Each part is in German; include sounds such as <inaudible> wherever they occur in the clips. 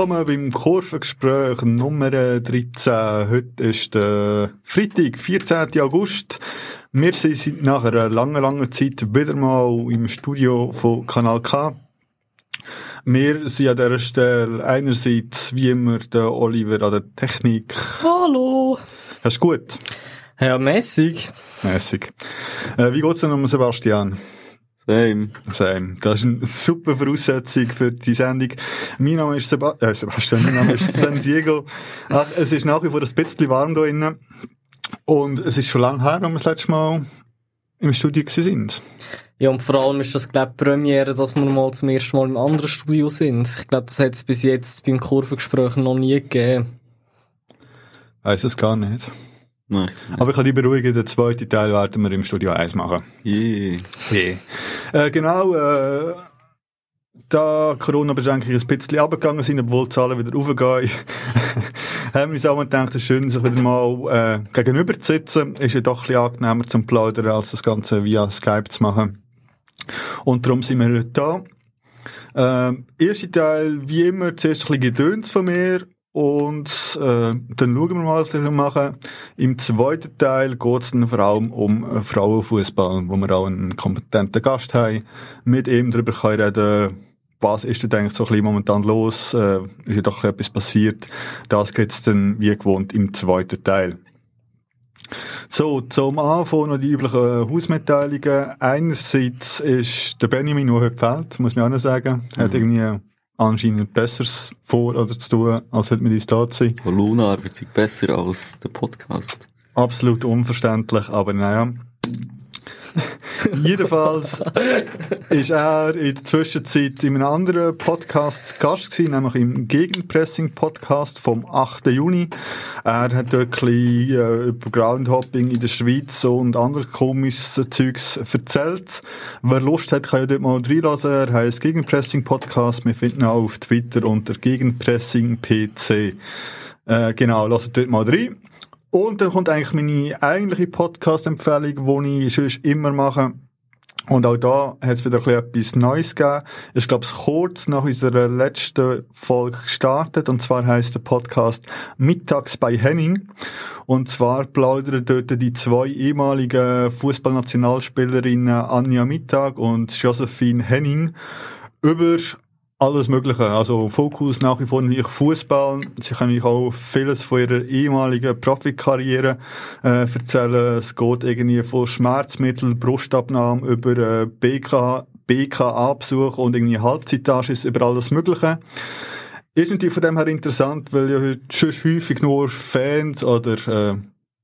willkommen beim Kurvengespräch Nummer 13. Heute ist der Freitag, 14. August. Wir sind nach einer langen, langen Zeit wieder mal im Studio von Kanal K. Wir sind an dieser Stelle einerseits, wie immer, der Oliver an der Technik. Hallo. Hast du gut? Ja, mäßig. Mäßig. Äh, wie geht's denn um Sebastian? Same. Same. Das ist eine super Voraussetzung für die Sendung. Mein Name ist Seba äh, Sebastian, mein Name ist <laughs> San Diego. Ach, es ist nach wie vor ein bisschen warm da drinnen. Und es ist schon lange her, als wir das letzte Mal im Studio sind. Ja, und vor allem ist das, glaube ich, Premiere, dass wir mal zum ersten Mal im anderen Studio sind. Ich glaube, das hat es bis jetzt beim Kurvengespräch noch nie gegeben. Weiss es gar nicht. Nein. Aber ich kann dich beruhigen, den zweiten Teil werden wir im Studio 1 machen. Yeah. Yeah. Äh, genau, äh, da Corona-Beschränkungen ein bisschen abgegangen sind, obwohl die Zahlen wieder raufgehen, <laughs> haben wir uns auch mal gedacht, es ist schön, sich wieder mal äh, gegenüber zu sitzen. Ist ja doch ein bisschen angenehmer zum Plaudern, als das Ganze via Skype zu machen. Und darum sind wir heute da. Ähm, erster Teil, wie immer, zuerst ein bisschen Gedöns von mir und äh, dann schauen wir mal, was wir machen. Im zweiten Teil geht es dann vor allem um äh, Frauenfußball, wo wir auch einen kompetenten Gast haben, mit ihm darüber können reden was ist denn eigentlich so ein bisschen momentan los, äh, ist ja doch etwas passiert. Das geht's dann wie gewohnt im zweiten Teil. So, zum Anfang noch die üblichen Hausmitteilungen. Einerseits ist der Benjamin nur heute gefällt, muss man auch noch sagen. Er hat irgendwie anscheinend Besseres vor oder zu tun, als heute mit uns da zu sein. Luna-Arbeit ist besser als der Podcast. Absolut unverständlich, aber naja. <laughs> Jedenfalls ist er in der Zwischenzeit in einem anderen Podcast Gast gewesen, nämlich im Gegenpressing-Podcast vom 8. Juni. Er hat dort ein bisschen äh, über Groundhopping in der Schweiz und andere komische Zeugs erzählt. Wer Lust hat, kann ja dort mal reinlassen. Er heisst Gegenpressing-Podcast. Wir finden ihn auch auf Twitter unter Gegenpressing-PC. Äh, genau, lasst dort mal rein. Und dann kommt eigentlich meine eigentliche Podcast-Empfehlung, die ich sonst immer mache. Und auch da hat es wieder etwas Neues gegeben. Ich glaube, es kurz nach unserer letzten Folge gestartet. Und zwar heißt der Podcast Mittags bei Henning. Und zwar plaudern dort die zwei ehemaligen Fußballnationalspielerinnen Anja Mittag und Josephine Henning über alles Mögliche. Also Fokus nach wie vor natürlich Fußball. Sie können mich auch vieles von ihrer ehemaligen Profikarriere äh, erzählen. Es geht irgendwie von Schmerzmittel, Brustabnahme über äh, BK, BKA-Besuch und irgendwie Halbzeitages über alles Mögliche. Ist natürlich von dem her interessant, weil ja heute schon häufig nur Fans oder äh,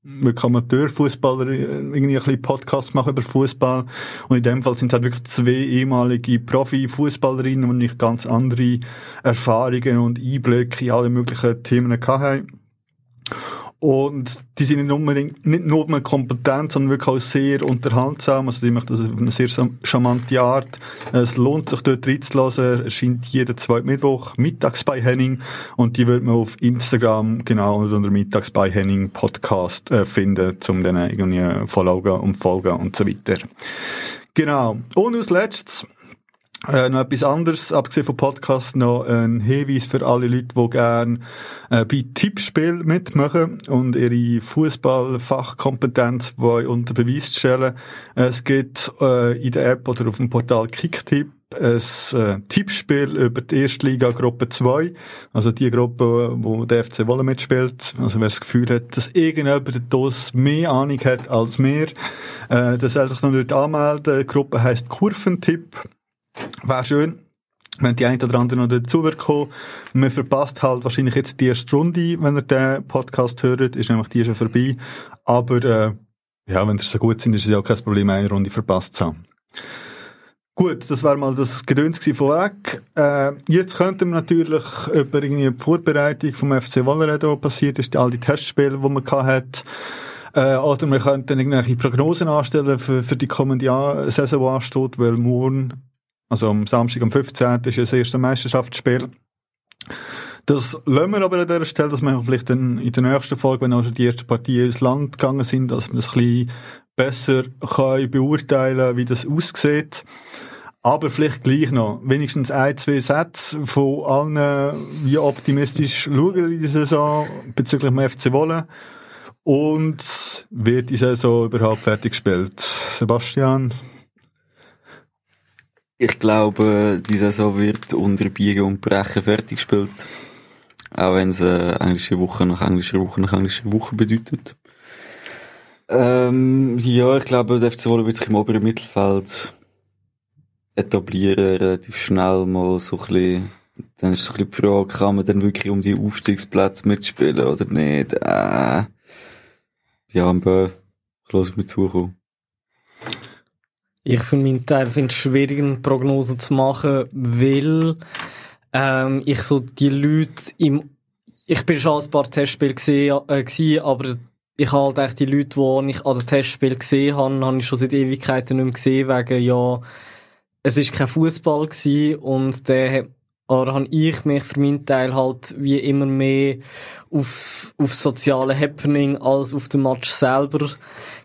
wirklich Amateurfußballer irgendwie ein bisschen Podcast machen über Fußball und in dem Fall sind halt wirklich zwei ehemalige Profi-Fußballerinnen, die nicht ganz andere Erfahrungen und Einblicke in alle möglichen Themen hatten. Und die sind nicht unbedingt, nicht nur kompetent, sondern wirklich auch sehr unterhaltsam. Also die machen das auf eine sehr charmante Art. Es lohnt sich dort reinzulassen. Erscheint jeden zweiten Mittwoch mittags bei Henning. Und die wird man auf Instagram, genau, unter mittags bei Henning Podcast, äh, finden, um dann irgendwie folgen und folgen und so weiter. Genau. Und als letztes, äh, noch etwas anderes, abgesehen vom Podcast, noch ein Hinweis für alle Leute, die gerne äh, bei Tippspiel mitmachen und ihre Fußballfachkompetenz unter Beweis stellen. Es gibt äh, in der App oder auf dem Portal Kicktipp ein äh, Tippspiel über die Erstliga Gruppe 2, also die Gruppe, wo der FC Wolle mitspielt. Also wer das Gefühl hat, dass irgendjemand das mehr Ahnung hat als mir, äh, der soll sich noch nicht anmelden. Die Gruppe heisst Kurventipp. Wäre schön, wenn die eine oder andere noch dazu kommen. Man verpasst halt wahrscheinlich jetzt die erste Runde, wenn ihr den Podcast hört, ist nämlich die schon vorbei. Aber äh, ja, wenn ihr so gut sind, ist es ja auch kein Problem, eine Runde verpasst zu haben. Gut, das war mal das Gedöns vorweg. Äh, jetzt könnten wir natürlich über irgendwie die Vorbereitung vom FC Waller reden, passiert ist, all die Testspiele, die man hat. Äh, oder wir könnten irgendwelche Prognosen anstellen für, für die kommende Saison, die ansteht, weil morgen also am Samstag, am 15. ist das erste Meisterschaftsspiel. Das lassen wir aber an dieser Stelle, dass wir vielleicht dann in der nächsten Folge, wenn also die ersten Partien ins Land gegangen sind, dass wir das ein bisschen besser können beurteilen wie das aussieht. Aber vielleicht gleich noch, wenigstens ein, zwei Sätze von allen, wie optimistisch schauen in die Saison bezüglich dem FC Wolle. Und wird die Saison überhaupt fertig gespielt? Sebastian? Ich glaube, die Saison wird unter Biegen und Brechen fertig gespielt. Auch wenn es äh, englische Woche nach englischer Woche nach englischer Woche bedeutet. Ähm, ja, ich glaube, der FC Wolle wird sich im oberen Mittelfeld etablieren, relativ schnell mal so ein bisschen. Dann ist so ein bisschen die Frage, kann man dann wirklich um die Aufstiegsplätze mitspielen oder nicht? Äh, ja, aber ich lasse mich zukommen. Ich für meinen Teil finde es schwierig, eine Prognose zu machen, weil ähm, ich so die Leute im... Ich bin schon ein paar Testspiele gesehen, äh, gewesen, aber ich habe halt echt die Leute, die ich an den Testspielen gesehen habe, habe ich schon seit Ewigkeiten nicht mehr gesehen, wegen ja, es ist kein Fußball und der oder habe ich mich für meinen Teil halt wie immer mehr auf, auf soziale Happening als auf den Match selber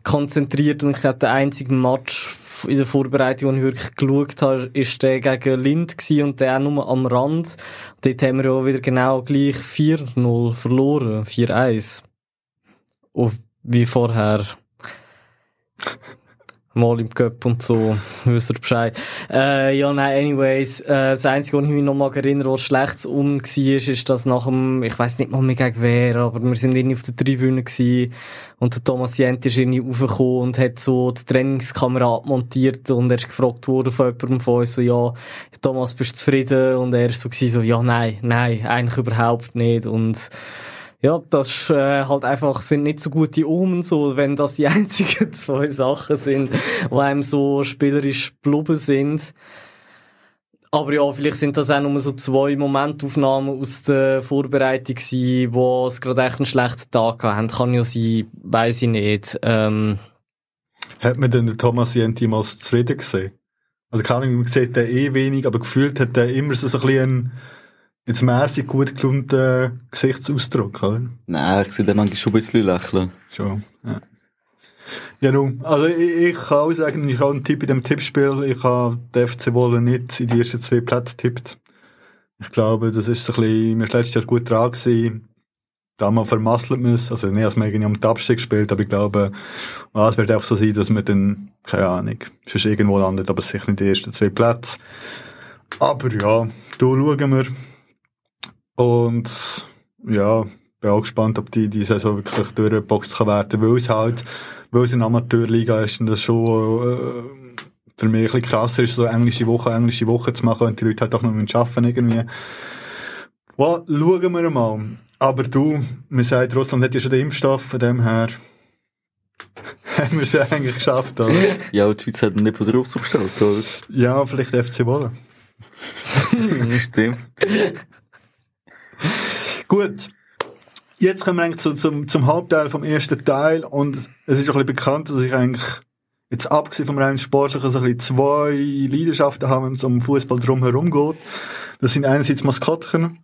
konzentriert und ich glaube, der einzige Match in der Vorbereitung, den ich wirklich geschaut habe, ist der gegen Lind gewesen und der auch nur am Rand. Dort haben wir ja wieder genau gleich 4-0 verloren, 4-1. Oh, wie vorher mal im Cup und so, <laughs> wisst ihr Bescheid. Äh, ja, nein, anyways, äh, das Einzige, was ich mich noch mal erinnere, was schlecht um war, ist, dass nach dem, ich weiss nicht mal mehr gegen wer, aber wir sind irgendwie auf der Tribüne gewesen und der Thomas Jent ist irgendwie raufgekommen und hat so die Trainingskamera abmontiert und er ist gefragt worden von jemandem von uns, so, ja, Thomas, bist du zufrieden? Und er ist so gewesen, so, ja, nein, nein, eigentlich überhaupt nicht und ja, das äh, halt einfach sind nicht so gute Omen, so, wenn das die <laughs> einzigen zwei Sachen sind, die einem so spielerisch blubben sind. Aber ja, vielleicht sind das auch nur so zwei Momentaufnahmen aus der Vorbereitung gewesen, wo es gerade echt einen schlechten Tag haben. Kann ja sein, weiss ich nicht. Ähm, Hat man denn den Thomas Jenti mal zufrieden gesehen? Also keine Ahnung, man sieht den eh wenig, aber gefühlt hat er immer so, ein bisschen jetzt mässig gut gelungenen Gesichtsausdruck, oder? Nein, ich sehe den manchmal schon ein bisschen lächeln. Schon, ja. Ja, nun, also ich, ich kann auch sagen, ich habe einen Tipp in dem Tippspiel. Ich habe den FC Wolle nicht in die ersten zwei Plätze getippt. Ich glaube, das ist so ein bisschen, wir sind letztes Jahr gut dran gewesen. Da mal vermasselt müssen. Also nicht, dass man irgendwie um den Abstieg spielt, aber ich glaube, ah, es wird auch so sein, dass man dann, keine Ahnung, sonst irgendwo landet, aber sicher nicht die ersten zwei Plätze. Aber ja, da schauen wir. Und ja, bin auch gespannt, ob die, die Saison wirklich durchgeboxt kann werden, weil es halt, weil es eine Amateurliga ist und das schon äh, für mich ein bisschen krasser ist, so englische Woche, englische Woche zu machen und die Leute halt auch noch arbeiten müssen irgendwie. Well, schauen wir mal. Aber du, man sagt, Russland hat ja schon den Impfstoff, von dem her <laughs> haben wir es ja eigentlich geschafft, oder? <laughs> Ja, und die Schweiz hat ihn nicht von der Russen bestellt, oder? Ja, vielleicht FC Wolle. <laughs> Stimmt. <laughs> Gut. Jetzt kommen wir eigentlich zu, zum, zum Hauptteil vom ersten Teil und es ist auch ein bisschen bekannt, dass ich eigentlich jetzt abgesehen vom rein Sportlichen so ein bisschen zwei Leidenschaften habe, wenn es um Fußball drumherum geht. Das sind einerseits Maskottchen.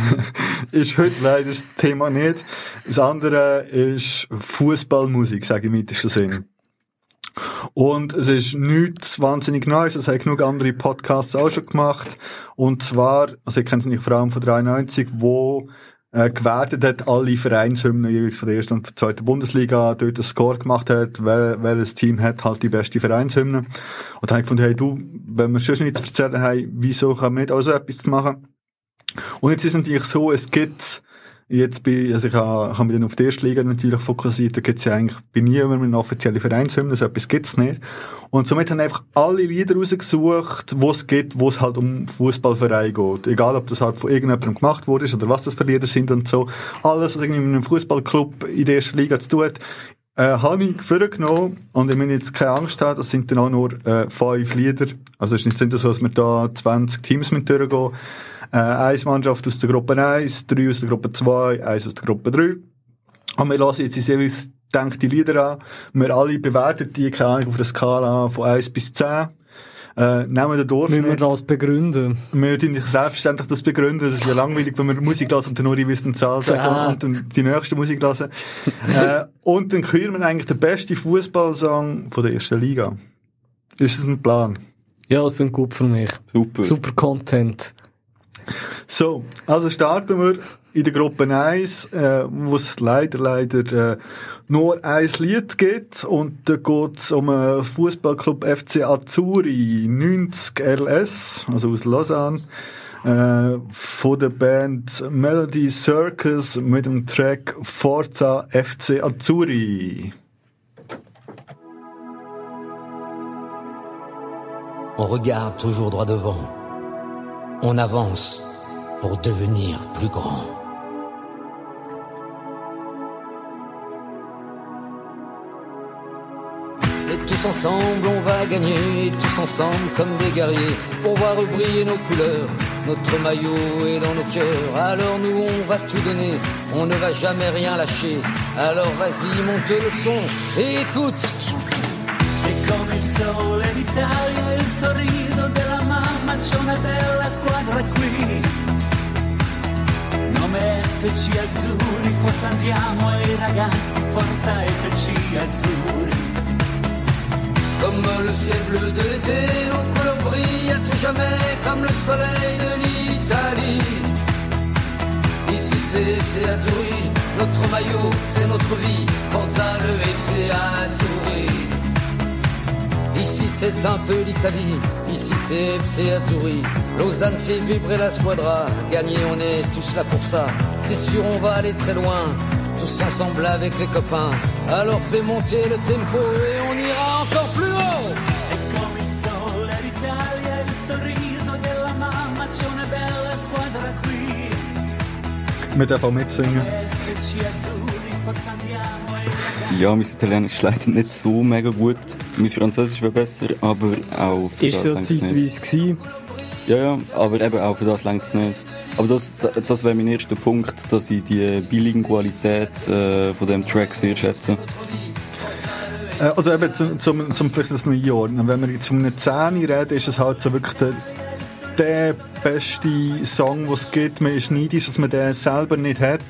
<laughs> ist heute leider das Thema nicht. Das andere ist Fußballmusik, sage ich im weitesten Sinn. Und es ist nichts wahnsinnig Neues, es haben genug andere Podcasts auch schon gemacht. Und zwar, also ich kenne es nicht vor allem von 93, wo äh, gewertet hat, alle Vereinshymnen jeweils von der ersten und zweiten Bundesliga, dort einen Score gemacht hat, wel, welches Team hat halt die beste Vereinshymne. Und dann habe ich gefunden, hey du, wenn wir schon nichts zu erzählen haben, wieso kann man nicht auch so etwas machen? Und jetzt ist es natürlich so, es gibt Jetzt bin, also ich habe, habe mich dann auf die erste Liga natürlich fokussiert, da gibt's ja eigentlich bei niemandem eine offizielle Vereinshymne, so etwas gibt's nicht. Und somit haben einfach alle Lieder rausgesucht, wo es gibt, wo es halt um Fußballverein geht. Egal, ob das halt von irgendjemandem gemacht wurde oder was das für Lieder sind und so. Alles, was irgendwie mit einem Fußballclub in der ersten Liga zu tun hat, äh, habe ich vorgenommen und ich meine jetzt keine Angst haben, das sind dann auch nur äh, fünf Lieder. Also es ist nicht so, dass wir da 20 Teams mit durchgehen. Äh, eine Mannschaft aus der Gruppe 1, drei aus der Gruppe 2, eins aus der Gruppe 3. Und wir lassen jetzt jeweils denkt die Lieder an. Wir alle bewerten die, keine Ahnung, auf einer Skala von 1 bis 10. Äh, nehmen den Durchschnitt. müssen wir das begründen? Wir würden selbstverständlich das begründen. Das ist ja langweilig, wenn wir Musik hören und dann nur die wissen Zahl sagen und dann die nächste Musik hören. <laughs> äh, und dann küren wir eigentlich den besten Fußballsong von der ersten Liga. Ist das ein Plan? Ja, sind gut für mich. Super. Super Content. So, also starten wir in der Gruppe 1, äh, wo es leider, leider äh, nur ein Lied gibt. Und da geht es um einen Fußballclub FC Azzurri 90 LS, also aus Lausanne. Äh, von der Band Melody Circus mit dem Track Forza FC Azzurri. On regarde toujours droit devant. On avance pour devenir plus grand. Et tous ensemble on va gagner, tous ensemble comme des guerriers, pour voir briller nos couleurs, notre maillot est dans nos cœurs. Alors nous on va tout donner, on ne va jamais rien lâcher. Alors vas-y monte le son et écoute. Una bella squadra qui. Nome FC Azzurri, forza andiamo ai ragazzi, forza FC Azzurri. Comme le ciel bleu de l'été, nos couleurs brillent à tout jamais, comme le soleil de l'Italie. Ici c'est FC notre maillot c'est notre vie, Forza le FC Azzurri. Ici c'est un peu l'Italie, ici c'est FC Azzurri. Lausanne fait vibrer la squadra, gagner on est tous là pour ça. C'est sûr on va aller très loin, tous ensemble avec les copains. Alors fais monter le tempo et on ira encore plus haut. E come il sole d'Italia, il sorriso della mamma, c'è una bella squadra qui. Wir dürfen auch mitsingen. Ja, mein Italienisch ist leider nicht so mega gut. Mein Französisch wäre besser, aber auch für Ist das so längt's nicht. zeitweise gewesen. Ja, ja, aber eben auch für das längt es nicht. Aber das, da- das wäre mein erster Punkt, dass ich die Bilingualität äh, von dem Track sehr schätze. Äh, also eben zum, zum, zum vielleicht das neue Jahr. Wenn wir jetzt von einer 10 reden, ist es halt so wirklich der, der beste Song, den es gibt. Man ist neidisch, dass man den selber nicht hat.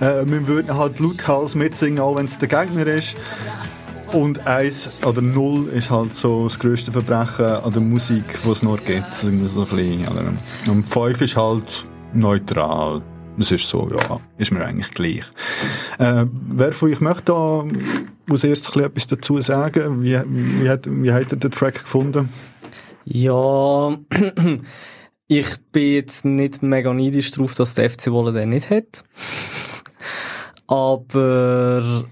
Äh, wir würden halt lauthals mitsingen, auch wenn es der Gegner ist. Und eins oder null ist halt so das grösste Verbrechen an der Musik, was es nur gibt. So ein bisschen? Und fünf ist halt neutral. Das ist so, ja, ist mir eigentlich gleich. Äh, wer von euch möchte da als erstes etwas dazu sagen? Wie, wie, hat, wie hat ihr den Track gefunden? Ja, <clears throat> ich bin jetzt nicht mega neidisch drauf, dass der FC Wolle den nicht hat. Aber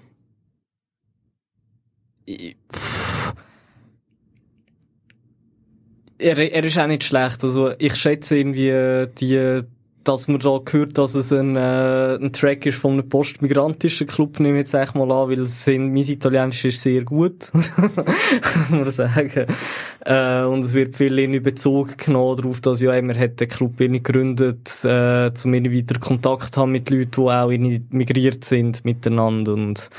er, er ist auch nicht schlecht. Also ich schätze irgendwie die, dass man da hört, dass es ein, äh, ein Track ist von einem postmigrantischen Club, nehme ich jetzt echt mal an, weil es sind, mein Italienisch ist sehr gut, <laughs> muss man sagen. Äh, und es wird viel in Bezug genommen darauf, dass ja, hat den Club irgendwie gegründet, äh, um irgendwie weiter Kontakt haben mit Leuten, die auch irgendwie migriert sind miteinander und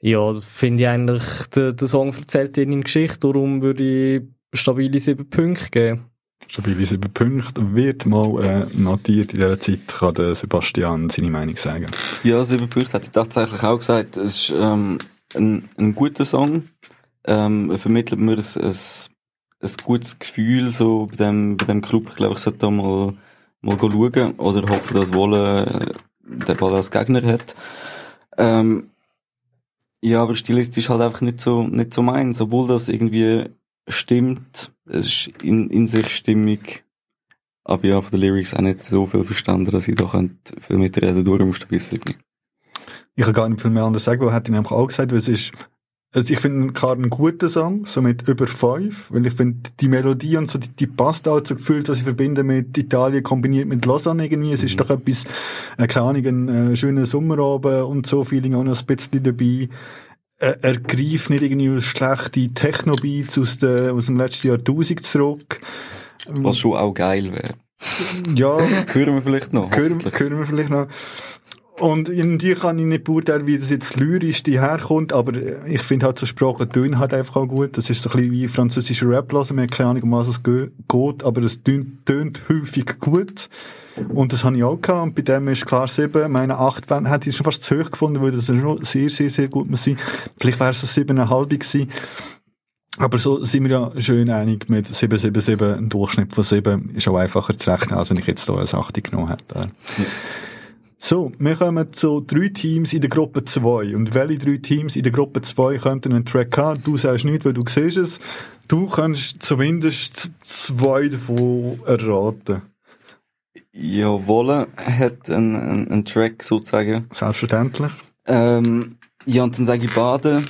ja, finde ich eigentlich, der, der Song erzählt ihnen eine Geschichte, darum würde ich stabile sieben Punkte geben. Stabile Punkte wird mal äh, notiert in dieser Zeit, kann der Sebastian seine Meinung sagen. Ja, sieben Punkte hätte ich tatsächlich auch gesagt. Es ist ähm, ein, ein guter Song. Ähm, er vermittelt mir ein, ein, ein gutes Gefühl so bei dem, bei dem Club. Ich glaube, ich sollte da mal, mal schauen oder hoffe, dass Wolle äh, den Ball als Gegner hat. Ähm, ja, aber stilistisch halt einfach nicht so, nicht so meins, obwohl das irgendwie stimmt. Es ist in, in sehr stimmig. Aber ja, von den Lyrics auch nicht so viel verstanden, dass ich da könnte viel mitreden durch um stabil sieben. Ich kann gar nicht viel mehr anderes sagen, weil hätte ich nämlich auch gesagt, weil es ist, also ich finde klar einen guten Song, so mit über fünf, weil ich finde, die Melodie und so, die, die passt auch zu Gefühl, was ich verbinde mit Italien kombiniert mit Lausanne irgendwie. Es ist doch etwas, äh, keine Ahnung, ein äh, schöner Sommerabend und so, Feeling auch noch ein bisschen dabei. Äh, er greift nicht irgendwie schlechte Techno-Beats aus, aus dem letzten Jahrtausend zurück. Was schon auch geil wäre. Ja, Hören wir vielleicht noch. hören, hören wir vielleicht noch. Und irgendwie kann ich nicht beurteilen, wie das jetzt lyrisch herkommt, aber ich finde halt so Sprache tönen halt einfach auch gut. Das ist so ein bisschen wie französischer Rap hören. Man hat keine Ahnung, um was es ge- geht, aber es tönt, tönt häufig gut. Und das habe ich auch gehabt. Und bei dem ist klar sieben. Meine acht Wände hätte ich schon fast zu hoch gefunden, weil das schon sehr, sehr, sehr gut muss sein. Vielleicht wäre es ein siebeneinhalb gewesen. Aber so sind wir ja schön einig mit 777, ein Durchschnitt von 7 ist auch einfacher zu rechnen, als wenn ich jetzt hier eine 8 genommen hätte. So, wir kommen zu drei Teams in der Gruppe 2. Und welche drei Teams in der Gruppe 2 könnten einen Track haben? Du sagst nicht, weil du siehst es. Du kannst zumindest zwei davon erraten. Ja, Wolle hat einen, einen, einen Track sozusagen. Selbstverständlich. Ähm, ja, und dann sage ich Baden.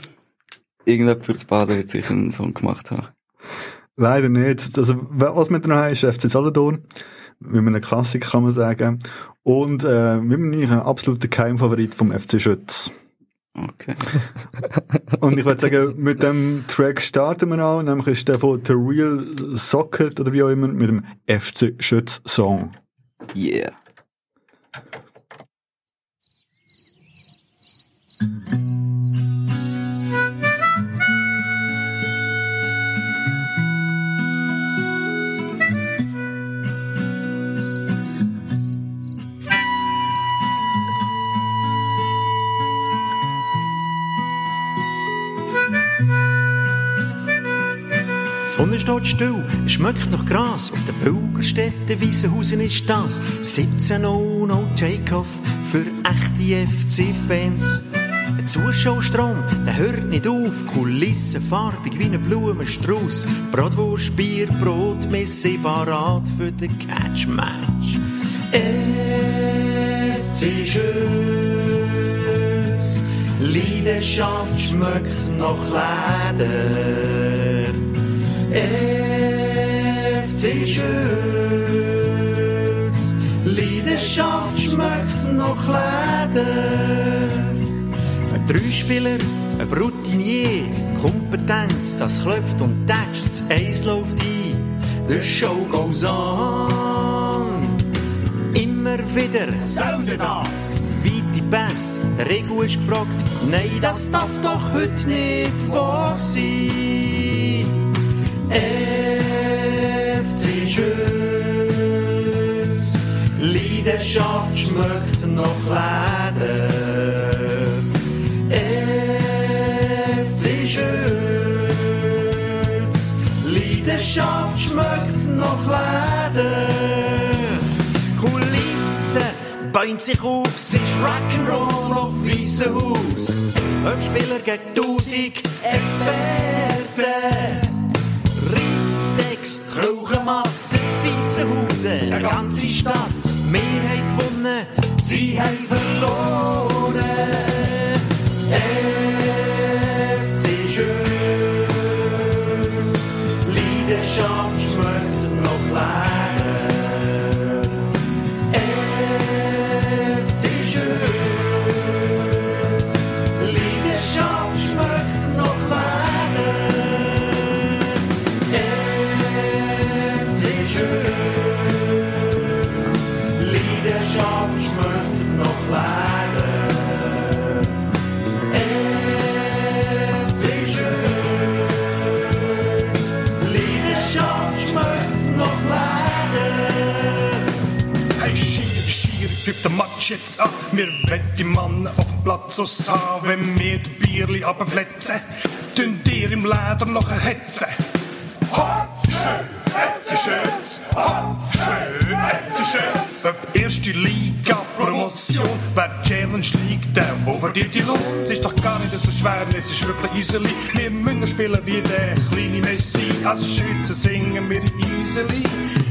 Irgendjemand fürs Baden wird sicher einen Song gemacht haben. Leider nicht. Also, was wir noch haben, ist FC Solothurn. Wie man einen Klassiker kann man sagen. Und, äh, wie man ein absoluter Keimfavorit vom FC Schütz. Okay. <laughs> Und ich würde sagen, mit dem Track starten wir an, nämlich ist der von The Real Socket oder wie auch immer, mit dem FC Schütz Song. Yeah. Die Sonne steht still, es schmeckt nach Gras. Auf der Pilgerstätte Wiesenhausen ist das. 17 no Takeoff für echte FC-Fans. Der Zuschauerstrom, der hört nicht auf. Kulissen farbig wie ein Blumenstrauß. Bratwurst, Bier, Brot, wir sind parat für den Catch-Match. FC Schütz, Leidenschaft schmeckt nach Leder. FC Schütz, Leidenschaft schmeckt nach Leder. Ein Dreispieler, ein Routinier, Kompetenz, das klopft und tätscht, das Eis läuft ein, the show goes on. Immer wieder, soll denn das? Weite Pässe, der Regu ist gefragt, nein, das darf doch heute nicht wahr sein. FC Schütz, Leidenschaft schmeckt nach Leder. FC Schütz, Leidenschaft schmeckt nach Leder. Kulisse bäumt sich auf, es ist Rock'n'Roll auf weißem Haus. Ein Spieler gegen tausend Experten. Ritex, Krauchenmatze, Weissenhausen, eine ganze Stadt. Wir haben gewonnen, sie haben verloren. Matsch jetzt an. Wir wollen die Mann auf dem Platz so sah, wenn wir die Bierli abfletzen. Tun dir im Leder noch ein Hetze. Ha, schön, FC Schütz. Ha, schön, FC Schütz. Ob erste Liga, Promotion, wer Challenge League, der, wo verdient die Lohn. Es ist doch gar nicht so schwer, es ist wirklich easily. Wir müssen spielen wie der kleine Messi. Als Schütze singen wir easily.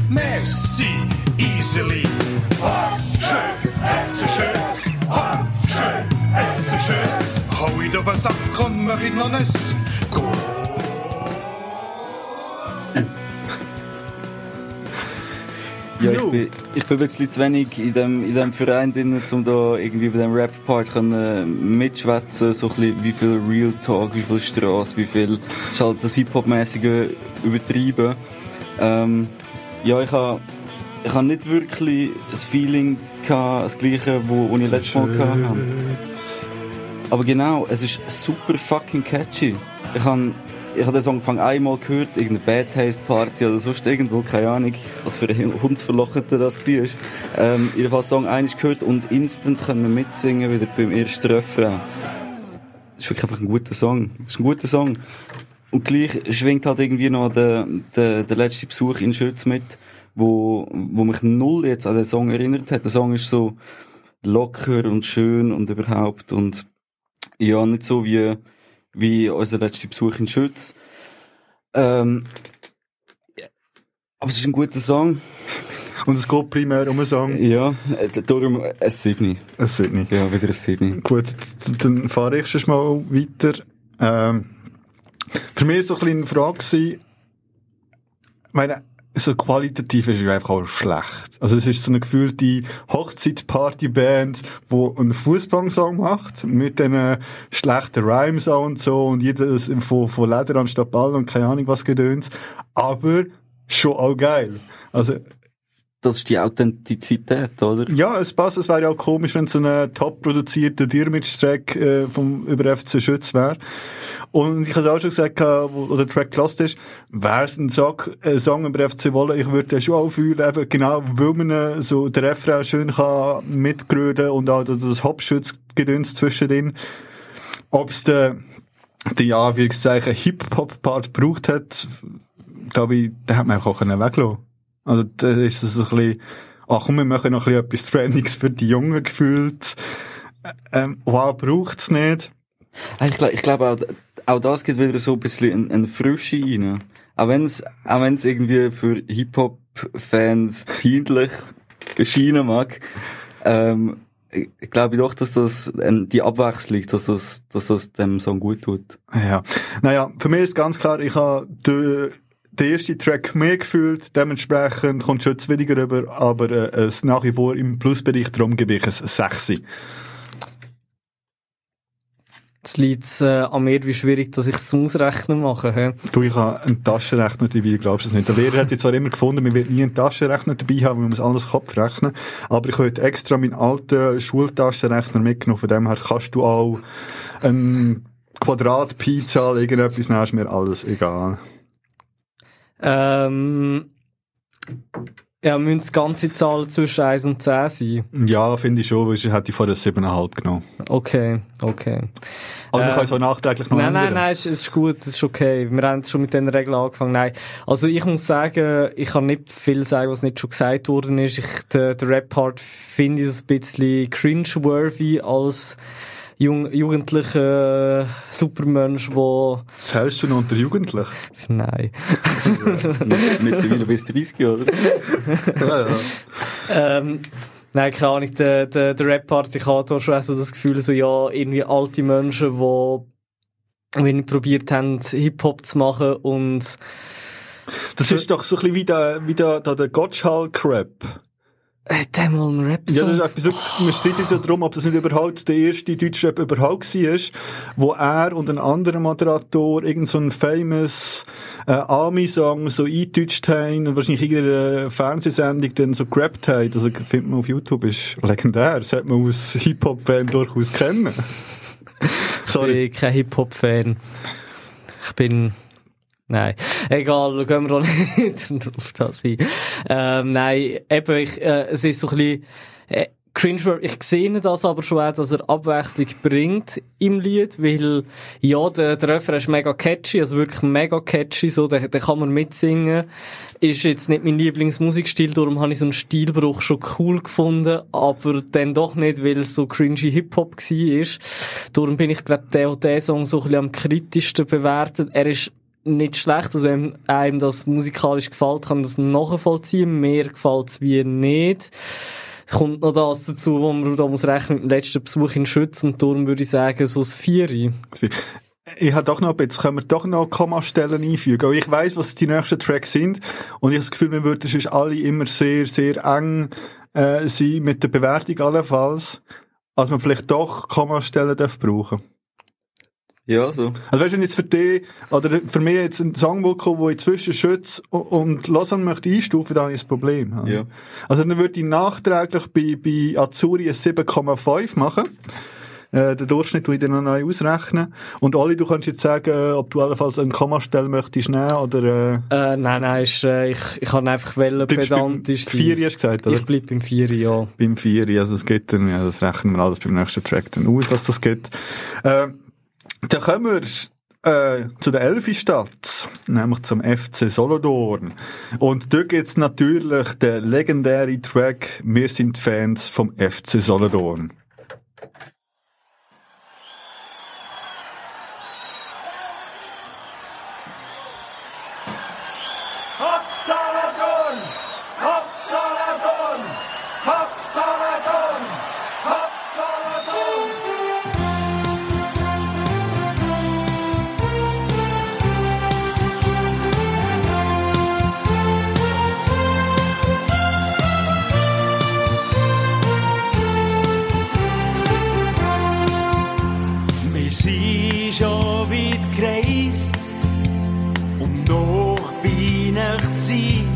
Messi, easily. Ha, schön, FC Schütz. Ha, schön, FC Schütz. Hau ich auf den Sack und mach ich noch. Go. Ja, ich bin, ich bin ein bisschen zu wenig in dem, in dem Verein drin, um da irgendwie bei dem Rap-Part äh, mitschwätzen, so ein bisschen, wie viel Real Talk, wie viel Straße, wie viel, ist halt das Hip-Hop-mäßige übertrieben. Ähm, ja, ich habe, ich habe nicht wirklich das Feeling gehabt, das gleiche, wo, ich letztes Mal gehabt habe. Aber genau, es ist super fucking catchy. Ich habe ich habe den Song Anfang einmal gehört, irgendeine Bad Taste Party oder sonst irgendwo, keine Ahnung, was für ein Hundsverlocheter das war. Ähm, jedenfalls Song eines gehört und instant können wir mitsingen wieder beim ersten Refrain. Das ist wirklich einfach ein guter Song. Das ist ein guter Song. und gleich schwingt halt irgendwie noch der, der, der letzte Besuch in Schütz mit, wo, wo mich null jetzt an den Song erinnert hat. Der Song ist so locker und schön und überhaupt und ja, nicht so wie, wie unser letzter Besuch in Schütz. Ähm, aber es ist ein guter Song. Und es geht primär um einen Song. Ja, darum ein Siebni. Es sind nicht. Ja, wieder ein Siebni. Gut, dann fahre ich schon mal weiter. Ähm, für mich war so ein bisschen eine Frage, ich meine, so qualitativ ist es einfach auch schlecht. Also es ist so eine gefühlte Hochzeit-Party-Band, die einen Fußballsong macht, mit diesen schlechten Rhymes und so, und jedes von, von Leder anstatt Ball und keine Ahnung was gedöns. Aber schon auch geil. Also, Das ist die Authentizität, oder? ja, es passt. Es wäre ja auch komisch, wenn so ein top produzierter Dirmitsch-Track äh, vom über FC Schütz wäre. Und ich hatte auch schon gesagt, äh, wo der Track gelost ist, wäre es ein Song, ein Song über FC Wolle, ich würde den schon auch fühlen, eben genau, weil man äh, so den Refrain schön kann und auch das Hauptschützgedöns zwischendrin. Ob es der, ja, Anführungszeichen, Hip-Hop-Part gebraucht hat, glaube ich, den hat man auch können weglassen. Also, da ist es so ein bisschen, ach komm, wir machen noch ein bisschen etwas Trainings für die Jungen gefühlt. Ähm, wow, braucht's nicht. Ah, Ich glaube, ich glaub auch, auch das gibt wieder so ein bisschen eine, eine Frische rein. Auch wenn es, auch wenn es irgendwie für Hip-Hop-Fans peinlich erscheinen mag, ähm, ich glaube doch, dass das ähm, die Abwechslung, dass das, dass das dem Song gut tut. Ja. Naja, für mich ist ganz klar, ich habe den ersten Track mehr gefühlt, dementsprechend kommt schon weniger rüber, aber äh, es ist nach wie vor im Plusbereich, darum gebe ich es 6. Jetzt liegt äh, an mir, wie schwierig, dass ich es zum Ausrechnen mache. He? Du, ich habe einen Taschenrechner dabei, glaubst du es nicht? Der Lehrer hat jetzt zwar immer gefunden, man wird nie einen Taschenrechner dabei haben, man muss alles Kopf rechnen. Aber ich habe heute extra meinen alten Schultaschenrechner mitgenommen, von dem her kannst du auch ein Quadrat Pi Zahl, irgendetwas, dann ist mir alles egal. Ähm, ja, müssen die ganze Zahl zwischen 1 und 10 sein? Ja, finde ich schon, weil ich hätte ich vorher 7,5 genommen. Okay, okay. Aber Äh, man kann es auch nachträglich noch Nein, nein, ändern. nein, es ist, ist gut, es ist okay. Wir haben schon mit den Regeln angefangen. Nein. Also ich muss sagen, ich kann nicht viel sagen, was nicht schon gesagt worden ist. Ich, der, der Rap-Part finde ich so ein bisschen cringe-worthy als jung, jugendlicher Supermensch, der... Zählst du noch unter Jugendlich? Nein. Mittlerweile bis 30, oder? ja, ja. Ähm, nein, keine Ahnung, der, der, der Rap-Part, ich habe da schon so das Gefühl, so, ja, irgendwie alte Menschen, die wenn probiert haben, Hip-Hop zu machen und Das ist doch so ein bisschen wie der, wie der, der, der Gottschalk-Rap. Äh, der mal ein rap Ja, das ist etwas, wirklich- man streitet ja darum, ob das nicht überhaupt der erste Deutschrap überhaupt war, wo er und ein anderer Moderator irgend so einen famous äh, Ami-Song so eingedeutscht haben und wahrscheinlich irgendeine Fernsehsendung dann so gerappt haben. Also findet man auf YouTube, ist legendär. Das sollte man als Hip-Hop-Fan durchaus kennen. Sorry. Ich bin kein Hip-Hop-Fan. Ich bin... Nein. Egal, da gehen wir auch <laughs> nicht auf das ein. Ähm, nein, eben, ich, äh, es ist so ein bisschen... Äh, cringe ich sehe das aber schon auch, dass er Abwechslung bringt im Lied, weil, ja, der, der Refrain ist mega catchy, also wirklich mega catchy, so, den, den kann man mitsingen. Ist jetzt nicht mein Lieblingsmusikstil, darum habe ich so einen Stilbruch schon cool gefunden, aber dann doch nicht, weil es so cringy Hip-Hop war. Darum bin ich, glaube der, der Song so ein bisschen am kritischsten bewertet. Er ist nicht schlecht, also wenn einem das musikalisch gefällt, kann das nachvollziehen. Mir gefällt es wie nicht. Kommt noch das dazu, wo man da muss rechnen mit dem letzten Besuch in Schütz und darum würde ich sagen, so das Vieri. Ich habe doch noch, jetzt können wir doch noch Kommastellen einfügen. Aber ich weiss, was die nächsten Tracks sind. Und ich habe das Gefühl, wir würden sonst alle immer sehr, sehr eng äh, sein mit der Bewertung allenfalls. Als man vielleicht doch Kommastellen darf brauchen. Ja, so. Also weißt du, wenn jetzt für dich, oder für mich jetzt ein Song will kommen, der inzwischen Schütz und- Lausanne möchte einstufen, dann habe ich ein Problem. oder? Ja. Also dann würde ich nachträglich bei, bei Azuri ein 7,5 machen. Äh, den Durchschnitt würde ich dann noch neu ausrechnen. Und Oli, du kannst jetzt sagen, äh, ob du allenfalls einen Kommastelle möchtest nehmen, oder, äh, Äh, nein, nein, ist, äh, ich, ich kann einfach beim pedantisch sein. Vieri hast du gesagt, oder? Ich bleib beim Vieri, ja. beim Vieri, also es geht dann, ja, das rechnen wir alles beim nächsten Track dann aus, was das geht. Äh, dann kommen wir äh, zu der Elfi-Stadt, nämlich zum FC Solothurn. Und dort gibt's natürlich den legendären Track «Wir sind Fans vom FC Solothurn». Sind schon weit gereist, um noch bei Nacht zu sein.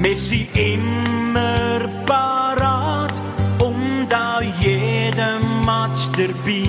Wir sind immer parat und an jedem Match dabei.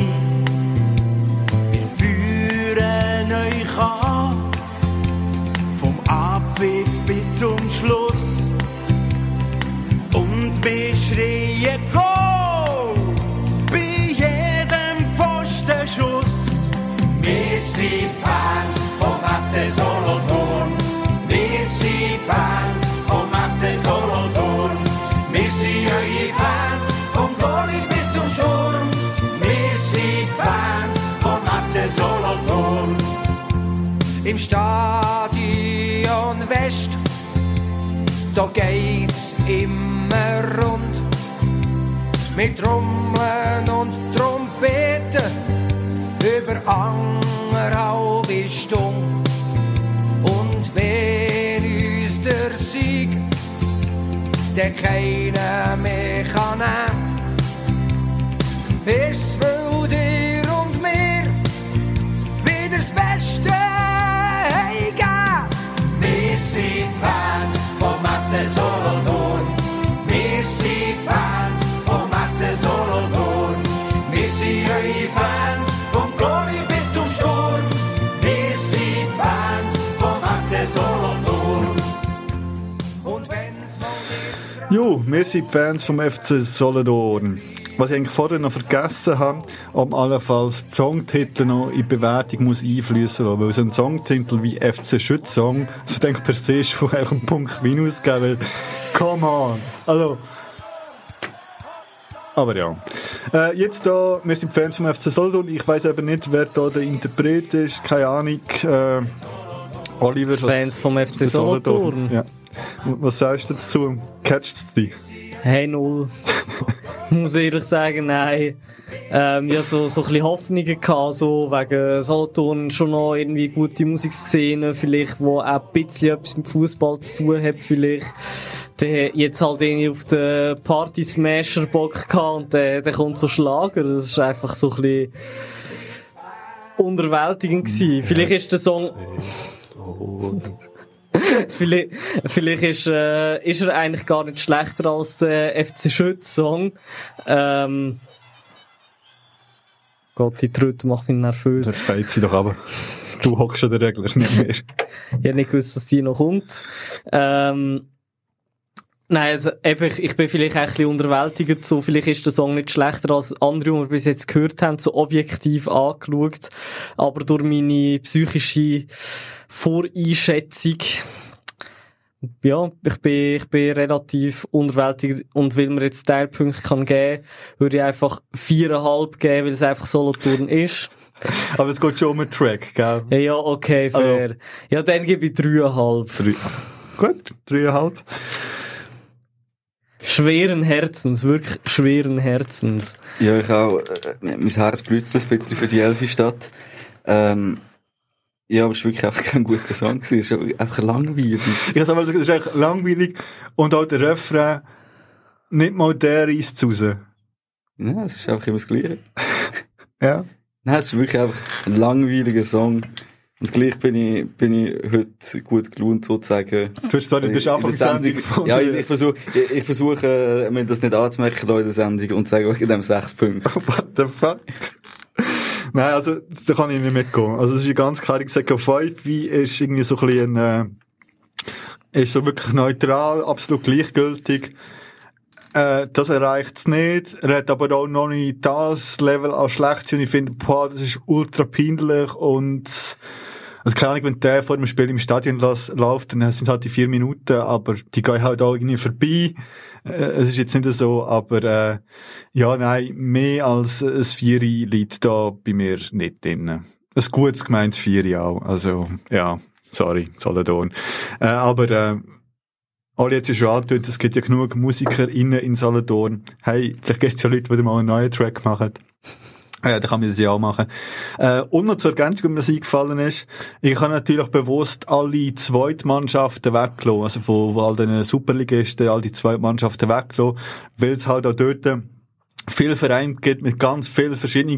Im Stadion West, da geht's immer rund. Mit Trommeln und Trompeten über anderthalb Stunden. Und wenn uns der Sieg, der keiner mehr kann nehmen, FC Solothurn. Wir sind Fans vom FC Solothurn. Wir sind eure Fans vom Goalie bis zum Sturm. Wir sind Fans vom FC Solothurn. Und Jo, wir sind Fans vom FC Solothurn. Was ich eigentlich vorher noch vergessen habe, ob allenfalls die Songtitel noch in die Bewertung muss einfließen lassen. Weil so ein Songtitel wie FC Schützsong, also denke per se schon einfach einen Punkt Minus geben, weil, come on. Also, aber ja. Äh, jetzt da, wir sind Fans vom FC Solothurn. Ich weiß eben nicht, wer da der Interpret ist. Keine Ahnung. Äh, Oliver. was- Fans vom FC Solothurn. Ja. Was sagst du dazu? Catcht es dich? Hey, null. <laughs> <laughs> Muss ehrlich sagen, nein. Ähm, ja, so, so ein bisschen Hoffnungen gehabt, so wegen Solothurn schon noch irgendwie gute Musikszene, vielleicht, wo auch ein bisschen etwas mit Fußball zu tun hat, vielleicht. Der jetzt halt irgendwie auf den Party Smasher Bock gehabt und der, der kommt so Schlager. Das ist einfach so ein bisschen unterwältigend gewesen. Vielleicht ist der Song, <laughs> vielleicht, vielleicht ist, äh, ist er eigentlich gar nicht schlechter als der FC Schütz-Song. Ähm, Gott, die Tröte macht mich nervös. Das fällt sie doch aber. Du hockst schon der Regler, nicht mehr. <laughs> Ich hätte nicht gewusst, dass die noch kommt. Ähm, nein, also, eben, ich, ich bin vielleicht ein bisschen unterwältigt, so, vielleicht ist der Song nicht schlechter als andere, die wir bis jetzt gehört haben, so objektiv angeschaut. Aber durch meine psychische Voreinschätzung, ja, ich bin, ich bin relativ unterwältigt und weil mir jetzt Teilpunkte kann geben, würde ich einfach viereinhalb geben, weil es einfach Solothurn ist. <laughs> Aber es geht schon um einen Track, gell? Ja, ja, okay, fair. Ja, dann gebe ich dreieinhalb. Drei. Gut, dreieinhalb. Schweren Herzens, wirklich schweren Herzens. Ja, ich auch. Äh, mein Herz blutet ein bisschen für die Elfi-Stadt. Ähm, ja, aber es war wirklich einfach kein guter Song. Es ist einfach langweilig. Ich kann sagen, es ist echt langweilig. Und auch der Refrain, nicht mal der reißt raus. Ja, es ist einfach immer das Gleiche. Ja. Nein, es ist wirklich einfach ein langweiliger Song. Und gleich bin ich, bin ich heute gut gelaunt, sozusagen. Sorry, du der der Sendung von Ja, ich, ich versuche, ich, ich versuche, äh, mir das nicht anzumerken in der Sendung und zu sagen, wegen dem sechs Punkte. <laughs> What the fuck? Nein, also, da kann ich nicht mitgehen. Also, es ist eine ganz klare gesagt, 5 wie ist irgendwie so ein bisschen, äh, ist so wirklich neutral, absolut gleichgültig. Äh, das erreicht es nicht. Er hat aber auch noch nicht das Level an schlecht und ich finde, boah, das ist ultra peinlich und also keine Ahnung, wenn der vor dem Spiel im Stadion läuft, dann sind halt die vier Minuten, aber die gehen halt auch irgendwie vorbei. Äh, es ist jetzt nicht so, aber äh, ja, nein, mehr als ein Vieri liegt da bei mir nicht drin. Ein gutes gemeintes Vieri auch, also ja, sorry, Solothurn. Äh, aber äh, alle jetzt schon angetönt, es gibt ja genug MusikerInnen in Solothurn. Hey, vielleicht gibt es ja Leute, die mal einen neuen Track machen. Ja, da kann man das ja auch machen. Äh, und noch zur Ergänzung, mir eingefallen ist, ich habe natürlich bewusst alle Zweitmannschaften weggelassen, also von, von all den Superligisten, all die Zweitmannschaften weggelassen, weil es halt auch dort viel Vereine gibt mit ganz vielen verschiedenen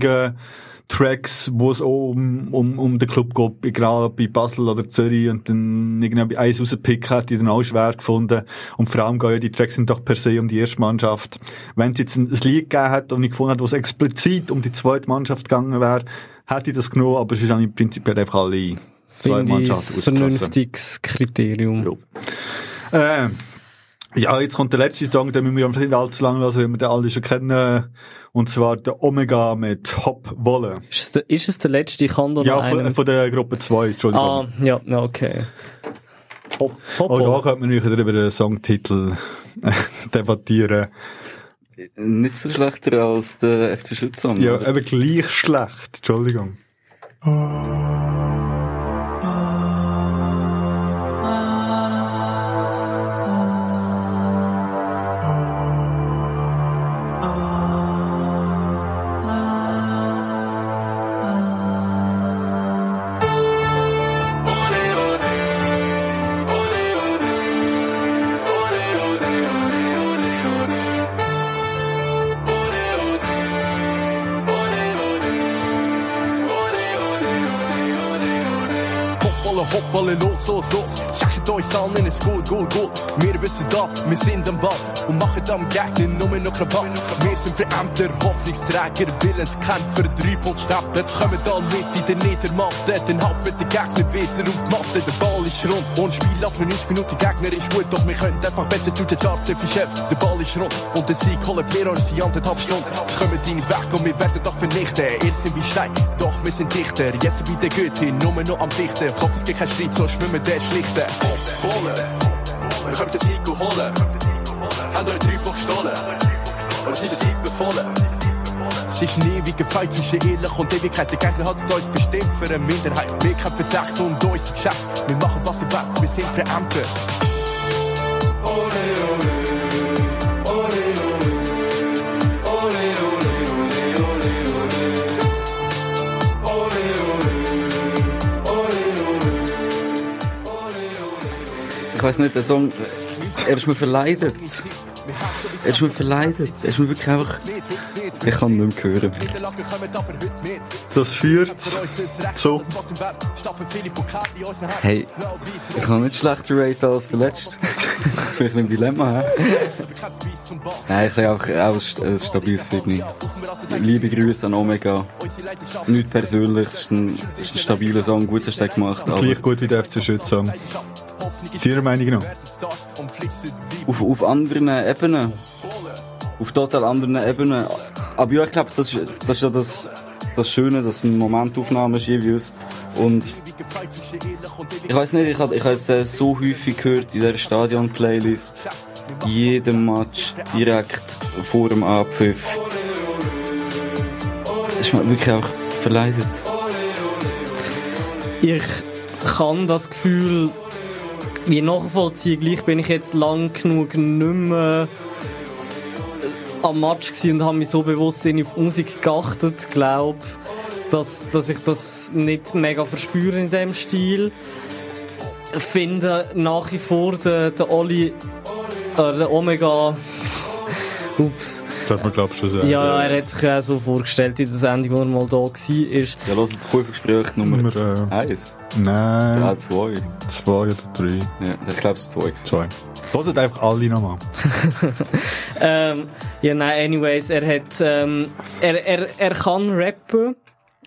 Tracks, wo es auch um, um, um den Club geht, egal ob bei Basel oder Zürich und dann irgendwie eins rauspicken, hat die dann auch schwer gefunden. Und vor allem gehen ja die Tracks sind doch per se um die erste Mannschaft. Wenn es jetzt ein, ein Lied gegeben hat und ich gefunden hat, wo es explizit um die zweite Mannschaft gegangen wäre, hätte ich das genommen, aber es ist eigentlich prinzipiell einfach alle zwei ich Mannschaften vernünftiges Kriterium. Ja. Äh, ja, jetzt kommt der letzte Song, den müssen wir nicht allzu lange lassen, weil wir den alle schon kennen. Und zwar der Omega mit Hop Wolle. Ist es, der, ist es der letzte? Ich kann da Ja, von, von der Gruppe 2, Entschuldigung. Ah, ja, okay. Hopp, hopp, Auch da könnte man natürlich über den Songtitel <laughs> debattieren. Nicht viel schlechter als der FC Schützern. Ja, oder? eben gleich schlecht. Entschuldigung. Hoppala, Schickt euch an in es gut, gut. Wir wissen da, wir sind am Ball und machen am Gegner nur noch Krawall. Wir sind Verämter, Hoffnungsträger, Willenskämpfer, Dreipunktstepper. Kommen da mit in der Niedermatte, dann halt mit den Gegner wieder auf die Matte. Der Ball ist rund und Spiel auf 90 Minuten. Gegner ist gut, doch wir können einfach besser zu den Charten verschärfen. Der Ball ist rund und der Sieg holen wir uns in anderthalb Stunden. Kommen deine Weg und wir werden doch vernichten. Ihr sind wie Stein, doch wir sind dichter. Jetzt bei der Goethe, nur noch am Dichten. Ich hoffe, es gibt keinen Streit, so schwimmen den schlichten. Holen, wir können den Sieg holen. Haben euch Block gestohlen. Und sind den Sieg befohlen. Es ist nie wie gefeit zwischen Ehrlich und Ewigkeit. Der Gegner hat uns bestimmt für eine Minderheit. Wir kämpfen Recht und unser Geschäft. Wir machen was wir wollen, wir sind Verämter. Ich weiß nicht, der Song, er ist mir verleidet. Er ist mir verleidet. Er ist mir wirklich einfach, ich kann nicht mehr hören. Das führt zu, Hey, ich kann nicht schlechter raten als der letzte. <laughs> das ist vielleicht ein Dilemma, hä? Nein, ich sage einfach, auch ein ein stabiles Signal. Liebe Grüße an Omega. Nicht persönlich, es ist ein, es ist ein stabiler Song, gut hast du gemacht, gleich gut wie der FC Schützang. Deiner Meinung nach? auf, auf anderen Ebenen. Auf total anderen Ebenen. Aber ja, ich glaube, das, ist- das ist ja das, das Schöne, dass es eine Momentaufnahme ist jeweils. Und ich weiß nicht, ich habe ich es äh, so häufig gehört in der Stadion-Playlist. Jedem Match direkt vor dem Abpfiff. Das ist mir wirklich auch verleidet. Ich kann das Gefühl wie nachvollziehen. Gleich bin ich jetzt lang genug nicht mehr am Match und habe mich so bewusst in auf die Musik geachtet, glaube dass, dass ich das nicht mega verspüre in dem Stil. Ich finde nach wie vor den, den Oli, äh, den Omega, ups, Das man glaube schon sagen. ja, er hat sich ja auch so vorgestellt in der Sendung, wo er mal da war, ist, Ja, lass das Kurvengespräch Nummer Nummer, äh, 1. Nein, Ah, 2. zwei oder drei. Ja, ich glaube, es ist 2. Zwei. Hört einfach alle nochmal. Ähm, ja, nein, anyways, er hat, ähm, er, er, er kann rappen.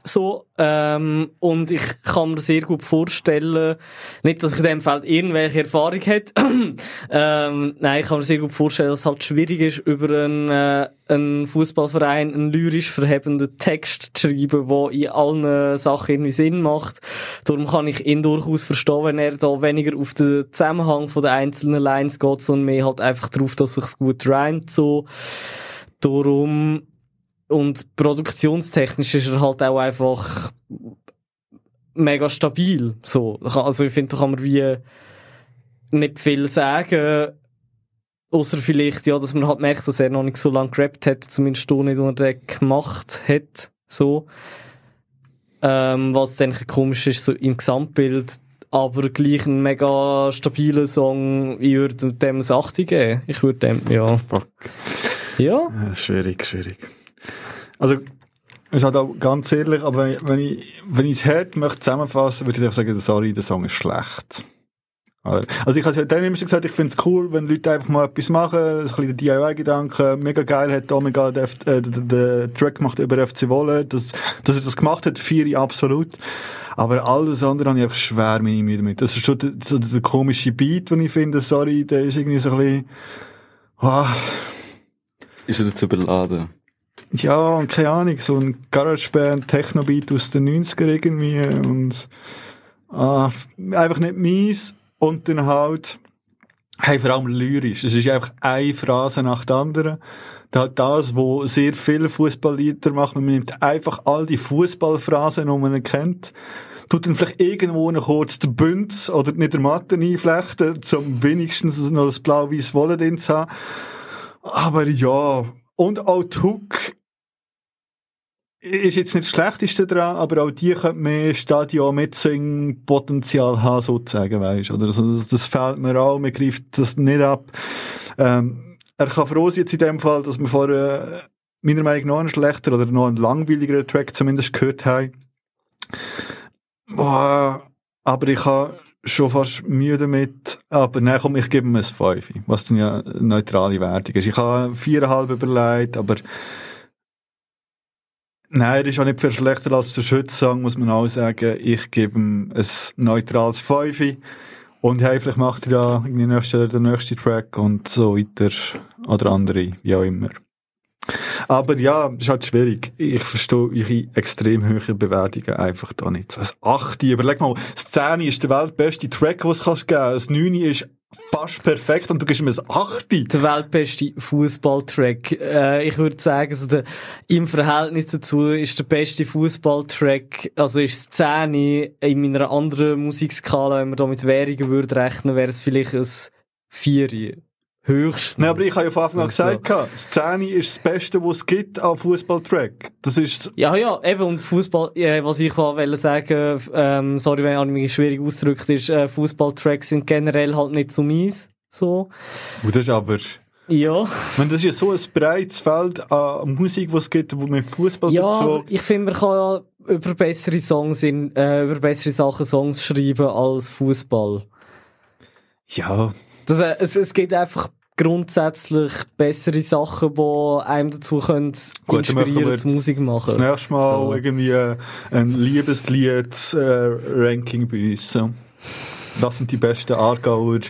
So, ähm, und ich kann mir sehr gut vorstellen, nicht, dass ich in dem Fall irgendwelche Erfahrung hätte, <clears throat> ähm, nein, ich kann mir sehr gut vorstellen, dass es halt schwierig ist, über einen, äh, einen Fußballverein einen lyrisch verhebenden Text zu schreiben, der in allen Sachen irgendwie Sinn macht. Darum kann ich ihn durchaus verstehen, wenn er da weniger auf den Zusammenhang von den einzelnen Lines geht, sondern mehr halt einfach darauf, dass sich's gut reimt, so. Darum, und produktionstechnisch ist er halt auch einfach mega stabil. So. Also ich finde, da kann man wie nicht viel sagen. Außer vielleicht, ja, dass man halt merkt, dass er noch nicht so lange gerappt hat, zumindest da nicht unter der gemacht hat. So. Ähm, was dann komisch ist, so im Gesamtbild. Aber gleich ein mega stabiler Song. Ich würde dem ein 8 geben. Ich würde dem, ja. Fuck. Ja. Ja, schwierig, schwierig. Also, ist halt auch ganz ehrlich, aber wenn ich, wenn ich, wenn ich es hart möchte zusammenfassen, würde ich einfach sagen, sorry, der Song ist schlecht. Also ich habe ja dann immer schon gesagt, ich finde es cool, wenn Leute einfach mal etwas machen, ein bisschen DIY-Gedanke, mega geil hat Omega den, äh, den, den Track gemacht über FC Wolle, dass, dass er das gemacht hat, vier absolut. Aber alles andere habe ich einfach schwer meine Mühe damit. Das ist schon der, so der komische Beat, den ich finde, sorry, der ist irgendwie so ein bisschen, ah, Ist er dazu überladen? Ja, und keine Ahnung, so ein GarageBand Techno-Beat aus den 90er irgendwie und ah, einfach nicht mies und dann halt hey, vor allem lyrisch. Es ist einfach eine Phrase nach der anderen. Da hat das, wo sehr viele Fußballlieder machen, man nimmt einfach all die Fußballphrasen, die man kennt, tut dann vielleicht irgendwo noch kurz den Bünz oder nicht der Matten einflechten, zum wenigstens noch das blau-weiß Wolle drin zu haben. Aber ja, und auch die Hook ist jetzt nicht das Schlechteste dran, aber auch die könnte mehr Stadion-Mitsing-Potenzial haben, sozusagen, weisst oder? Also, das, das fehlt mir auch, man greift das nicht ab. Ähm, er kann froh sein jetzt in dem Fall, dass wir vorher, äh, meiner Meinung nach, noch einen schlechter oder noch einen langweiligeren Track zumindest gehört haben. Boah, aber ich habe schon fast Mühe damit. Aber nein, komm, ich gebe ihm ein 5, was dann ja eine neutrale Wertung ist. Ich habe viereinhalb überlegt, aber nein, er ist auch nicht viel schlechter als der Schützsang, muss man auch sagen. Ich gebe ihm ein neutrales 5. Und hey, vielleicht macht er ja nächste, der nächste Track und so weiter. Oder andere, wie auch immer. Aber ja, ist halt schwierig. Ich verstehe eure extrem hohe Bewertungen einfach da nicht. So ein 8. Überleg mal, das 10 ist der weltbeste Track, den es kannst geben. Das 9 ist fast perfekt und du gibst ihm ein 8. Der weltbeste Fußballtrack. Äh, ich würde sagen, also der, im Verhältnis dazu ist der beste Fußballtrack, also ist das 10 in meiner anderen Musikskala, wenn man da mit Währungen würde rechnen, wäre es vielleicht ein 4. Höchstens. Nein, aber ich habe ja von Anfang an gesagt, das 10 ist das Beste, was es gibt an Fußballtrack. Das ist, Ja, ja, eben, und Fußball, äh, was ich wollte sagen, ähm, sorry, wenn ich mich schwierig ausgedrückt ist, äh, Fußballtracks sind generell halt nicht so mies, so. und das ist aber, Ja. wenn das ist ja so ein breites Feld an Musik, was es gibt, wo mit Fußball Ja, aber bezog. ich finde, man kann ja über bessere Songs in, äh, über bessere Sachen Songs schreiben als Fußball. Ja, Das, äh, es, es gibt einfach grundsätzlich bessere Sachen, die einem dazu können Gut, inspirieren zu Musik machen. das nächste Mal So. irgendwie äh, ein Liebeslied-Ranking bei uns. So. Das sind die besten Aargauer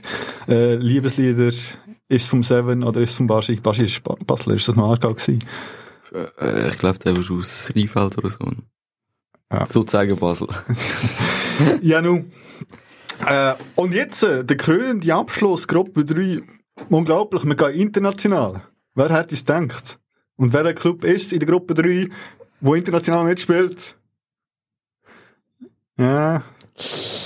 äh, Liebeslieder. Ist es vom Seven oder ist es vom Baschi? Baschi ist Ba- Basler, ist das noch Aargau gewesen? Äh, ich glaube, der ist aus Rheinfeld oder so. Ja. Sozusagen Basel. <laughs> Ja, nun. Äh, und jetzt, äh, der krönende Abschluss, Gruppe 3. Unglaublich, wir gehen international. Wer hätte es gedacht? Und welcher Club ist es in der Gruppe 3, wo international mitspielt? Ja.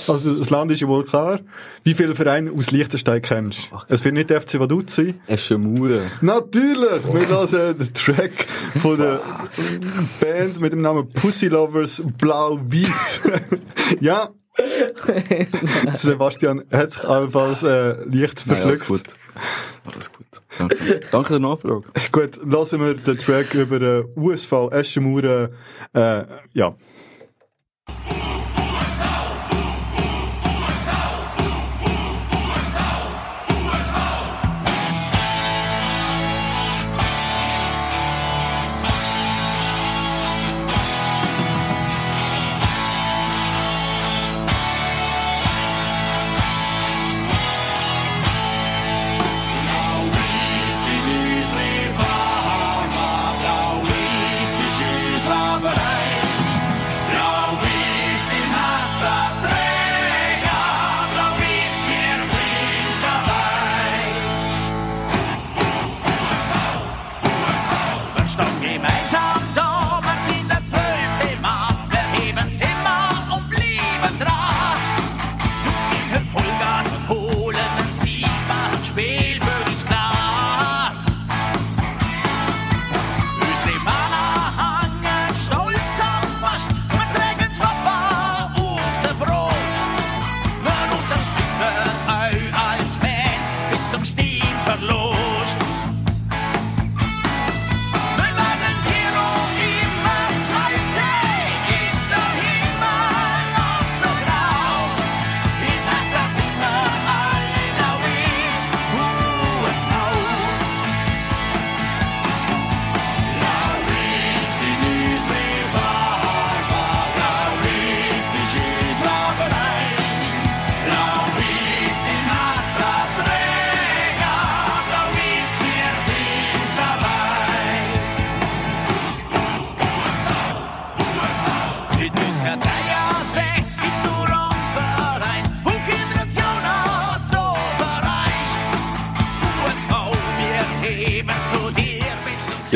Also, das Land ist ja wohl klar. Wie viele Vereine aus Liechtenstein kennst du? Es wird nicht der FC Vaduz sein. Eschemuren. Natürlich! Wir hören den Track von der Band mit dem Namen Pussy Lovers Blau-Weiß. <laughs> ja. <laughs> Sebastian hat sich allenfalls äh, leicht Nein, alles gut. Danke. Danke der Nachfrage. <laughs> Gut, lassen wir den Track über äh, USV Eschenmauer. Äh, ja.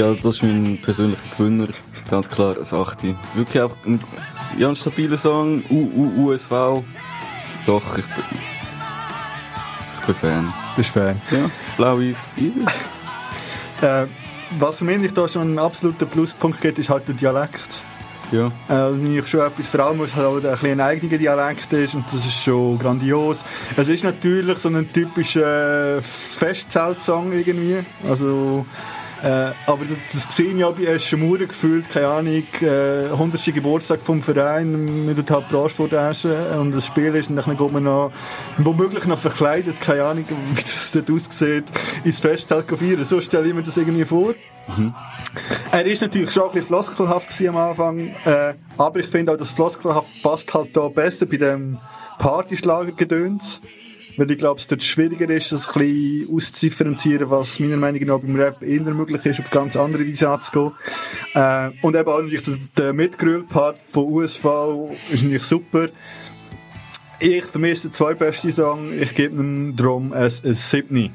Ja, das ist mein persönlicher Gewinner. Ganz klar, das 8. Wirklich auch ein, ja, ein stabiler Song. U, U, USV. Doch, ich bin, ich bin Fan. Bist Fan. Ja, blau-weiß, easy. <laughs> Äh, was für mich da schon ein absoluter Pluspunkt gibt, ist halt der Dialekt. Ja. Äh, Also ich schon etwas, vor allem, weil es halt auch ein, bisschen ein eigener Dialekt ist und das ist schon grandios. Es ist natürlich so ein typischer Festzeltsong irgendwie, also äh, aber das, das sehe ich ja bei Eschenmauer gefühlt, keine Ahnung, äh, 100. Geburtstag vom Verein, mit der halt Branche vor der Eschen und das Spiel ist und dann geht man noch, womöglich noch verkleidet, keine Ahnung, <laughs> wie das dort aussieht, ins Festzelt feiern. So stelle ich mir das irgendwie vor. Er ist natürlich schon ein bisschen floskelhaft am Anfang, äh, aber ich finde auch, das floskelhaft passt halt da besser bei dem Partyschlager-Gedöns. Weil ich glaube, es dort schwieriger ist, das ein bisschen auszudifferenzieren, was meiner Meinung nach beim Rap eher möglich ist, auf ganz andere Weise anzugehen. Äh, und eben auch natürlich der, der Mitgröl-Part von USV ist natürlich super. Ich vermisse den zwei besten Song, ich gebe ihm drum ein, ein 7.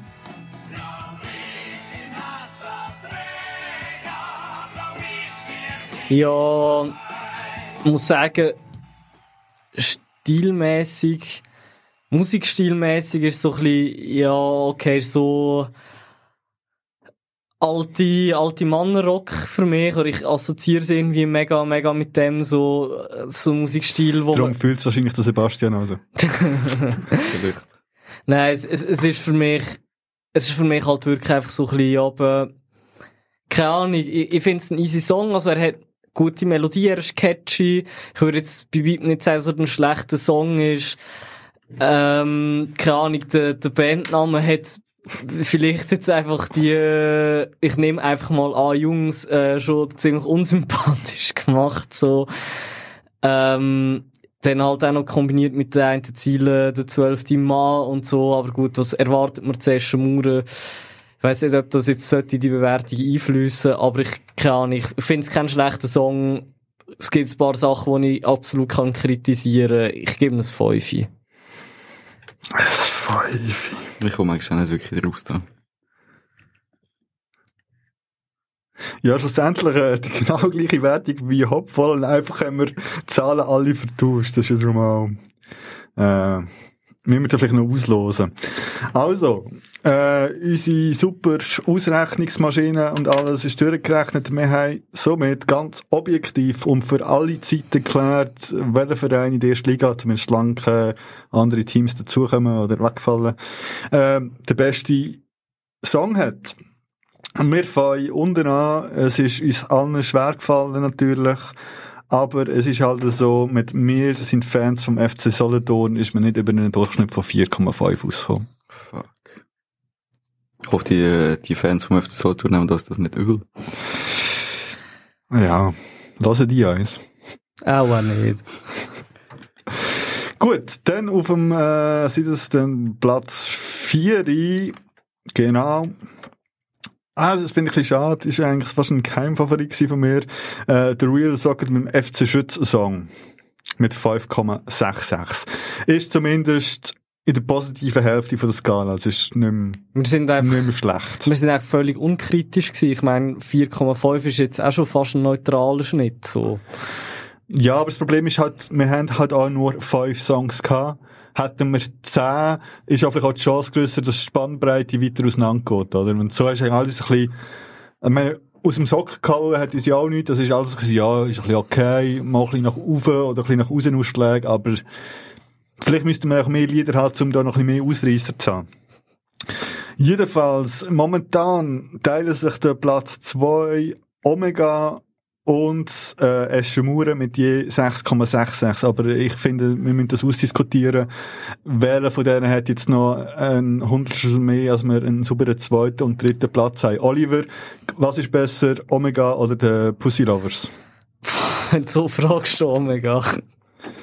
Ja, muss sagen, stilmäßig, musikstilmäßig ist so ein bisschen, ja, okay, so alte, alte Mannenrock für mich, oder ich assoziiere es irgendwie mega, mega mit dem, so, so Musikstil, wo Darum fühlt es wahrscheinlich der Sebastian also. <laughs> Vielleicht. Nein, es, es, es ist für mich, es ist für mich halt wirklich einfach so ein bisschen, aber, keine Ahnung, ich, ich finde es ein easy Song, also er hat gute Melodie, er ist catchy, ich würde jetzt bei weitem nicht sagen, dass er ein schlechter Song ist, ähm, keine Ahnung, der, der Bandname hat vielleicht jetzt einfach die, äh, ich nehme einfach mal an, Jungs, äh, schon ziemlich unsympathisch gemacht, so, ähm, dann halt auch noch kombiniert mit den einen Zielen, der zwölfte Mann und so, aber gut, was erwartet man zuerst Mauern? Ich weiss nicht, ob das jetzt sollte die Bewertung einflüssen, aber ich, keine Ahnung, ich finde es keinen schlechten Song. Es gibt ein paar Sachen, die ich absolut kann kritisieren kann. Ich gebe ein 5. Ein 5. Ich komme eigentlich auch nicht wirklich raus da. Ja, schlussendlich äh, die genau gleiche Wertung wie Hopfall und einfach haben wir die Zahlen alle vertauscht. Das ist ja darum auch, äh, müssen wir da vielleicht noch auslosen. Also, äh, unsere super Ausrechnungsmaschine und alles ist durchgerechnet. Wir haben somit ganz objektiv und für alle Zeiten geklärt, welcher Verein in der ersten Liga, zumindest lang keine andere Teams dazukommen oder wegfallen, äh, der beste Song hat. Wir fangen unten an. Es ist uns allen schwer gefallen, natürlich. Aber es ist halt so, mit mir sind Fans vom FC Solothurn, ist man nicht über einen Durchschnitt von 4,5 ausgekommen. Fuck. Ich hoffe, die, die Fans vom FC Solothurn nehmen das, das nicht übel. Ja, lassen die eins. Auch nicht. Gut, dann auf dem, äh, sind es dann Platz 4, genau. Ah, das finde ich ein bisschen schade. Ist eigentlich fast ein Keimfavorit von mir. Äh, der Real Soccer mit dem FC Schütz Song. Mit 5,66. Ist zumindest in der positiven Hälfte von der Skala. Also ist nicht mehr, Wir sind einfach, nicht mehr schlecht. wir sind eigentlich völlig unkritisch gewesen. Ich meine, 4,5 ist jetzt auch schon fast ein neutraler Schnitt, so. Ja, aber das Problem ist halt, wir haben halt auch nur fünf Songs gehabt. Hätten wir zehn, ist auch vielleicht auch die Chance grösser, dass die Spannbreite weiter auseinandergeht, oder? Und so ist eigentlich alles ein bisschen, ich meine, aus dem Sock gehauen hat uns ja auch nichts, das ist alles ja, ist ein bisschen okay, mal ein bisschen nach oben oder ein bisschen nach außen ausschlägen, aber vielleicht müssten wir auch mehr Lieder haben, um da noch ein bisschen mehr Ausreißer zu haben. Jedenfalls, momentan teilen sich der Platz 2 Omega und äh, Eschenmauer mit je 6,66. Aber ich finde, wir müssen das ausdiskutieren. Welcher von denen hat jetzt noch ein Hundertstel mehr, als wir einen sauberen zweiten und dritten Platz haben? Oliver, was ist besser, Omega oder der Pussy Lovers? <laughs> Wenn du so fragst, du, oh mega.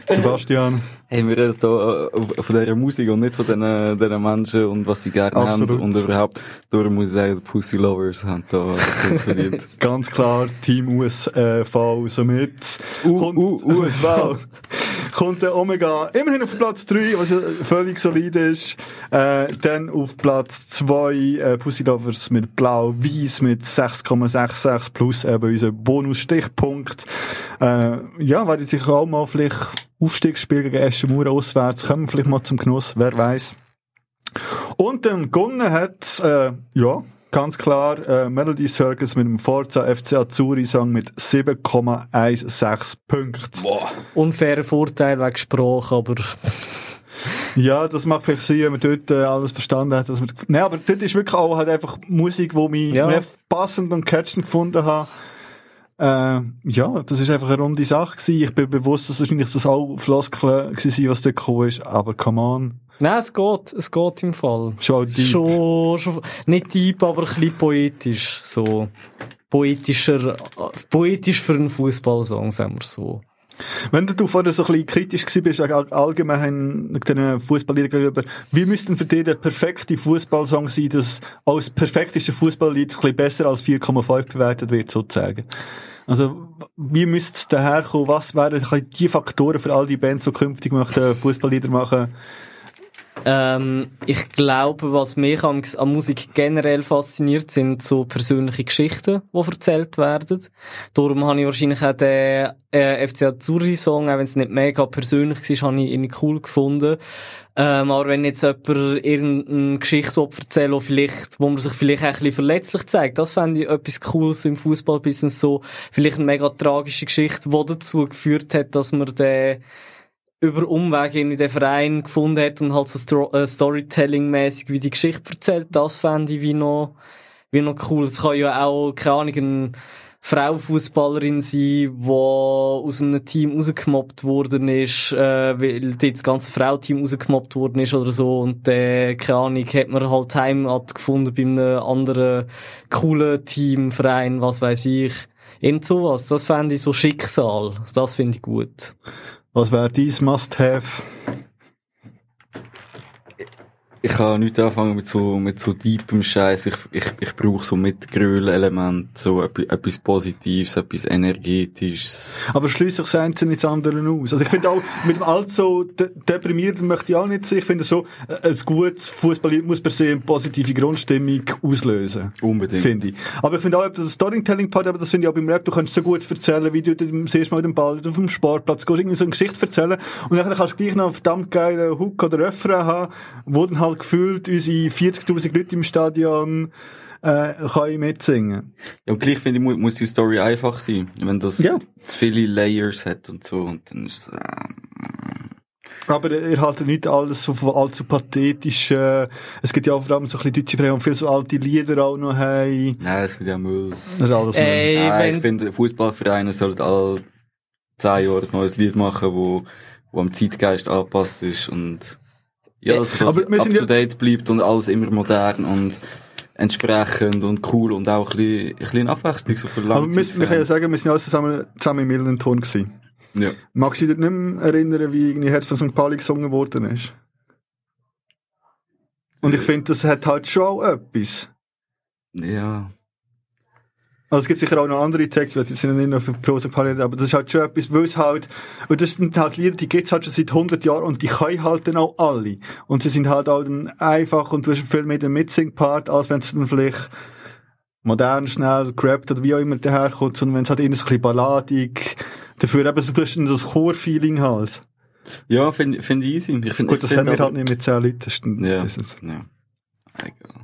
Sebastian? Hey, wir reden hier äh, von dieser Musik und nicht von diesen, diesen Menschen und was sie gerne Absolut. haben und überhaupt. Darum muss ich sagen, die Pussy Lovers haben da verdient. <laughs> Ganz klar, Team USV somit. U- Kommt- U- USV. <laughs> kommt der Omega immerhin auf Platz 3, was ja völlig solide ist. Äh, dann auf Platz 2 äh, Pussy Lovers mit Blau-Weiß mit 6,66 plus eben unser Bonus-Stichpunkt. Äh, ja, werden sich auch mal vielleicht Aufstiegsspiel gegen Eschenmauer auswärts kommen, vielleicht mal zum Genuss, wer weiß. Und dann gewonnen hat, äh, ja, ganz klar, äh, Melody Circus mit dem Forza FC Azzurri Song mit 7,16 Punkten. Unfairer Vorteil wegen Sprache, aber <laughs> Ja, das mag vielleicht sein, wenn man dort äh, alles verstanden hat. Dass man, nee, aber dort ist wirklich auch halt einfach Musik, die mich Ja. ja. passend und catchend gefunden habe. Äh, ja, das ist einfach eine runde Sache gewesen. Ich bin bewusst, dass wahrscheinlich das auch Floskeln gewesen, was dort gekommen ist. Aber come on. nein, es geht, es geht im Fall. Schon deep. Schon, schon, nicht deep, aber ein bisschen poetisch, so. Poetischer, poetisch für einen Fußballsong, sagen wir so. Wenn du vorher so ein bisschen kritisch gewesen bist, all- allgemein den Fußballliedern gegenüber, wie müsste denn für dich der perfekte Fußballsong sein, dass als perfekteste Fußballlied ein bisschen besser als 4,5 bewertet wird, sozusagen? Also, wie müsste es daherkommen? Was wären die Faktoren für all die Bands, die künftig möchten Fußballlieder machen? Ähm, ich glaube, was mich an, an Musik generell fasziniert, sind so persönliche Geschichten, die erzählt werden. Darum habe ich wahrscheinlich auch den äh, FC Azzurri Song, auch wenn es nicht mega persönlich war, habe ich irgendwie cool gefunden. Ähm, aber wenn jetzt jemand irgendeine Geschichte will, vielleicht, wo man sich vielleicht auch ein bisschen verletzlich zeigt, das fände ich etwas Cooles im Fußballbusiness so. Vielleicht eine mega tragische Geschichte, die dazu geführt hat, dass man den über Umwege irgendwie den Verein gefunden hat und halt so äh, Storytelling-mäßig wie die Geschichte erzählt, das fände ich wie noch, wie noch cool. Es kann ja auch, keine Ahnung, eine Frau Fußballerin sein, die aus einem Team rausgemobbt worden ist, äh, weil das ganze Frauteam rausgemobbt worden ist oder so und äh, keine Ahnung, hat man halt Heimat gefunden bei einem anderen coolen Team, Verein, was weiß ich. Irgend sowas, das fände ich so Schicksal, das finde ich gut. Was wäre dies Must-Have? Ich kann nicht anfangen mit so, mit so deepem Scheiß. Ich, ich, ich brauche so Mitgröl-Element, so etwas, Positives, etwas Energetisches. Aber schließt sich das eine nicht das andere aus. Also ich finde auch, mit dem allzu de deprimierten möchte ich auch nicht sein. Ich finde so, äh, ein gutes Fußballlied muss per se eine positive Grundstimmung auslösen. Unbedingt. Finde ich. Aber ich finde auch, das Storytelling-Part, aber das finde ich auch beim Rap, du kannst so gut erzählen, wie du das erste Mal den Ball auf dem Sportplatz gehst, irgendwie so eine Geschichte erzählen und dann kannst du gleich noch einen verdammt geilen Hook oder Refrain haben, wo dann halt gefühlt unsere 40'000 Leute im Stadion äh, können mitsingen. Ja, und gleich finde ich, mu- muss die Story einfach sein. Wenn das Ja. zu viele Layers hat und so, und dann ist es, äh, Aber ihr haltet nicht alles so von allzu pathetisch. Äh, es gibt ja auch vor allem so ein bisschen deutsche Frauen, die viele so alte Lieder auch noch haben. nein, das finde ich auch Müll. Das ist alles Ey, Nein, ich finde, Fußballvereine sollten alle zehn Jahre ein neues Lied machen, wo, wo am Zeitgeist angepasst ist und ja, das so Aber up to date bleibt und alles immer modern und entsprechend und cool und auch ein bisschen, ein bisschen Abwechslung so für Aber wir, wir können ja sagen, wir sind alle zusammen, zusammen im Millenton gewesen. Ja. Magst du dich nicht mehr erinnern, wie irgendwie Herz von St. Pauli gesungen worden ist? Und ich finde, das hat halt schon auch etwas. Ja. Also es gibt sicher auch noch andere Texte, die sind nicht nur für Pro St. Pauli, aber das ist halt schon etwas, weil es halt, und das sind halt Lieder, die gibt's halt schon seit 100 Jahren und die können halt dann auch alle. Und sie sind halt auch dann einfach und du hast viel mehr den Mitsing-Part, als wenn es dann vielleicht modern, schnell, gerappt oder wie auch immer daherkommt, sondern wenn es halt eher so ein bisschen balladig, dafür eben so ein bisschen das Chor-Feeling halt. Ja, finde find ich easy. Ich find, Gut, ich das haben wir halt nicht mit 10 Leuten. Das ist, Ja. das ist, Ja. Egal.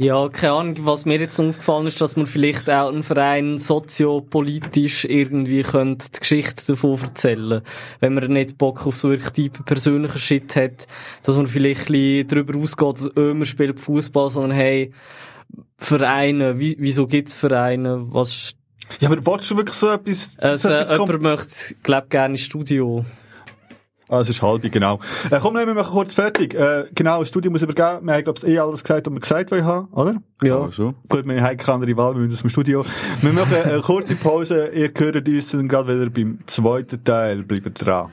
Ja, keine Ahnung, was mir jetzt aufgefallen ist, dass man vielleicht auch einen Verein soziopolitisch irgendwie könnte die Geschichte davon erzählen. Wenn man nicht Bock auf so wirklich tiefen persönlichen Shit hat, dass man vielleicht ein bisschen darüber ausgeht, dass ömer spielt Fußball, sondern hey, Vereine, wie, wieso gibt's Vereine, was, ja, aber wolltest du wirklich so etwas, also, so etwas jemand möchte, glaub, gerne ins Studio. Ah, es ist halb, genau. Äh, komm, nehmen wir machen kurz fertig. Äh, genau, das Studio muss übergeben. Wir haben, glaube ich, eh alles gesagt, was wir gesagt haben, oder? Ja. Ja, schon. Gut, wir haben keine andere Wahl, wir müssen das im Studio. Wir machen eine <laughs> kurze Pause. Ihr hört uns dann gerade wieder beim zweiten Teil. Bleibt dran.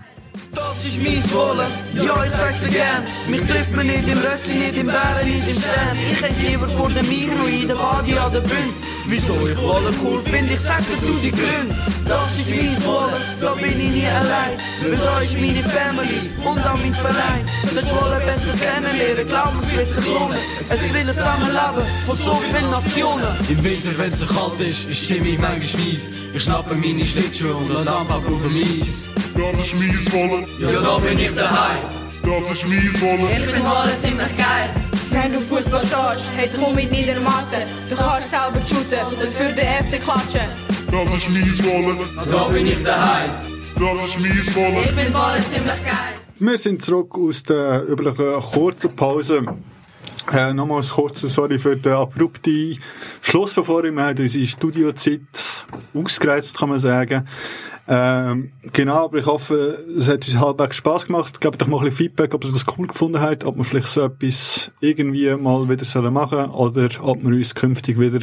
Das ist mein Wollen, ja ich zeig's dir gern Mich trifft man nicht im Rössli, nicht im Bären, nicht im Stern Ich hätte lieber vor dem Mikro in der Badi an der Bünz Wieso ich Wolle cool finde, ich sag dir du die Gründe. Das ist mein Wolle, da bin ich nie allein. Weil da ist meine Family und auch mein Verein. Sollst Wolle besser kennenlernen, glauben es wird sich lohnen. Es will ein Zusammenleben von so vielen Nationen. Im Winter, wenn's so kalt ist, ist Stimmung manchmal mies. Ich schnappe meine Schlittschuhe und lass einfach auf dem Eis. Das ist mies Wolle. Ja, da bin ich daheim. Das ist mies Wolle. Ich find Wolle ziemlich geil. Wenn du Fußball stehst, hey, komm mit in der Matte. Du kannst selber shooten und für den FC klatschen. Das ist mies Wolle. Da bin ich daheim. Das ist mies Wolle. Ich find Wolle ziemlich geil. Wir sind zurück aus der üblichen kurzen Pause. Äh, nochmals kurz, sorry für den abrupten Schluss von vorhin. Wir haben unsere Studiozeit ausgereizt, kann man sagen. Ähm, genau, aber ich hoffe, es hat uns halbwegs Spass gemacht. Gebt doch mal ein bisschen Feedback, ob ihr das cool gefunden habt, ob wir vielleicht so etwas irgendwie mal wieder sollen machen oder ob wir uns künftig wieder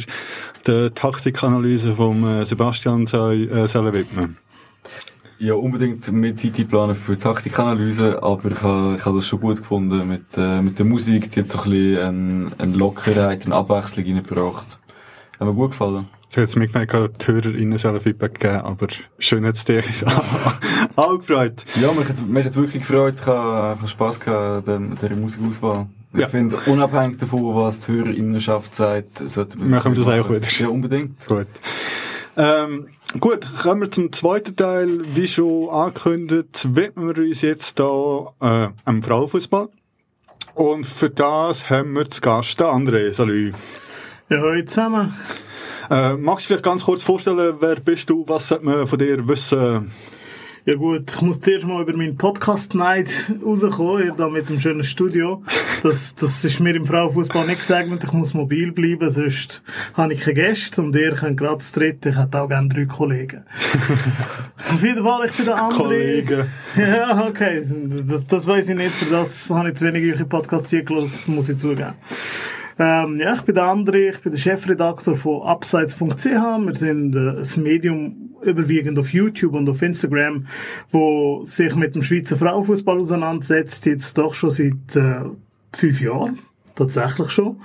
der Taktikanalyse von äh, Sebastian äh, sollen widmen. Ja, unbedingt mehr Zeit planen für Taktikanalyse, aber ich habe, ich habe das schon gut gefunden mit, äh, mit der Musik, die hat so ein bisschen eine, eine Lockerheit, eine Abwechslung reingebracht. Hat mir gut gefallen. Ich habe jetzt mitgemerkt, die HörerInnen sollen Feedback geben, aber schön hat es dir <laughs> auch gefreut. Ja, mich hat, mich hat wirklich gefreut, ich habe, ich Spass gehabt an der, der Musikauswahl. Ich Ja. finde, unabhängig davon, was die Hörerinnenschaft sagt, sollte man... Machen wir das auch wieder. Ja, unbedingt. Gut. Ähm, gut, kommen wir zum zweiten Teil. Wie schon angekündigt, widmen wir uns jetzt da äh, am Frauenfußball. Und für das haben wir zu Gast den André. Salut. Ja, hallo zusammen. Äh, magst du vielleicht ganz kurz vorstellen, wer bist du, was sollte man von dir wissen? Ja gut, ich muss zuerst mal über meinen Podcast-Night rauskommen, hier da mit dem schönen Studio. Das, das ist mir im Frauenfußball nicht gesagt, ich muss mobil bleiben, sonst habe ich keine Gäste und ihr könnt gerade das dritte, ich hätte auch gerne drei Kollegen. <laughs> Auf jeden Fall, ich bin der andere. Kollegen. Ja, okay, das, das, das weiß ich nicht, für das habe ich zu wenig eure Podcasts hier gelassen, muss ich zugeben. Ähm, ja, ich bin der André, ich bin der Chefredakteur von Upsides.ch. Wir sind äh, ein Medium überwiegend auf YouTube und auf Instagram, wo sich mit dem Schweizer Frauenfußball auseinandersetzt, jetzt doch schon seit äh, fünf Jahren. Tatsächlich schon.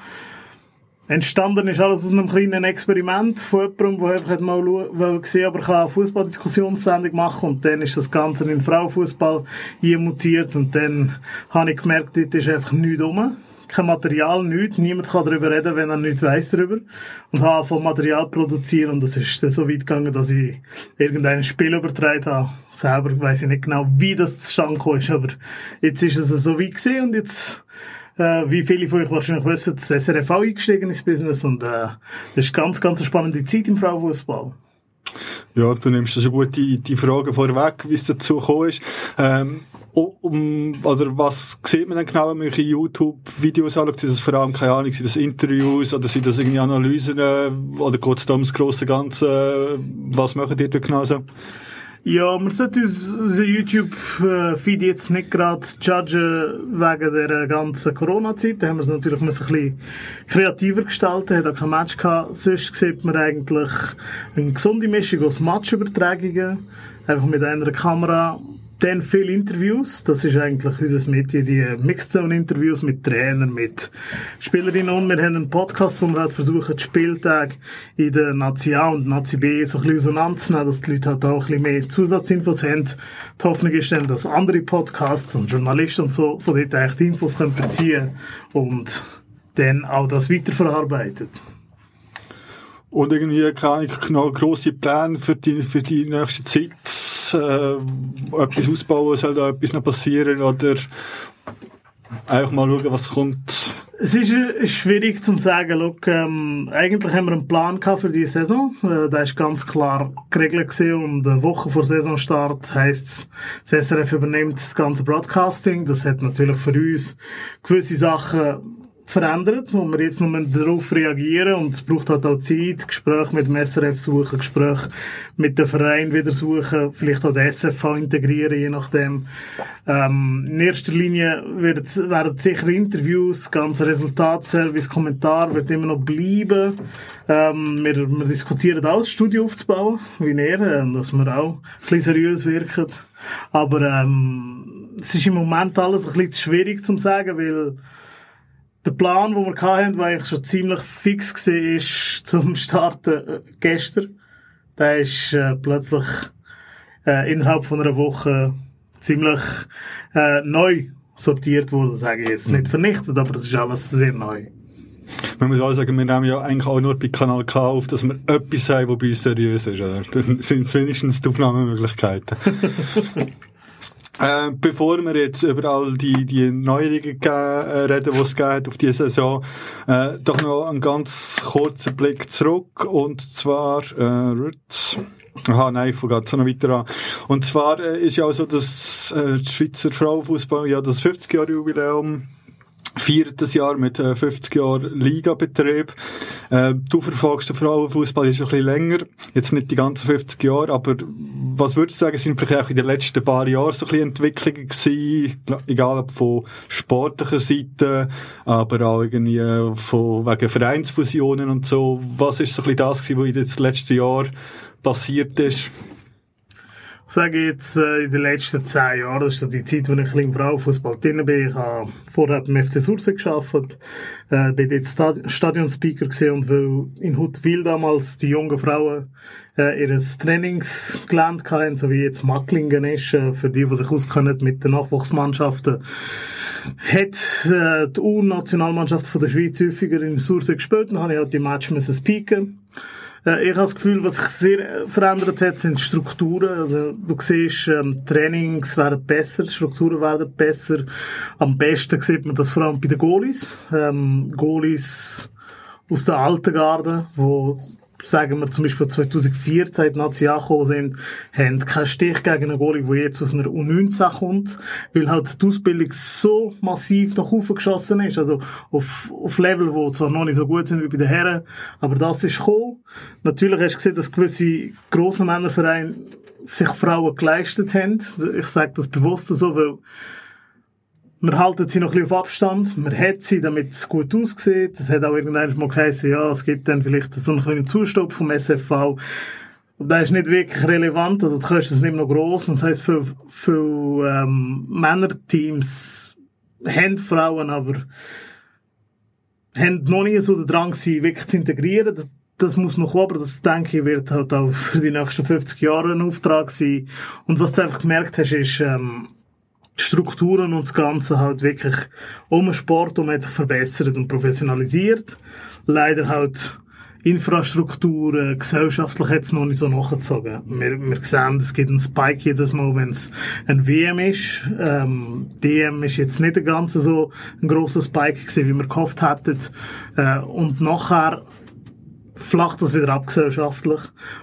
Entstanden ist alles aus einem kleinen Experiment von jemandem, der einfach mal schau- wollte sehen, aber kann eine Fußballdiskussionssendung machen und dann ist das Ganze in Frauenfußball mutiert und dann habe ich gemerkt, dort ist einfach nichts rum. Kein Material, nichts. Niemand kann darüber reden, wenn er nichts weiss darüber. Und habe von Material produzieren und das ist dann so weit gegangen, dass ich irgendein Spiel übertragen habe. Selber weiss ich nicht genau, wie das zustande gekommen ist, aber jetzt ist es so weit gesehen und jetzt äh, wie viele von euch wahrscheinlich wissen, das SRF eingestiegen ins Business und äh, das ist ganz, ganz eine spannende Zeit im Frauenfußball. Ja, du nimmst schon gut die, die Frage vorweg, wie es dazu gekommen ist. Ähm, um, oder was sieht man denn genau, wenn man YouTube-Videos anschaut? Sind das vor allem, keine Ahnung, sind das Interviews oder sind das irgendwie Analysen äh, oder geht es da ums grosse Ganze? Was machen die da genau so? Ja, man sollte uns unser YouTube-Feed jetzt nicht gerade judgen wegen der ganzen Corona-Zeit. Da haben wir es natürlich ein bisschen kreativer gestalten, hat auch kein Match gehabt. Sonst sieht man eigentlich eine gesunde Mischung aus Matchübertragungen, einfach mit einer Kamera, dann viele Interviews, das ist eigentlich unser Medium, die Mixed Zone Interviews mit Trainern, mit Spielerinnen und wir haben einen Podcast, wo wir halt versuchen, die Spieltage in der Nazi A und Nazi B so ein bisschen auseinanderzunehmen, dass die Leute halt auch ein bisschen mehr Zusatzinfos haben. Die Hoffnung ist dann, dass andere Podcasts und Journalisten und so von dort eigentlich die Infos können beziehen und dann auch das weiterverarbeitet. Und irgendwie, keine grosse Pläne für die, für die nächste Zeit, äh, etwas ausbauen, soll da etwas noch passieren oder einfach mal schauen, was kommt. Es ist schwierig zu sagen. Look, ähm, eigentlich haben wir einen Plan für die Saison. Äh, der ist ganz klar geregelt gewesen und eine Woche vor Saisonstart heisst das SRF übernimmt das ganze Broadcasting. Das hat natürlich für uns gewisse Sachen verändert, wo wir jetzt nur darauf reagieren und es braucht halt auch Zeit, Gespräche mit dem SRF suchen, Gespräche mit dem Verein wieder suchen, vielleicht auch den SFV integrieren, je nachdem. Ähm, in erster Linie wird, werden sicher Interviews, ganzer Resultatservice, Kommentar wird immer noch bleiben. Ähm, wir, wir diskutieren auch, das Studio aufzubauen, wie er, äh, dass wir auch ein bisschen seriös wirken. Aber ähm, es ist im Moment alles ein bisschen schwierig zu sagen, weil der Plan, den wir hatten, der eigentlich schon ziemlich fix war, <laughs> zum Starten äh, gestern. Der ist äh, plötzlich äh, innerhalb von einer Woche ziemlich äh, neu sortiert worden, sage ich jetzt. Nicht vernichtet, aber es ist alles sehr neu. Man muss auch sagen, wir nehmen ja eigentlich auch nur bei Kanal K auf, dass wir etwas haben, was bei uns seriös ist. Oder? <laughs> Dann sind es wenigstens die Aufnahmemöglichkeiten. <laughs> Äh, bevor wir jetzt über all die, die Neuerungen ge- äh, reden, die es hat auf diese Saison, äh, doch noch einen ganz kurzen Blick zurück. Und zwar, äh. Aha, nein, ich fange so noch weiter an. Und zwar äh, ist ja auch so, dass äh, die Schweizer Frauenfußball ja das 50-Jahre-Jubiläum feiert das Jahr mit äh, 50 Jahren Ligabetrieb. Äh, du verfolgst den Frauenfußball ist schon ein bisschen länger, jetzt nicht die ganzen 50 Jahre, aber was würdest du sagen, sind vielleicht auch in den letzten paar Jahren so ein bisschen Entwicklungen gewesen, egal ob von sportlicher Seite, aber auch irgendwie von, wegen Vereinsfusionen und so. Was ist so ein bisschen das gewesen, was in den letzten Jahren passiert ist? Ich sage jetzt, äh, in den letzten zehn Jahren, das ist so die Zeit, wo ich ein bisschen im Frauenfußball drin bin. Ich habe vorher beim FC Surse gearbeitet, äh, bin jetzt Stad Stadionspeaker gesehen und weil in Huttwil damals die jungen Frauen äh, ihres Trainingsgelände hatten, so wie jetzt Macklingen ist, äh, für die, die sich auskennen mit den Nachwuchsmannschaften, hat äh, die U-Nationalmannschaft der Schweiz häufiger in Surse gespielt, dann habe ich halt die Match müssen speaken. Ich habe das Gefühl, was sich sehr äh, verändert hat, sind die Strukturen. Also, du siehst, ähm, Trainings werden besser, Strukturen werden besser. Am besten sieht man das vor allem bei den Goalies. Ähm, Goalies aus der alten Garde, wo sagen wir zum Beispiel 2014 in die Nazi angekommen sind, haben keinen Stich gegen einen Goalie, der jetzt aus einer U19 kommt, weil halt die Ausbildung so massiv nach oben geschossen ist, also auf, auf Level, wo zwar noch nicht so gut sind wie bei den Herren, aber das ist gekommen. Natürlich hast du gesehen, dass gewisse grosse Männervereine sich Frauen geleistet haben. Ich sage das bewusst so, weil wir halten sie noch ein bisschen auf Abstand. Man hat sie, damit es gut aussieht. Es hat auch irgendwann mal geheißen, ja, es gibt dann vielleicht so einen kleinen Zustopp vom SFV. Und das ist nicht wirklich relevant. Also, die Kosten sind immer noch gross. Und das heisst, für, für, ähm, Männerteams haben Frauen aber, haben noch nie so den Drang, sie wirklich zu integrieren. Das, das muss noch kommen, aber das denke ich wird halt auch für die nächsten 50 Jahre ein Auftrag sein. Und was du einfach gemerkt hast, ist, ähm, Strukturen und das Ganze halt wirklich um den Sport um hat sich verbessert und professionalisiert. Leider halt Infrastruktur, gesellschaftlich hat es noch nicht so nachgezogen. Wir, wir sehen, es gibt einen Spike jedes Mal, wenn es ein WM ist. Ähm, DM ist jetzt nicht ganz so ein grosser Spike gewesen, wie wir gehofft hätten. Äh, und nachher flacht das wieder ab gesellschaftlich.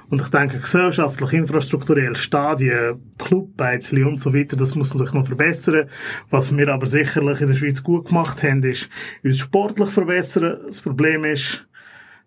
Und ich denke, gesellschaftlich, infrastrukturell, Stadien, Clubbeizli und so weiter, das muss sich noch verbessern. Was wir aber sicherlich in der Schweiz gut gemacht haben, ist uns sportlich verbessern. Das Problem ist,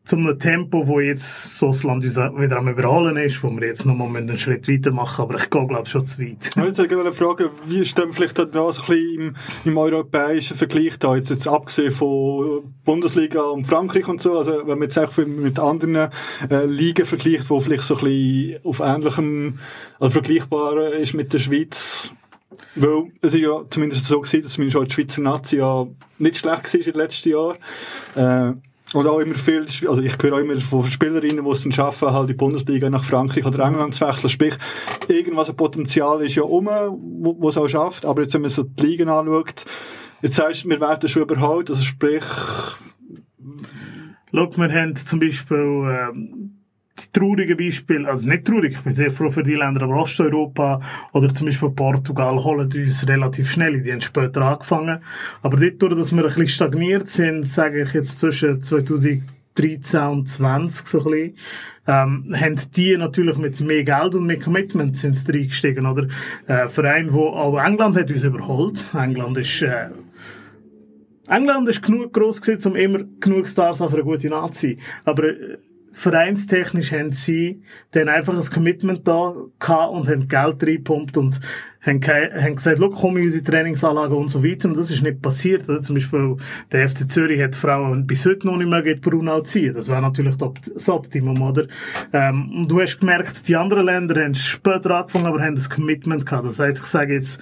zum einem Tempo, wo jetzt so das Land uns wieder am Überholen ist, wo wir jetzt noch mal einen Schritt weiter machen, aber ich gehe, glaube ich, schon zu weit. Ich wollte jetzt fragen, wie stehen vielleicht da so ein bisschen im, im europäischen Vergleich da, jetzt, jetzt abgesehen von Bundesliga und Frankreich und so, also wenn man jetzt auch mit anderen äh, Ligen vergleicht, wo vielleicht so ein bisschen auf ähnlichem, also vergleichbar ist mit der Schweiz, weil es ist ja zumindest so gewesen, dass zumindest auch die Schweizer Nazi ja nicht schlecht war in den letzten Jahren. Äh, und auch immer viel, also ich höre auch immer von Spielerinnen, die es dann schaffen, halt die Bundesliga nach Frankreich oder England zu wechseln. Sprich, irgendwas ein Potenzial ist ja um, wo, es auch schafft. Aber jetzt, wenn man so die Ligen anschaut, jetzt sagst du, wir werden schon überholt, also sprich... Schau, wir haben zum Beispiel, ähm, die traurigen Beispiele, also nicht traurig, ich bin sehr froh für die Länder, aber Osteuropa oder zum Beispiel Portugal holen uns relativ schnell, die haben später angefangen. Aber dort, durch, dass wir ein bisschen stagniert sind, sage ich jetzt zwischen 2013 und 20 so ein bisschen, ähm, haben die natürlich mit mehr Geld und mehr Commitment sind sie reingestiegen, oder? Äh, Verein, wo auch England hat uns überholt. England ist, äh, England ist genug gross gewesen, um immer genug Stars auf eine gute Nazi. Aber äh, vereinstechnisch haben sie dann einfach ein Commitment da gehabt und haben Geld reingepumpt und haben, haben gesagt, schau, komm in unsere Trainingsanlage und so weiter. Und das ist nicht passiert. Oder? Zum Beispiel, der FC Zürich hat Frauen bis heute noch nicht mehr gegen Brunau ziehen. Das wäre natürlich das Optimum, oder? Ähm, und du hast gemerkt, die anderen Länder haben später angefangen, aber haben das Commitment gehabt. Das heisst, ich sage jetzt,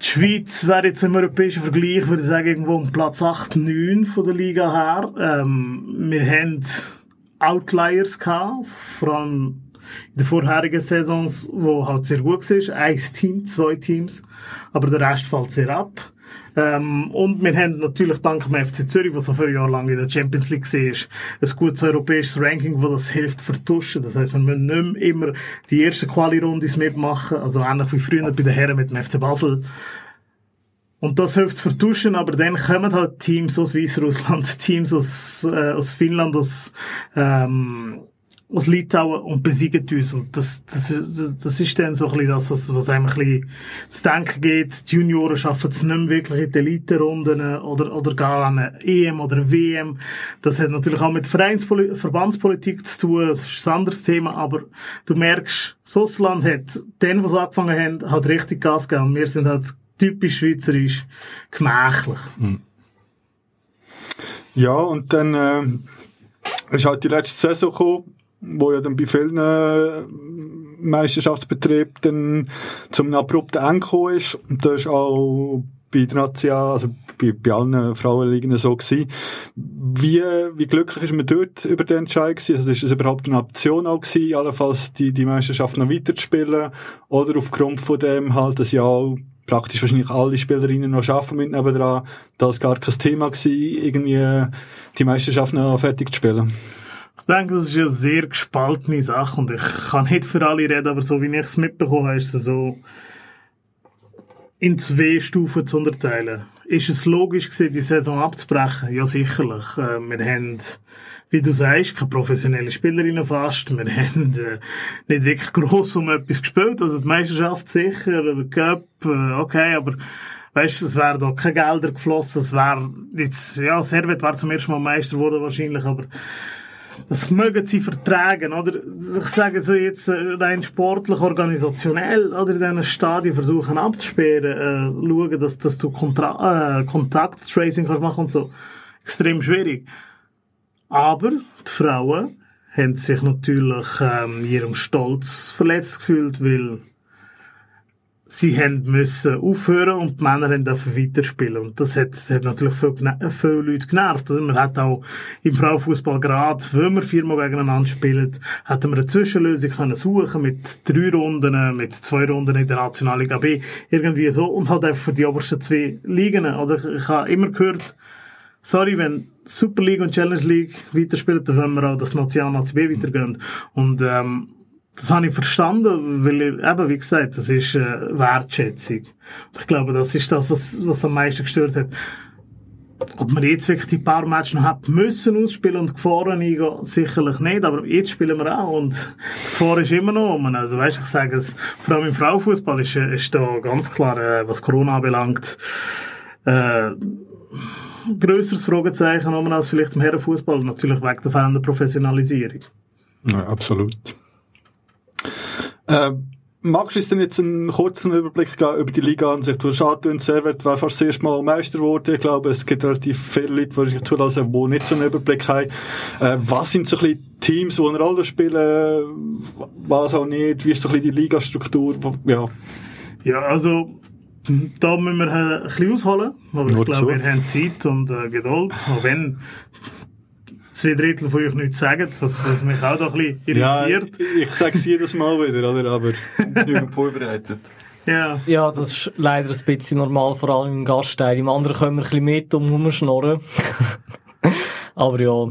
Die Schweiz wäre jetzt im europäischen Vergleich, würde ich sagen, irgendwo um Platz 8, 9 von der Liga her. Ähm, wir haben Outliers gehabt, vor allem in den vorherigen Saisons, wo halt sehr gut war. Ein Team, zwei Teams. Aber der Rest fällt sehr ab. Ähm, und wir haben natürlich dank dem FC Zürich, was so viele Jahre lang in der Champions League war, ein gutes europäisches Ranking, das das hilft vertuschen. Das heisst, wir müssen nicht mehr immer die ersten Quali-Rundes mitmachen, also ähnlich wie früher bei den Herren mit dem FC Basel. Und das hilft zu vertuschen, aber dann kommen halt Teams aus Weißrussland, <laughs> Teams aus, äh, aus Finnland, aus, ähm, aus Litauen und besiegen uns. Und das, das, das ist dann so ein bisschen das, was, was einem ein bisschen zu denken geht. Die Junioren schaffen es nicht mehr wirklich in den Elite-Runden oder, oder gar an eine EM oder WM. Das hat natürlich auch mit Vereinspoli Verbandspolitik zu tun. Das ist ein anderes Thema. Aber du merkst, Russland hat, den, was angefangen haben, hat richtig Gas gegeben. Und wir sind halt typisch schweizerisch gemächlich. Ja, und dann äh, ist halt die letzte Saison gekommen, wo ja dann bei vielen äh, Meisterschaftsbetrieben dann zum abrupten Ende gekommen ist. Und das ist auch bei der National, also bei, bei allen Frauenligen so gewesen. Wie, wie glücklich ist man dort über den Entscheid gewesen? Also ist es überhaupt eine Option auch gewesen, allenfalls die, die Meisterschaft noch weiterzuspielen? Oder aufgrund von dem halt, dass ja auch praktisch wahrscheinlich alle Spielerinnen noch arbeiten mit nebendran, dass gar kein Thema gewesen, irgendwie die Meisterschaft noch fertig zu spielen? Ich denke, das ist eine sehr gespaltene Sache und ich kann nicht für alle reden, aber so wie ich es mitbekommen habe, ist es so in zwei Stufen zu unterteilen. Ist es logisch gewesen, die Saison abzubrechen? Ja, sicherlich. Äh, wir haben, wie du sagst, keine professionellen Spielerinnen fast. Wir <laughs> haben äh, nicht wirklich gross um etwas gespielt. Also die Meisterschaft sicher, der Cup, äh, okay, aber weißt es wären da keine Gelder geflossen. Es wäre jetzt, ja, Servet war zum ersten Mal Meister geworden wahrscheinlich, aber das mögen sie vertragen, oder? Ich sage so jetzt äh, rein sportlich, organisationell, oder in diesen Stadien versuchen abzusperren, äh, schauen, dass, dass du Kontra äh, Kontakttracing kannst machen und so. Extrem schwierig. Aber die Frauen haben sich natürlich ähm, ihrem Stolz verletzt gefühlt, weil sie haben müssen aufhören und die Männer haben dürfen weiterspielen. Und das hat, hat natürlich viele, viele Leute genervt. Also man hat auch im Frauenfußball gerade, wenn wir viermal gegeneinander spielen, hätten wir eine Zwischenlösung können suchen mit drei Runden, mit zwei Runden in der Nationalliga B, irgendwie so, und halt einfach für die obersten zwei Ligen. Oder ich habe immer gehört, sorry, wenn Super League und Challenge League weiterspielen, dann wollen wir auch das National B weitergehen. Und, ähm, das habe ich verstanden, weil, ich- eben, wie gesagt, das ist äh, Wertschätzung. Und ich glaube, das ist das, was, was am meisten gestört hat. Ob man jetzt wirklich die paar Matches noch hat müssen ausspielen und Gefahren eingehen, sicherlich nicht, aber jetzt spielen wir auch und die Gefahr ist immer noch um. Also weißt, ich sage es, vor allem im Frauenfußball ist, äh, ist da ganz klar, äh, was Corona anbelangt, äh, <laughs> grösseres Fragezeichen um als vielleicht im Herrenfußball, natürlich wegen der fehlenden Professionalisierung. Ja, absolut. Äh, magst du uns denn jetzt einen kurzen Überblick geben über die Liga an sich? Du hast angetönt, Servet war fast das erste Mal Meister geworden. Ich glaube, es gibt relativ viele Leute, die sich zulassen, die nicht so einen Überblick haben. Äh, was sind so ein bisschen Teams, die eine Rolle spielen, was auch nicht? Wie ist so ein bisschen die Ligastruktur? Ja. Ja, also, da müssen wir äh, ein bisschen ausholen, aber Nur ich glaube, zu. wir haben Zeit und äh, Geduld, auch wenn zwei Drittel von euch nichts sagen, was, was mich auch da ein bisschen Ja, irritiert. ich, ich sage es jedes Mal wieder, oder? Aber genügend vorbereitet. Ja. Ja, das ist leider ein bisschen normal, vor allem im Gastteil. Im anderen können wir ein bisschen mit um rumschnorren. <laughs> Aber ja,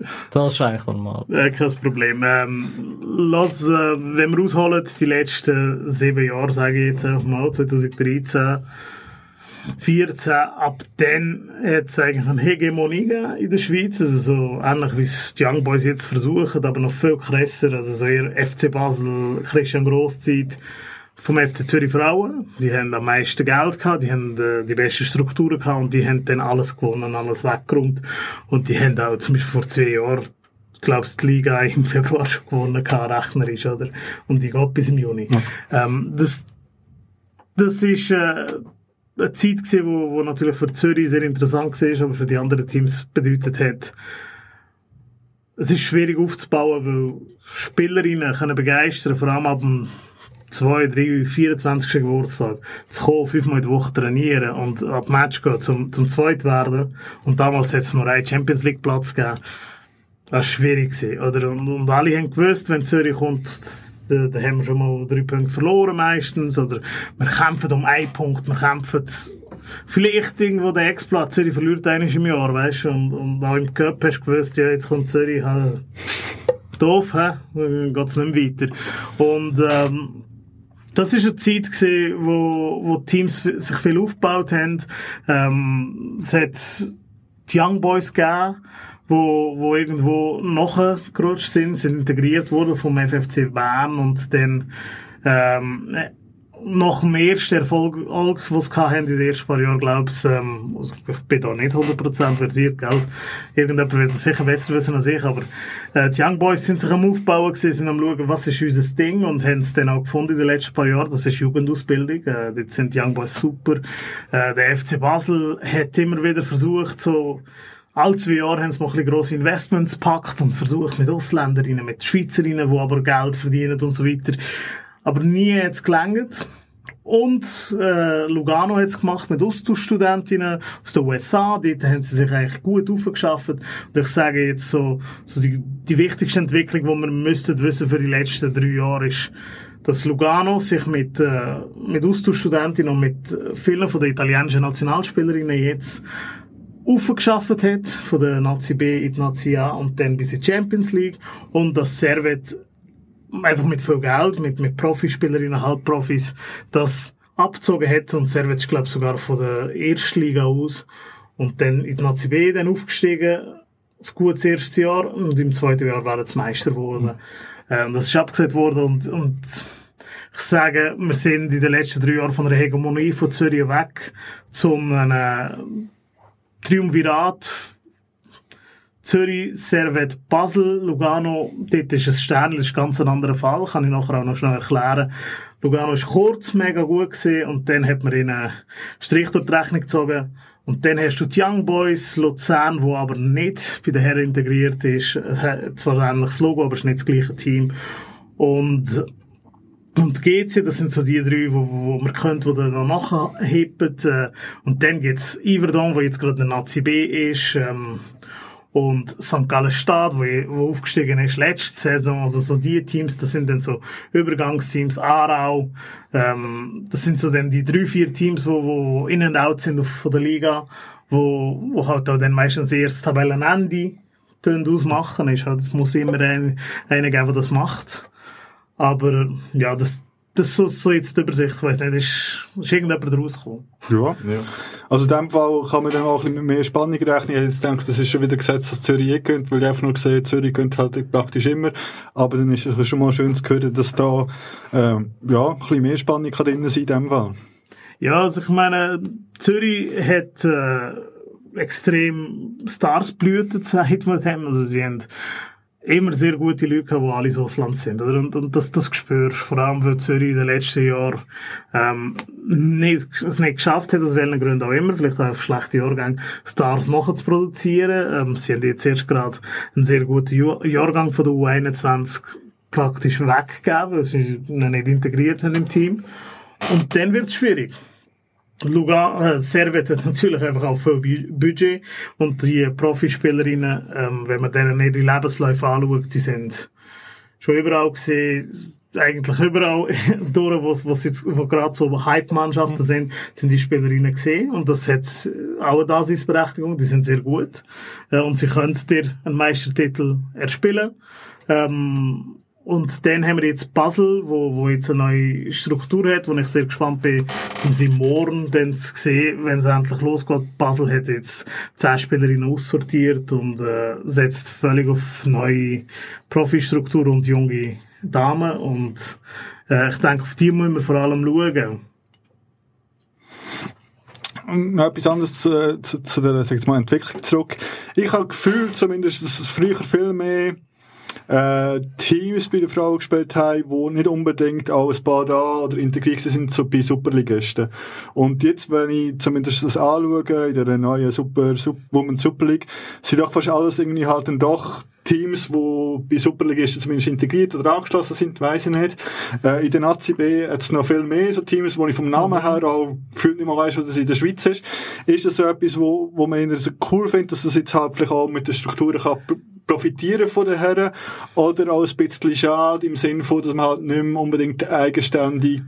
<laughs> das ist eigentlich normal. Äh, kein Problem. Ähm, lass, äh, wenn wir ausholen, die letzten sieben Jahre, sage ich jetzt einfach mal, 2013, 14, ab dann hat es eigentlich eine Hegemonie in der Schweiz, also so ähnlich wie es die Young Boys jetzt versuchen, aber noch viel krasser, also so eher FC Basel, Christian Grosszeit, vom FC Zürich Frauen. Die haben am meisten Geld gehabt, die haben äh, die besten Strukturen gehabt und die haben dann alles gewonnen, alles weggeräumt. Und die haben auch zum Beispiel vor zwei Jahren, glaubst die Liga <laughs> im Februar schon gewonnen gehabt, rechnerisch, oder? Und die geht bis im Juni. Ähm, das, das ist, äh, eine Zeit gewesen, wo, wo natürlich für Zürich sehr interessant war, aber für die anderen Teams bedeutet hat, es ist schwierig aufzubauen, weil Spielerinnen können begeistern, vor allem ab dem zwei, drei, 24. Geburtstag zu kommen, fünfmal der Woche trainieren und ab Match gehen, zum, zum Zweit werden. Und damals hat es nur einen Champions League Platz gegeben. Das war schwierig oder? Und, und alle haben gewusst, wenn Zürich kommt, da, da haben wir schon mal drei Punkte verloren meistens, oder wir kämpfen um einen Punkt, wir kämpfen vielleicht irgendwo der Ex-Platz, Zürich verliert eines im Jahr, weißt du, und, und auch im Cup hast du gewusst, ja, jetzt kommt Zürich, halt, doof, hä? Dann geht's nicht mehr weiter. Und, ähm, das ist eine Zeit gewesen, wo, wo Teams sich viel aufgebaut haben. Ähm, es hat die Young Boys gegeben, wo, wo irgendwo nachgerutscht sind, sind integriert worden vom FFC Bern und dann, ähm, nach dem ersten Erfolg, den sie hatten in den ersten paar Jahren, glaube ich, ähm, also ich bin da nicht 100% versiert, gell? Irgendjemand wird das sicher besser wissen als ich, aber äh, die Young Boys sind sich am Aufbauen gewesen, sind am schauen, was ist unser Ding und haben es dann auch gefunden in den letzten paar Jahren, das ist Jugendausbildung, äh, dort sind die Young Boys super. Äh, der FC Basel hat immer wieder versucht, so alle zwei Jahre haben sie mal ein bisschen grosse Investments gepackt und versucht mit Ausländerinnen, mit Schweizerinnen, die aber Geld verdienen und so weiter. Aber nie es gelangt. Und äh, Lugano hat es gemacht mit Austauschstudentinnen aus den USA. Dort haben sie sich eigentlich gut aufgeschafft. Und ich sage jetzt so, so die, die wichtigste Entwicklung, die wir müssten wissen für die letzten drei Jahre ist, dass Lugano sich mit, äh, mit Austauschstudentinnen und mit vielen von den italienischen Nationalspielerinnen jetzt aufgeschafft hat, von der Nazi B in die Nazi A und dann bis in die Champions League. Und dass Servet einfach mit viel Geld, mit, mit Profispielerinnen, Halbprofis, das abgezogen hat. Und Servet glaube sogar von der Erstliga aus. Und dann in die Nazi B dann aufgestiegen, ein gutes erstes Jahr. Und im zweiten Jahr waren sie Meister geworden. Äh, und das ist abgesagt worden. Und, und ich sage, wir sind in den letzten drei Jahren von der Hegemonie von Zürich weg zum einem Triumvirat Zürich, Servet, Basel, Lugano, dort ist ein Stern, das ist ganz ein anderer Fall, kann ich nachher auch noch schnell erklären. Lugano ist kurz mega gut gewesen und dann hat man ihnen einen Strich durch die Rechnung gezogen. Und dann hast du die Young Boys, Luzern, wo aber nicht bei den Herren integriert ist. Zwar ein ähnliches Logo, aber es ist nicht das gleiche Team. Und und GC, das sind so die drei, wo, wo man könnte, die dann noch nachheben. Äh, und dann gibt's Iverdon, wo jetzt gerade der Nazi B ist. Ähm, und St. Gallen Stad, wo, wo aufgestiegen ist letzte Saison. Also so die Teams, das sind dann so Übergangsteams, Aarau. Ähm, das sind so dann die drei, vier Teams, wo, wo in and out sind auf, von der Liga, wo, wo halt auch dann meistens erst Tabellenende ausmachen. Ist halt, es muss immer einen, einen geben, der das macht. Aber ja, das, das ist so, so jetzt die Übersicht. Ich weiss nicht, ist, ist irgendjemand rausgekommen? Ja. Also in dem Fall kann man dann auch ein bisschen mehr Spannung rechnen. Ich jetzt gedacht, das ist schon wieder gesetzt, dass Zürich gönnt, weil ich einfach nur gesehen Zürich gönnt halt praktisch immer. Aber dann ist es schon mal schön zu hören, dass da, ähm, ja, ein bisschen mehr Spannung kann drin sein in dem Fall. Ja, also ich meine, Zürich hat äh, extrem Stars blüht, <laughs> sagt man dem. Also sie haben immer sehr gute Leute gehabt, die alle aus Ausland sind. Oder? Und, und das, das spürst vor allem weil Zürich in den letzten Jahren ähm, nicht, es nicht geschafft hat, aus welchen Gründen auch immer, vielleicht auch auf schlechte Jahrgänge, Stars nachher zu produzieren. Ähm, sie haben jetzt erst gerade einen sehr guten Jahrgang von der U21 praktisch weggegeben, weil sie ihn nicht integriert haben im Team. Und dann wird es schwierig. Lugan, äh, Servet hat natürlich einfach auch viel Bu- Budget. Und die Profispielerinnen, ähm, wenn man deren ihre Lebensläufe anschaut, die sind schon überall gesehen, eigentlich überall <laughs> durch, wo, wo, jetzt, wo gerade so Hype-Mannschaften sind, sind die Spielerinnen gesehen. Und das hat auch eine Daseinsberechtigung, die sind sehr gut. Äh, und sie können dir einen Meistertitel erspielen. Ähm, und dann haben wir jetzt Basel, wo, wo jetzt eine neue Struktur hat, wo ich sehr gespannt bin, um sie morgen dann zu sehen, wenn es endlich losgeht. Basel hat jetzt zehn Spielerinnen aussortiert und äh, setzt völlig auf neue Profistruktur und junge Damen. Und äh, ich denke, auf die müssen wir vor allem schauen. Noch etwas anderes zu, zu, zu der, sag ich mal, Entwicklung zurück. Ich habe gefühlt zumindest, dass es früher viel mehr äh, Teams bei den Frauen gespielt haben, die nicht unbedingt als Bada oder integriert sind so bei Superligisten. Und jetzt, wenn ich zumindest das anschaue, in der neuen Super, Super Women's Super League, sind doch fast alles irgendwie halt dann doch Teams, die bei Superligisten zumindest integriert oder angeschlossen sind, weiss ich nicht. Äh, in der Nazi B hat es noch viel mehr so Teams, wo ich vom Namen her auch gefühlt nicht mehr weiss, was das in der Schweiz ist. Ist das so etwas, wo, wo man eher so cool findet, dass das jetzt halt vielleicht auch mit den Strukturen kann profitieren von den Herren oder auch ein bisschen schade im Sinne von, dass man halt nicht mehr unbedingt eigenständig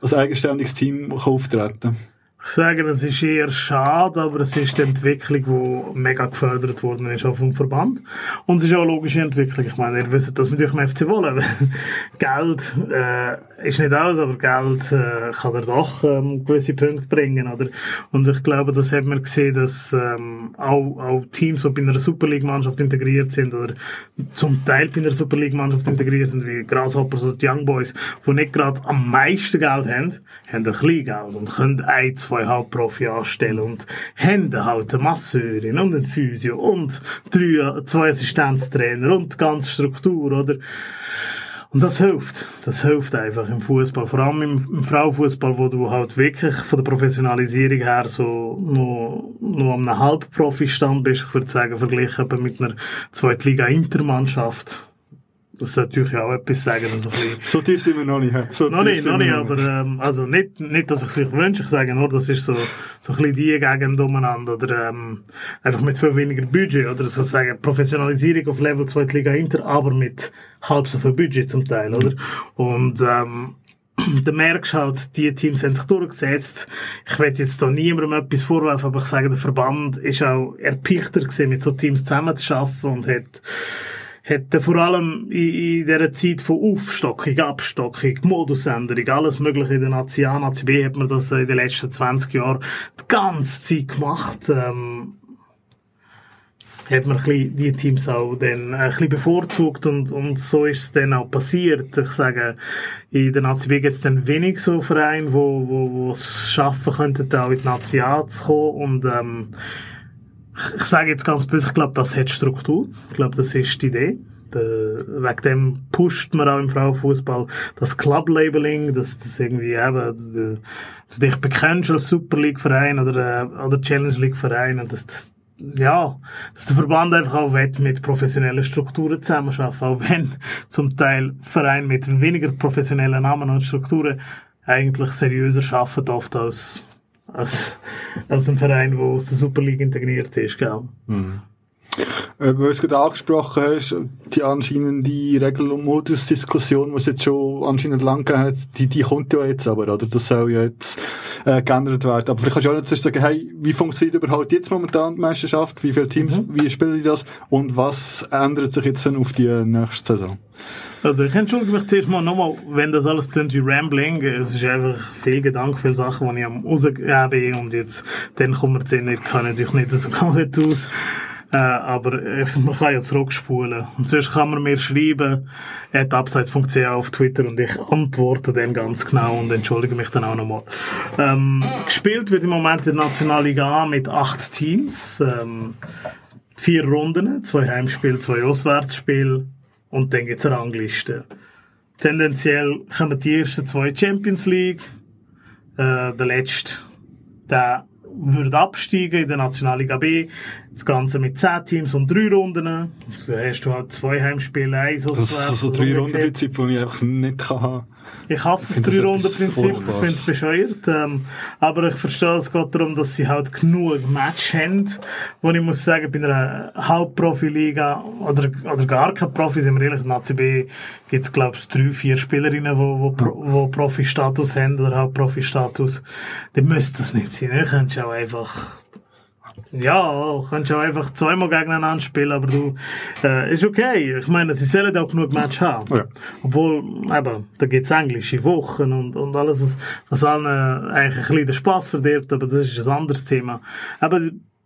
als eigenständiges Team auftreten kann? Ich sage, es ist eher schade, aber es ist die Entwicklung, die mega gefördert worden ist auch vom Verband. Und es ist auch eine logische Entwicklung. Ich meine, ihr wisst, dass wir durch den FC wollen. <laughs> Geld äh, ist nicht alles, aber Geld äh, kann er doch ähm, gewisse Punkte bringen. Oder? Und ich glaube, das hat man gesehen, dass ähm, auch, auch Teams, die bei einer Super League-Mannschaft integriert sind oder zum Teil bei einer Super League-Mannschaft integriert sind, wie Grasshoppers oder die Young Boys, die nicht gerade am meisten Geld haben, haben ein bisschen Geld und können ein, zwei Hauptprofi anstellen und haben halt eine Masseurin und einen Physio und drei, zwei Assistenztrainer und die ganze Struktur, oder? Und das hilft. Das hilft einfach im Fußball. Vor allem im, im Frauenfußball, wo du halt wirklich von der Professionalisierung her so noch, noch am einem Halbprofi-Stand bist. Ich würde sagen, verglichen mit einer Zweitliga-Intermannschaft. Das sollte natürlich auch etwas sagen. Also ein bisschen So tief sind wir noch nicht. So noch nicht, noch nicht, aber ähm, also nicht, nicht, dass ich es euch wünsche, ich sage nur, das ist so, so ein bisschen die Gegend umeinander oder ähm, einfach mit viel weniger Budget oder sozusagen Professionalisierung auf Level 2 Liga Inter, aber mit halb so viel Budget zum Teil, oder? Und ähm, <clears throat> da merkst halt, die Teams haben sich durchgesetzt. Ich will jetzt da niemandem etwas vorwerfen, aber ich sage, der Verband ist auch erpichter gewesen, mit so Teams zusammenzuarbeiten und hat hat vor allem in, in dieser Zeit von Aufstockung, Abstockung, Modusänderung, alles mögliche in der Nazi A, Nazi B hat man das in den letzten 20 Jahren die ganze Zeit gemacht. Ähm, hat man die Teams auch dann ein bevorzugt und, und so ist es dann auch passiert. Ich sage, in der Nazi B gibt es dann wenig so Vereine, wo, wo, wo es schaffen könnten, auch in die Nazi A zu kommen und ähm, ich- sage jetzt ganz böse, ich glaube, das hat Struktur. Ich glaube, das ist die Idee. Der, wegen dem pusht man auch im Frauenfußball das Club-Labeling, dass das irgendwie eben, dass du dich bekennst als Super League-Verein oder, äh, oder Challenge League-Verein und dass das ja, dass der Verband einfach auch will mit professionellen Strukturen zusammenarbeiten, auch wenn zum Teil Vereine mit weniger professionellen Namen und Strukturen eigentlich seriöser arbeiten oft als, als, als ein Verein, der aus der Super League integriert ist, gell? Äh, weil du es gerade angesprochen hast, die anscheinende Regel- und Modusdiskussion, die es jetzt schon anscheinend lang hat, die, die kommt ja jetzt aber, oder? Das soll ja jetzt äh, geändert werden. Aber vielleicht kannst du auch jetzt sagen, hey, wie funktioniert überhaupt jetzt momentan die Meisterschaft? Wie viele Teams, wie spielen die das? Und was ändert sich jetzt dann auf die nächste Saison? Also ich entschuldige mich zuerst mal nochmal, wenn das alles klingt wie Rambling. Es ist einfach viel Gedanke, viele Sachen, die ich am rausgeben und jetzt, dann kommt mir zu ich kann natürlich nicht so <laughs> gut aus. Äh, aber man kann ja zurückspulen. Und sonst kann man mir schreiben, at abseits.ch auf Twitter und ich antworte dann ganz genau und entschuldige mich dann auch nochmal. Ähm, gespielt wird im Moment in der Nationalliga A mit acht Teams. Ähm, vier Runden, zwei Heimspiele, zwei Auswärtsspiele und dann gibt's eine Rangliste. Tendenziell kommen die ersten zwei Champions League, äh, der letzte, der würde absteigen in der Nationalliga B. Das Ganze mit zehn Teams und drei Runden. Da hast du halt zwei Heimspiele, eins Das ist so, so drei Rundenprinzip, das ich einfach nicht kann haben. Ich hasse das Ich das Drei-Runden-Prinzip, ich finde es bescheuert. Ähm, aber ich verstehe, es geht darum, dass sie halt genug Match haben. Wo ich muss sagen, bei einer Hauptprofi-Liga oder, oder gar kein Profi, sind wir ehrlich, in der ACB gibt es, glaube ich, drei, vier Spielerinnen, die wo, wo, Pro- wo Profi-Status haben oder Hauptprofi-Status. Dann müsste das nicht sein. Könntest du auch einfach ja, kannst auch einfach zweimal gegeneinander spielen, aber du, äh, ist okay. Ich meine, sie sollen auch genug Match haben. Ja. Obwohl, eben, da gibt's englische Wochen und, und alles, was, was allen äh, eigentlich ein bisschen den Spass verdirbt, aber das ist ein anderes Thema. Aber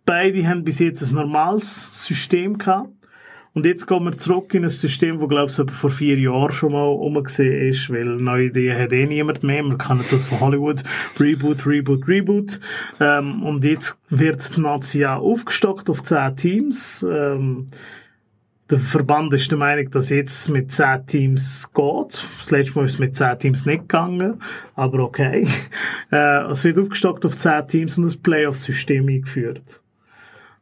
beide haben bis jetzt ein normales System gehabt. Und jetzt gehen wir zurück in ein System, das, glaube ich, vor vier Jahren schon mal umgesehen ist, weil neue Ideen hat eh niemand mehr. Wir kennen das von Hollywood. Reboot, Reboot, Reboot. Ähm, und jetzt wird die Nazi auch aufgestockt auf zehn Teams. Ähm, der Verband ist der Meinung, dass jetzt mit 10 Teams geht. Das letzte Mal ist es mit 10 Teams nicht gegangen. Aber okay. <laughs> Äh, es wird aufgestockt auf 10 Teams und das Playoff-System eingeführt.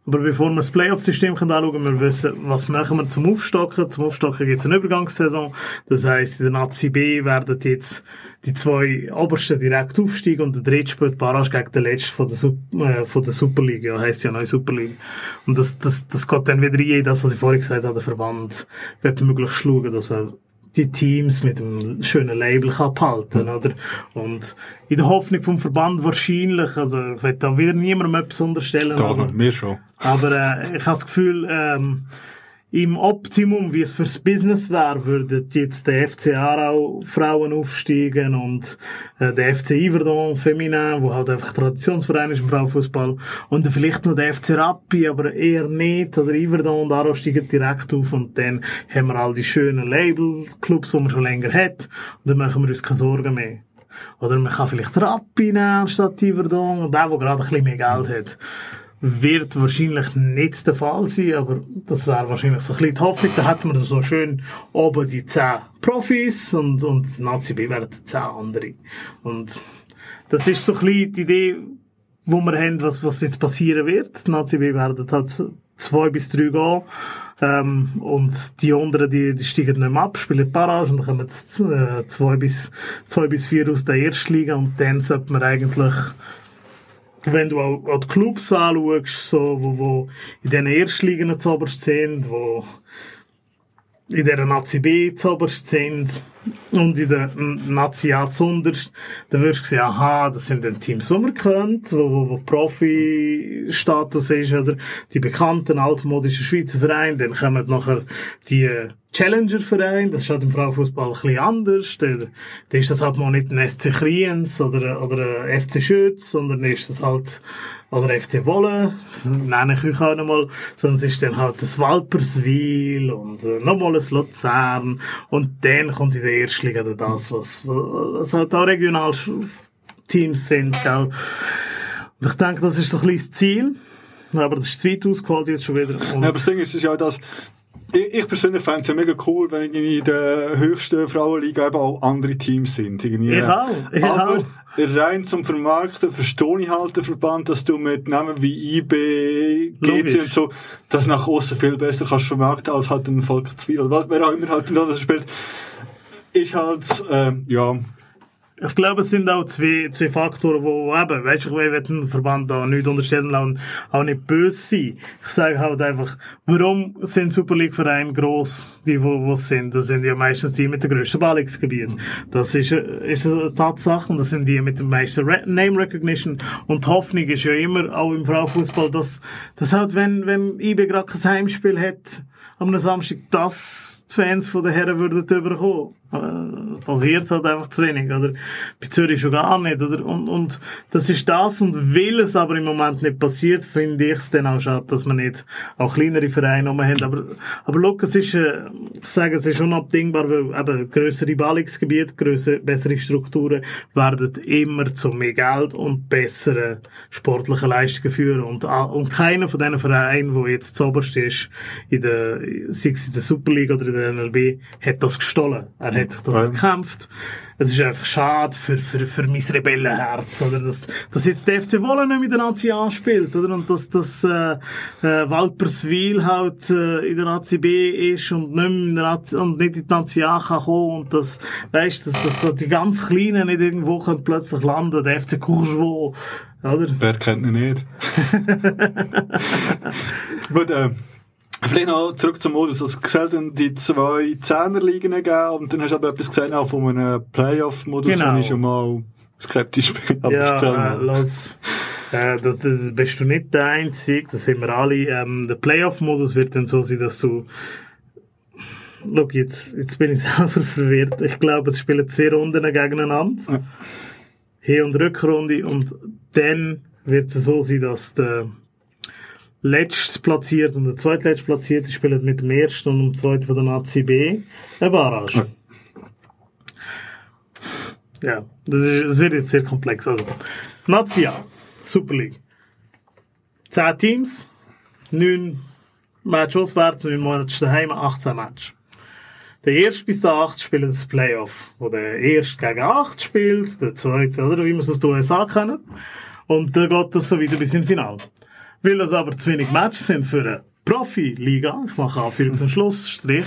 Aber bevor wir das Playoff-System anschauen können, wir wissen, was machen wir zum Aufstocken. Zum Aufstocken gibt es eine Übergangssaison. Das heisst, in der Nazi B werden jetzt die zwei obersten direkt aufsteigen und der dritte spielt Barrage gegen den letzten von der, Sup äh, von der Superliga. Ja, heisst ja neue Superliga. Und das, das, das geht dann wieder rein in das, was ich vorhin gesagt habe, der Verband wird möglichst schauen, dass er die Teams mit einem schönen Label kann behalten, oder? Und in der Hoffnung vom Verband wahrscheinlich, also ich will da wieder niemandem etwas unterstellen, Da, aber, mir schon. aber äh, ich habe das Gefühl, ähm, im Optimum, wie es fürs Business wäre, würden jetzt der FC Aarau Frauen aufsteigen und äh, der FC Yverdon Feminin, wo halt einfach Traditionsverein ist im Frauenfußball. Und vielleicht noch der FC Rappi, aber eher nicht, oder Yverdon und Aarau steigen direkt auf und dann haben wir all die schönen Label-Clubs, die man schon länger hat. Und dann machen wir uns keine Sorgen mehr. Oder man kann vielleicht Rappi nehmen anstatt Yverdon, der, der gerade ein bisschen mehr Geld hat wird wahrscheinlich nicht der Fall sein, aber das wäre wahrscheinlich so ein bisschen die Hoffnung. Da hätten wir so schön oben die 10 Profis und, und Nazi B wären 10 andere. Und das ist so ein bisschen die Idee, wo wir haben, was, was jetzt passieren wird. Die Nazi B werden halt zwei bis drei gehen. Ähm, und die anderen, die, die steigen nicht mehr ab, spielen Barrage und dann kommen jetzt, äh, zwei bis, zwei bis vier aus der ersten Liga und dann sollte man eigentlich wenn du auch, die Clubs anschaust, so, wo, wo in diesen Erstligen zuoberst sind, wo in der Nazi B zuoberst sind und in der Nazi A zuunterst, dann wirst du sehen, aha, das sind dann Teams, die man kennt, wo, wo, wo Profi-Status ist, oder? Die bekannten altmodischen Schweizer Vereine, dann kommen nachher die Challenger-Verein, das ist halt im Frauenfußball ein bisschen anders. Da, da ist das halt mal nicht ein SC Kriens oder, oder ein FC Schütz, sondern ist das halt, oder FC Wolle, das nenne ich euch auch nochmal, es ist dann halt das Walperswil und äh, nochmal ein Luzern und dann kommt in der ersten Liga dann das, was, was halt auch regional Teams sind, gell. Und ich denke, das ist so ein bisschen das Ziel. Aber das ist zu weit ausgeholt jetzt schon wieder. Und Ja, aber das Ding ist, ist ja, dass ich, ich persönlich fände es ja mega cool, wenn in der höchsten Frauenliga eben auch andere Teams sind. Irgendwie. Ich auch, ich aber auch. rein zum Vermarkten verstehe ich halt den Verband, dass du mit Namen wie IB, GC Logisch. und so, das nach außen viel besser kannst vermarkten als halt ein Volker Zwiel. Oder wer auch immer halt da das spielt, ist halt, ähm, ja, Ich glaube, es sind auch zwei, zwei Faktoren, wo, eben, weißt du, ich will den Verband da nicht unterstellen und auch nicht böse sein. Ich sage halt einfach, warum sind Super League Vereine gross, die wo, wo sind? Das sind ja meistens die mit dem grössten Ballungsgebiet. Das ist, äh, ist eine Tatsache und das sind die mit dem meisten Re Name Recognition. Und die Hoffnung ist ja immer, auch im Frauenfußball, dass, dass halt, wenn, wenn IB gerade kein Heimspiel hat, am Samstag, dass die Fans von den Herren würden überkommen. Äh, passiert halt einfach zu wenig, oder? Bei Zürich schon gar nicht, oder? Und, und das ist das, und weil es aber im Moment nicht passiert, finde ich es dann auch schade, dass wir nicht auch kleinere Vereine rum haben. Aber, aber schau, es ist, äh, ich sage, es ist unabdingbar, weil eben grössere Ballungsgebiete, grössere, bessere Strukturen werden immer zu mehr Geld und besseren sportlichen Leistungen führen. Und, a- und keiner von diesen Vereinen, der jetzt zuoberst ist, in der, sei es in der Superliga oder in der NLB, hat das gestohlen. Er hat sich das Ja. erkämpft. Es ist einfach schade für, für, für mein Rebellenherz, oder? Dass, dass jetzt der FC Wolle nicht mit der Nazi A spielt, oder? Und dass, dass, äh, äh, Walperswil halt, äh, in der Nazi B ist und nicht, in der Nazi, und nicht in die Nazi A kann kommen und dass, weißt, dass, dass, dass die ganz Kleinen nicht irgendwo können plötzlich landen, der FC Courgevoix, oder? wer kennt ihn nicht? <laughs> Gut, äh, Vielleicht noch zurück zum Modus. Also, dann die zwei Zehnerligen geben und dann hast du aber etwas gesehen auch von einem Playoff-Modus, Genau. wo ich schon mal skeptisch bin. <laughs> Aber Ja, äh, lass, äh, das, das bist du nicht der Einzige, das sind wir alle. Ähm, der Playoff-Modus wird dann so sein, dass du Schau, jetzt, jetzt bin ich <laughs> selber verwirrt. Ich glaube, es spielen zwei Runden gegeneinander. Ja. Hin- und Rückrunde. Und dann wird es so sein, dass der letztplatzierte und der zweitletztplatzierte spielen mit dem ersten und dem zweiten von der Nazi B eine Barrage. Ja, das, ist, das wird jetzt sehr komplex. Also, Nazi A, Super League. Zehn Teams, neun Match auswärts, neun Monate daheim, 18 Match. Der erste bis der acht spielen das Playoff, wo der erste gegen acht spielt, der zweite, oder wie wir es aus den USA kennen. Und dann geht das so wieder bis ins Finale. Weil das aber zu wenig Matches sind für eine Profi-Liga, ich mache Anführungs- und Schlussstrich,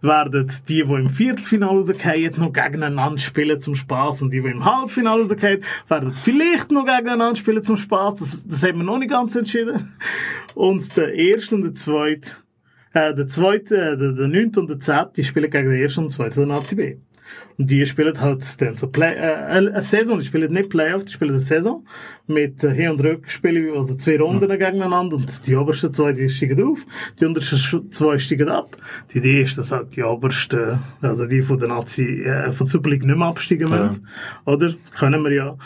werden die, die im Viertelfinale rausgehen, noch gegeneinander spielen zum Spaß und die, die im Halbfinale rausgehen, werden vielleicht noch gegeneinander spielen zum Spaß. Das, das haben wir noch nicht ganz entschieden. Und der erste und der zweite, äh, der zweite, äh, der, neunte und der zehnte, die spielen gegen den ersten und zweiten von der Nazi B. Und die spielen halt dann so Play, äh, eine Saison, die spielen nicht Playoff, die spielen eine Saison mit äh, Hin- und Rückspielen, also zwei Runden gegeneinander und die obersten zwei, die steigen auf, die untersten zwei steigen ab. Die, die ersten sagt die obersten, also die von der Nazi, äh, von der Super League nicht mehr absteigen müssen. Oder? Können wir ja.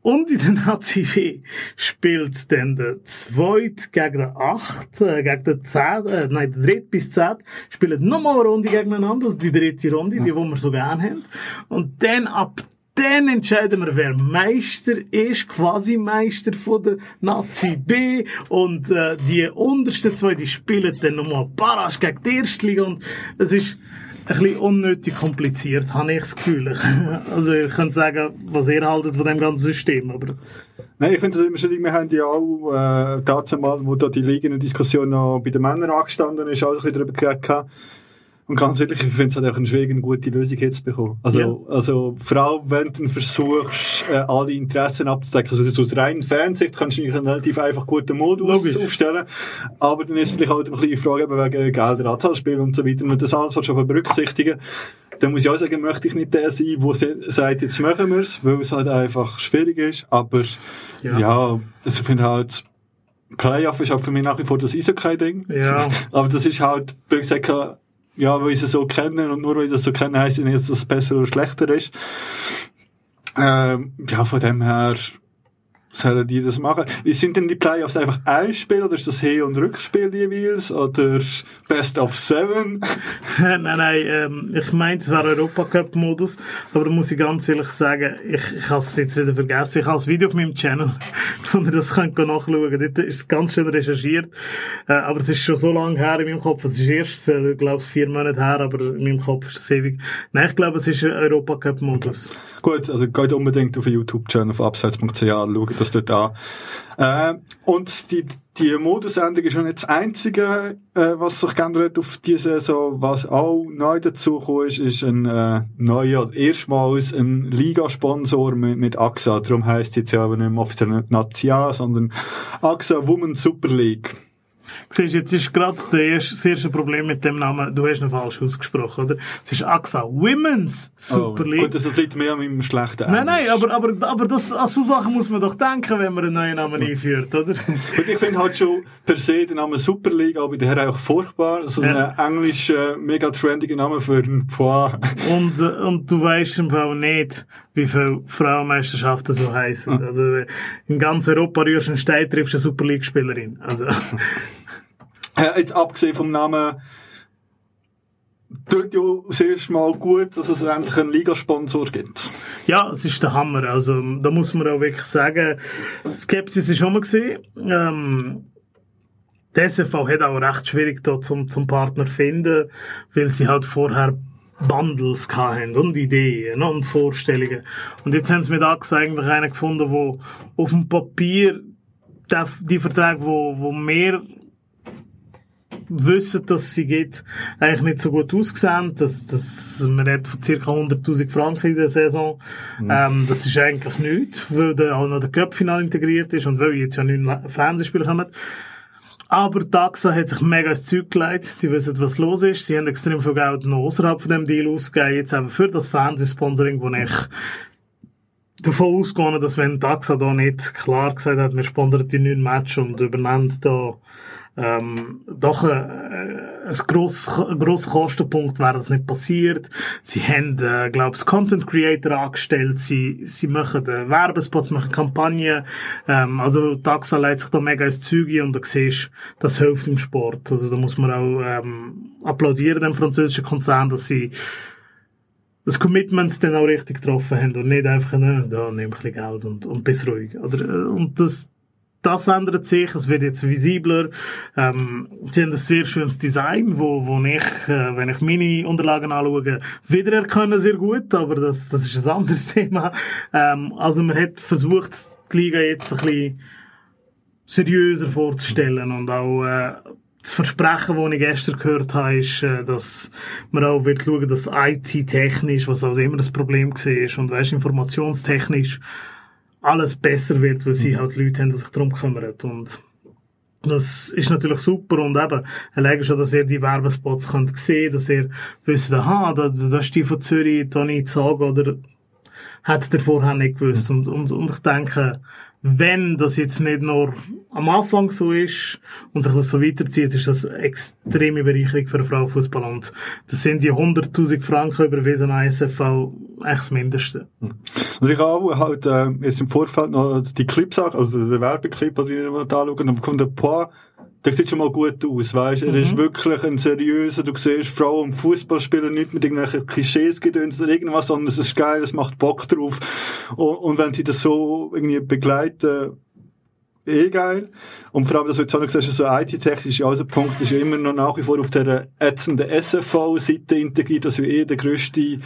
Und in der Nazi B spielt dann der Zweit gegen den Acht, äh, gegen den Zehn, äh, nein, der Dritt bis Zehn, spielen nochmal eine Runde gegeneinander, also die dritte Runde, die, die wir so gerne haben. Und dann ab dann entscheiden wir, wer Meister ist, quasi Meister von der Nazi B. Und äh, die untersten zwei, die spielen dann nochmal Barrage gegen die erste Liga. Und es ist ein bisschen unnötig kompliziert, habe ich das Gefühl. <laughs> Also ich könnte sagen, was ihr haltet von dem ganzen System, aber... Nein, ich finde das immer schwierig. Wir haben ja auch, äh, dazu mal, wo da die Ligen-Diskussion noch bei den Männern angestanden ist, auch ein bisschen darüber geredet. Und ganz ehrlich, ich finde es halt auch in Schweden eine gute Lösung jetzt bekommen. Also, Ja. also, vor allem, wenn du versuchst, äh, alle Interessen abzudecken. Also, aus rein Fansicht kannst du eigentlich einen relativ einfach guten Modus Logisch. aufstellen. Aber dann ist vielleicht halt ein bisschen die Frage eben wegen Gelder, Anzahlspiel und so weiter. Wenn das alles aber berücksichtigen dann muss ich auch sagen, möchte ich nicht der sein, der sagt, jetzt machen wir's, weil es halt einfach schwierig ist. Aber, Ja. ja, also ich finde halt, Playoff ist halt für mich nach wie vor das Eishockey-Ding. Ja. <laughs> Aber das ist halt, wie gesagt, ja, weil es so kennen und nur weil ich das so kenne, heisst nicht, dass es besser oder schlechter ist. Ähm, ja, von dem her sollen die das machen. Wie sind denn die Playoffs einfach ein Spiel oder ist das Hin- und Rückspiel jeweils? Oder Best of Seven? <laughs> nein, nein, ähm, ich meinte, es wäre Europacup-Modus, aber da muss ich ganz ehrlich sagen, ich, ich habe es jetzt wieder vergessen. Ich habe das Video auf meinem Channel, <laughs> wo ihr das könnt nachschauen könnt. Dort ist es ganz schön recherchiert, äh, aber es ist schon so lange her in meinem Kopf. Es ist erst, äh, glaube ich, vier Monate her, aber in meinem Kopf ist es ewig. Nein, ich glaube, es ist ein Europacup-Modus. Gut, also geht unbedingt auf den YouTube-Channel auf abseits.ch schauen das dort an. Äh, und die, die Modusänderung ist ja nicht das Einzige, äh, was sich geändert auf diese Saison. Was auch neu dazugekommen ist, ist ein äh, neuer, erstmals ein Ligasponsor mit, mit AXA. Darum heisst jetzt ja aber nicht mehr offiziell nicht Nazia, sondern AXA Women's Super League. Siehst, jetzt ist gerade das erste, Problem mit dem Namen, du hast ihn falsch ausgesprochen, oder? Es ist AXA Women's Super Oh, League. gut, das liegt mehr an meinem schlechten Nein, nein, Englisch. aber, aber, aber das, an so Sachen muss man doch denken, wenn man einen neuen Namen einführt, oder? <laughs> Und ich finde halt schon per se den Namen Super League auch bei der auch furchtbar. Also Ja. ein englischer, mega trendiger Name für ein Poir. Und, äh, und du weißt im Fall nicht, wie viele Frauenmeisterschaften so heißen. Also, äh, in ganz Europa rührst du einen Stein, triffst du eine Super League-Spielerin. Also, <laughs> Äh, jetzt abgesehen vom Namen, tut ja das erste Mal gut, dass es endlich einen Ligasponsor gibt. ja, es ist der Hammer. Also, da muss man auch wirklich sagen, Skepsis ist schon mal gesehen. Ähm, die SFV hat auch recht schwierig da zum, zum Partner finden, weil sie halt vorher Bundles hatten und Ideen und Vorstellungen. Und jetzt haben sie mit AXA eigentlich einen gefunden, wo auf dem Papier die, Verträge, wo, wo mehr wissen, dass sie geht, eigentlich nicht so gut ausgesehen. Das, das, man redet von ca. 100.000 Franken in der Saison. Ähm, das ist eigentlich nichts, weil da auch noch der Cup-Final integriert ist und weil jetzt ja neun Fernsehspiele kommen. Aber Daxa hat sich mega ins Zeug gelegt. Die wissen, was los ist. Sie haben extrem viel Geld noch außerhalb von dem Deal ausgegeben. Jetzt eben für das Fernsehsponsoring, wo ich davon ausgehe, dass wenn Daxa da nicht klar gesagt hat, wir sponsern die neuen Match und übernehmen da ähm, doch äh, ein grosser grosser Kostenpunkt wäre das nicht passiert. Sie haben, äh, glaube ich, Content Creator angestellt, sie, sie machen äh, Werbespots, machen Kampagnen, ähm, also Taxa leitet sich da mega ins Züge und da siehst das hilft im Sport. Also da muss man auch ähm, applaudieren dem französischen Konzern, dass sie das Commitment dann auch richtig getroffen haben und nicht einfach, ne, da nimm ein bisschen Geld und, und bist ruhig. Oder, äh, und das, das ändert sich, es wird jetzt visibler. Ähm, sie haben ein sehr schönes Design, wo, wo ich, äh, wenn ich meine Unterlagen anschaue, wiedererkenne sehr gut, aber das, das ist ein anderes <laughs> Thema. Ähm, also man hat versucht, die Liga jetzt ein bisschen seriöser vorzustellen und auch äh, das Versprechen, das ich gestern gehört habe, ist, äh, dass man auch wird schauen, dass IT-technisch, was also immer das Problem war, und weißt, informationstechnisch alles besser wird, weil sie halt Leute haben, die sich darum kümmern. Und das ist natürlich super und eben, allein schon, dass ihr die Werbespots könnt sehen, dass ihr wisst, aha, da, da ist die von Zürich, Toni Zag, oder hat der vorher nicht gewusst. Und, und, und ich denke, wenn das jetzt nicht nur am Anfang so ist und sich das so weiterzieht, ist das eine extreme Bereicherung für Frauenfußball. Und das sind die 100.000 Franken überwiesen an SFV eigentlich das Mindeste. Also ich habe halt äh, jetzt im Vorfeld noch die Clips, also den Werbeclip, den ich mal anschaue, und dann kommt ein paar, der sieht schon mal gut aus, weißt Er ist Mhm. wirklich ein seriöser, du siehst Frauen im Fußballspielen nicht mit irgendwelchen Klischees gedöns oder irgendwas, sondern es ist geil, es macht Bock drauf. Und, und wenn die das so irgendwie begleiten, eh geil. Und vor allem, dass du jetzt auch noch gesagt hast, so IT-technisch, ja, also der Punkt ist ja immer noch nach wie vor auf der ätzenden SFV-Seite integriert, dass ja eh der grösste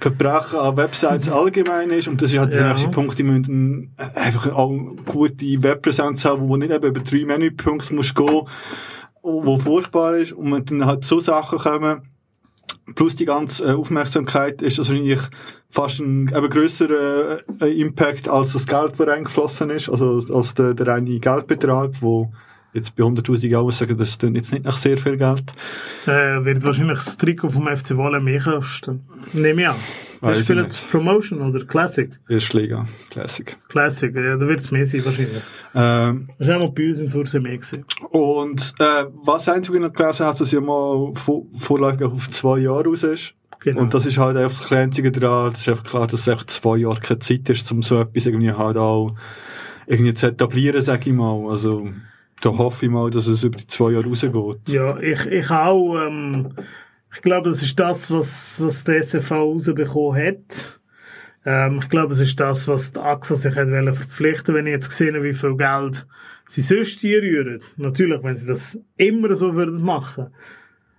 Verbrechen an Websites <laughs> allgemein ist. Und das ist halt der Ja. nächste Punkt, die müssen einfach auch gute Webpräsenz haben, wo nicht eben über drei Menüpunkte musst gehen, wo furchtbar ist. Und wenn dann halt so Sachen kommen, plus die ganze äh, Aufmerksamkeit ist wahrscheinlich fast ein eben grösserer äh, Impact als das Geld, das reingeflossen ist, also als der, der reine Geldbetrag, wo jetzt bei 100'000 Jahren sagen, das klingt jetzt nicht nach sehr viel Geld. Äh, wird wahrscheinlich das Trikot vom FC Wolle mehr kosten. Nehme ich an. Spielen nicht. Promotion oder Classic? Erste Liga, Classic. Classic, ja, da wird es mehr sein wahrscheinlich. Ähm, Das war auch mal bei uns in Surse mehr gewesen. und äh, was einzig noch gelesen hast, dass ja mal vor, vorläufig auf zwei Jahre raus ist. Genau. Und das ist halt einfach das Einzige daran, das ist einfach klar, dass es echt zwei Jahre keine Zeit ist, um so etwas irgendwie halt auch irgendwie zu etablieren, sag ich mal. Also, da hoffe ich mal, dass es über die zwei Jahre rausgeht. Ja, ich, ich auch. Ähm, ich glaube, das ist das, was, was der SFV rausbekommen hat. Ähm, ich glaube, es ist das, was die AXA sich hat verpflichten wenn ich jetzt gesehen wie viel Geld sie sonst einrühren. Natürlich, wenn sie das immer so würden machen,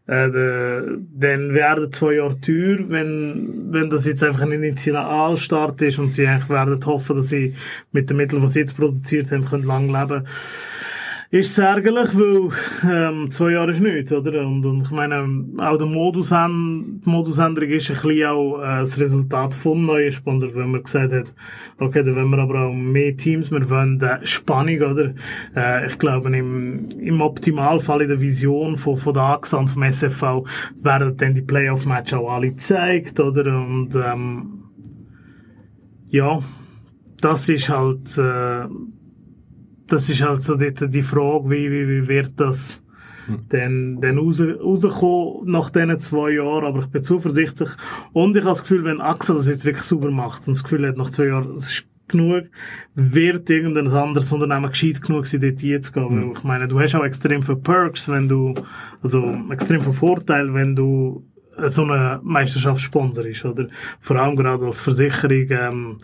äh, dann wären zwei Jahre teuer, wenn, wenn das jetzt einfach ein Initialstart ist und sie eigentlich werden hoffen, dass sie mit den Mitteln, die sie jetzt produziert haben, können lang leben ist es ärgerlich, weil ähm, zwei Jahre ist nichts, oder? Und, und ich meine, auch der Modus die Modusänderung ist ein bisschen auch äh, das Resultat vom neuen Sponsor, wenn man gesagt hat, okay, dann wollen wir aber auch mehr Teams, wir wollen äh, Spannung, oder? Äh, ich glaube, im, im Optimalfall in der Vision von, von der AXA und vom SFV werden dann die Playoff-Match auch alle gezeigt, oder? Und ähm, ja, das ist halt äh, das ist halt so dort die Frage, wie, wie, wie wird das dann, dann raus, rauskommen nach diesen zwei Jahren, aber ich bin zuversichtlich und ich habe das Gefühl, wenn AXA das jetzt wirklich sauber macht und das Gefühl hat, nach zwei Jahren, es ist genug, wird irgendein anderes Unternehmen gescheit genug sein, dort hinzugehen. Weil Ich meine, du hast auch extrem viele Perks, wenn du, also extrem viele Vorteile, wenn du so eine Meisterschaftssponsor ist, oder? Vor allem gerade als Versicherung, ähm,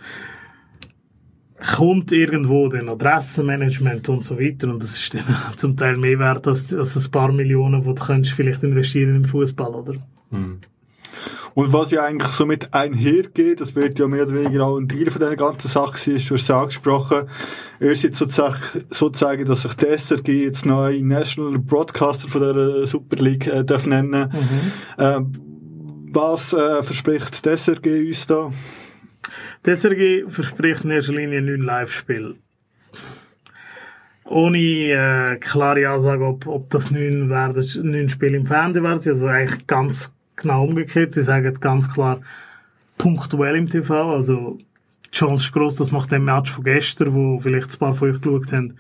kommt irgendwo den Adressenmanagement und so weiter und das ist dann <laughs> zum Teil mehr wert als, als ein paar Millionen, die du könntest vielleicht investieren im Fußball, oder? Und was ja eigentlich so mit einhergeht, das wird ja mehr oder weniger auch ein Teil von dieser ganzen Sache sein, ist, du hast es angesprochen, er ist jetzt sozusagen, sozusagen, dass sich der SRG jetzt neue National Broadcaster von der Super League äh, darf nennen. Ähm, was äh, verspricht der SRG uns da? Der SRG verspricht in erster Linie neun Live-Spiele. Ohne äh, klare Ansage, ob, ob das neun, werden, neun Spiele im Fernsehen werden. Also eigentlich ganz genau umgekehrt. Sie sagen ganz klar punktuell im TV. Also die Chance ist gross, dass nach dem Match von gestern, wo vielleicht ein paar von euch geschaut haben,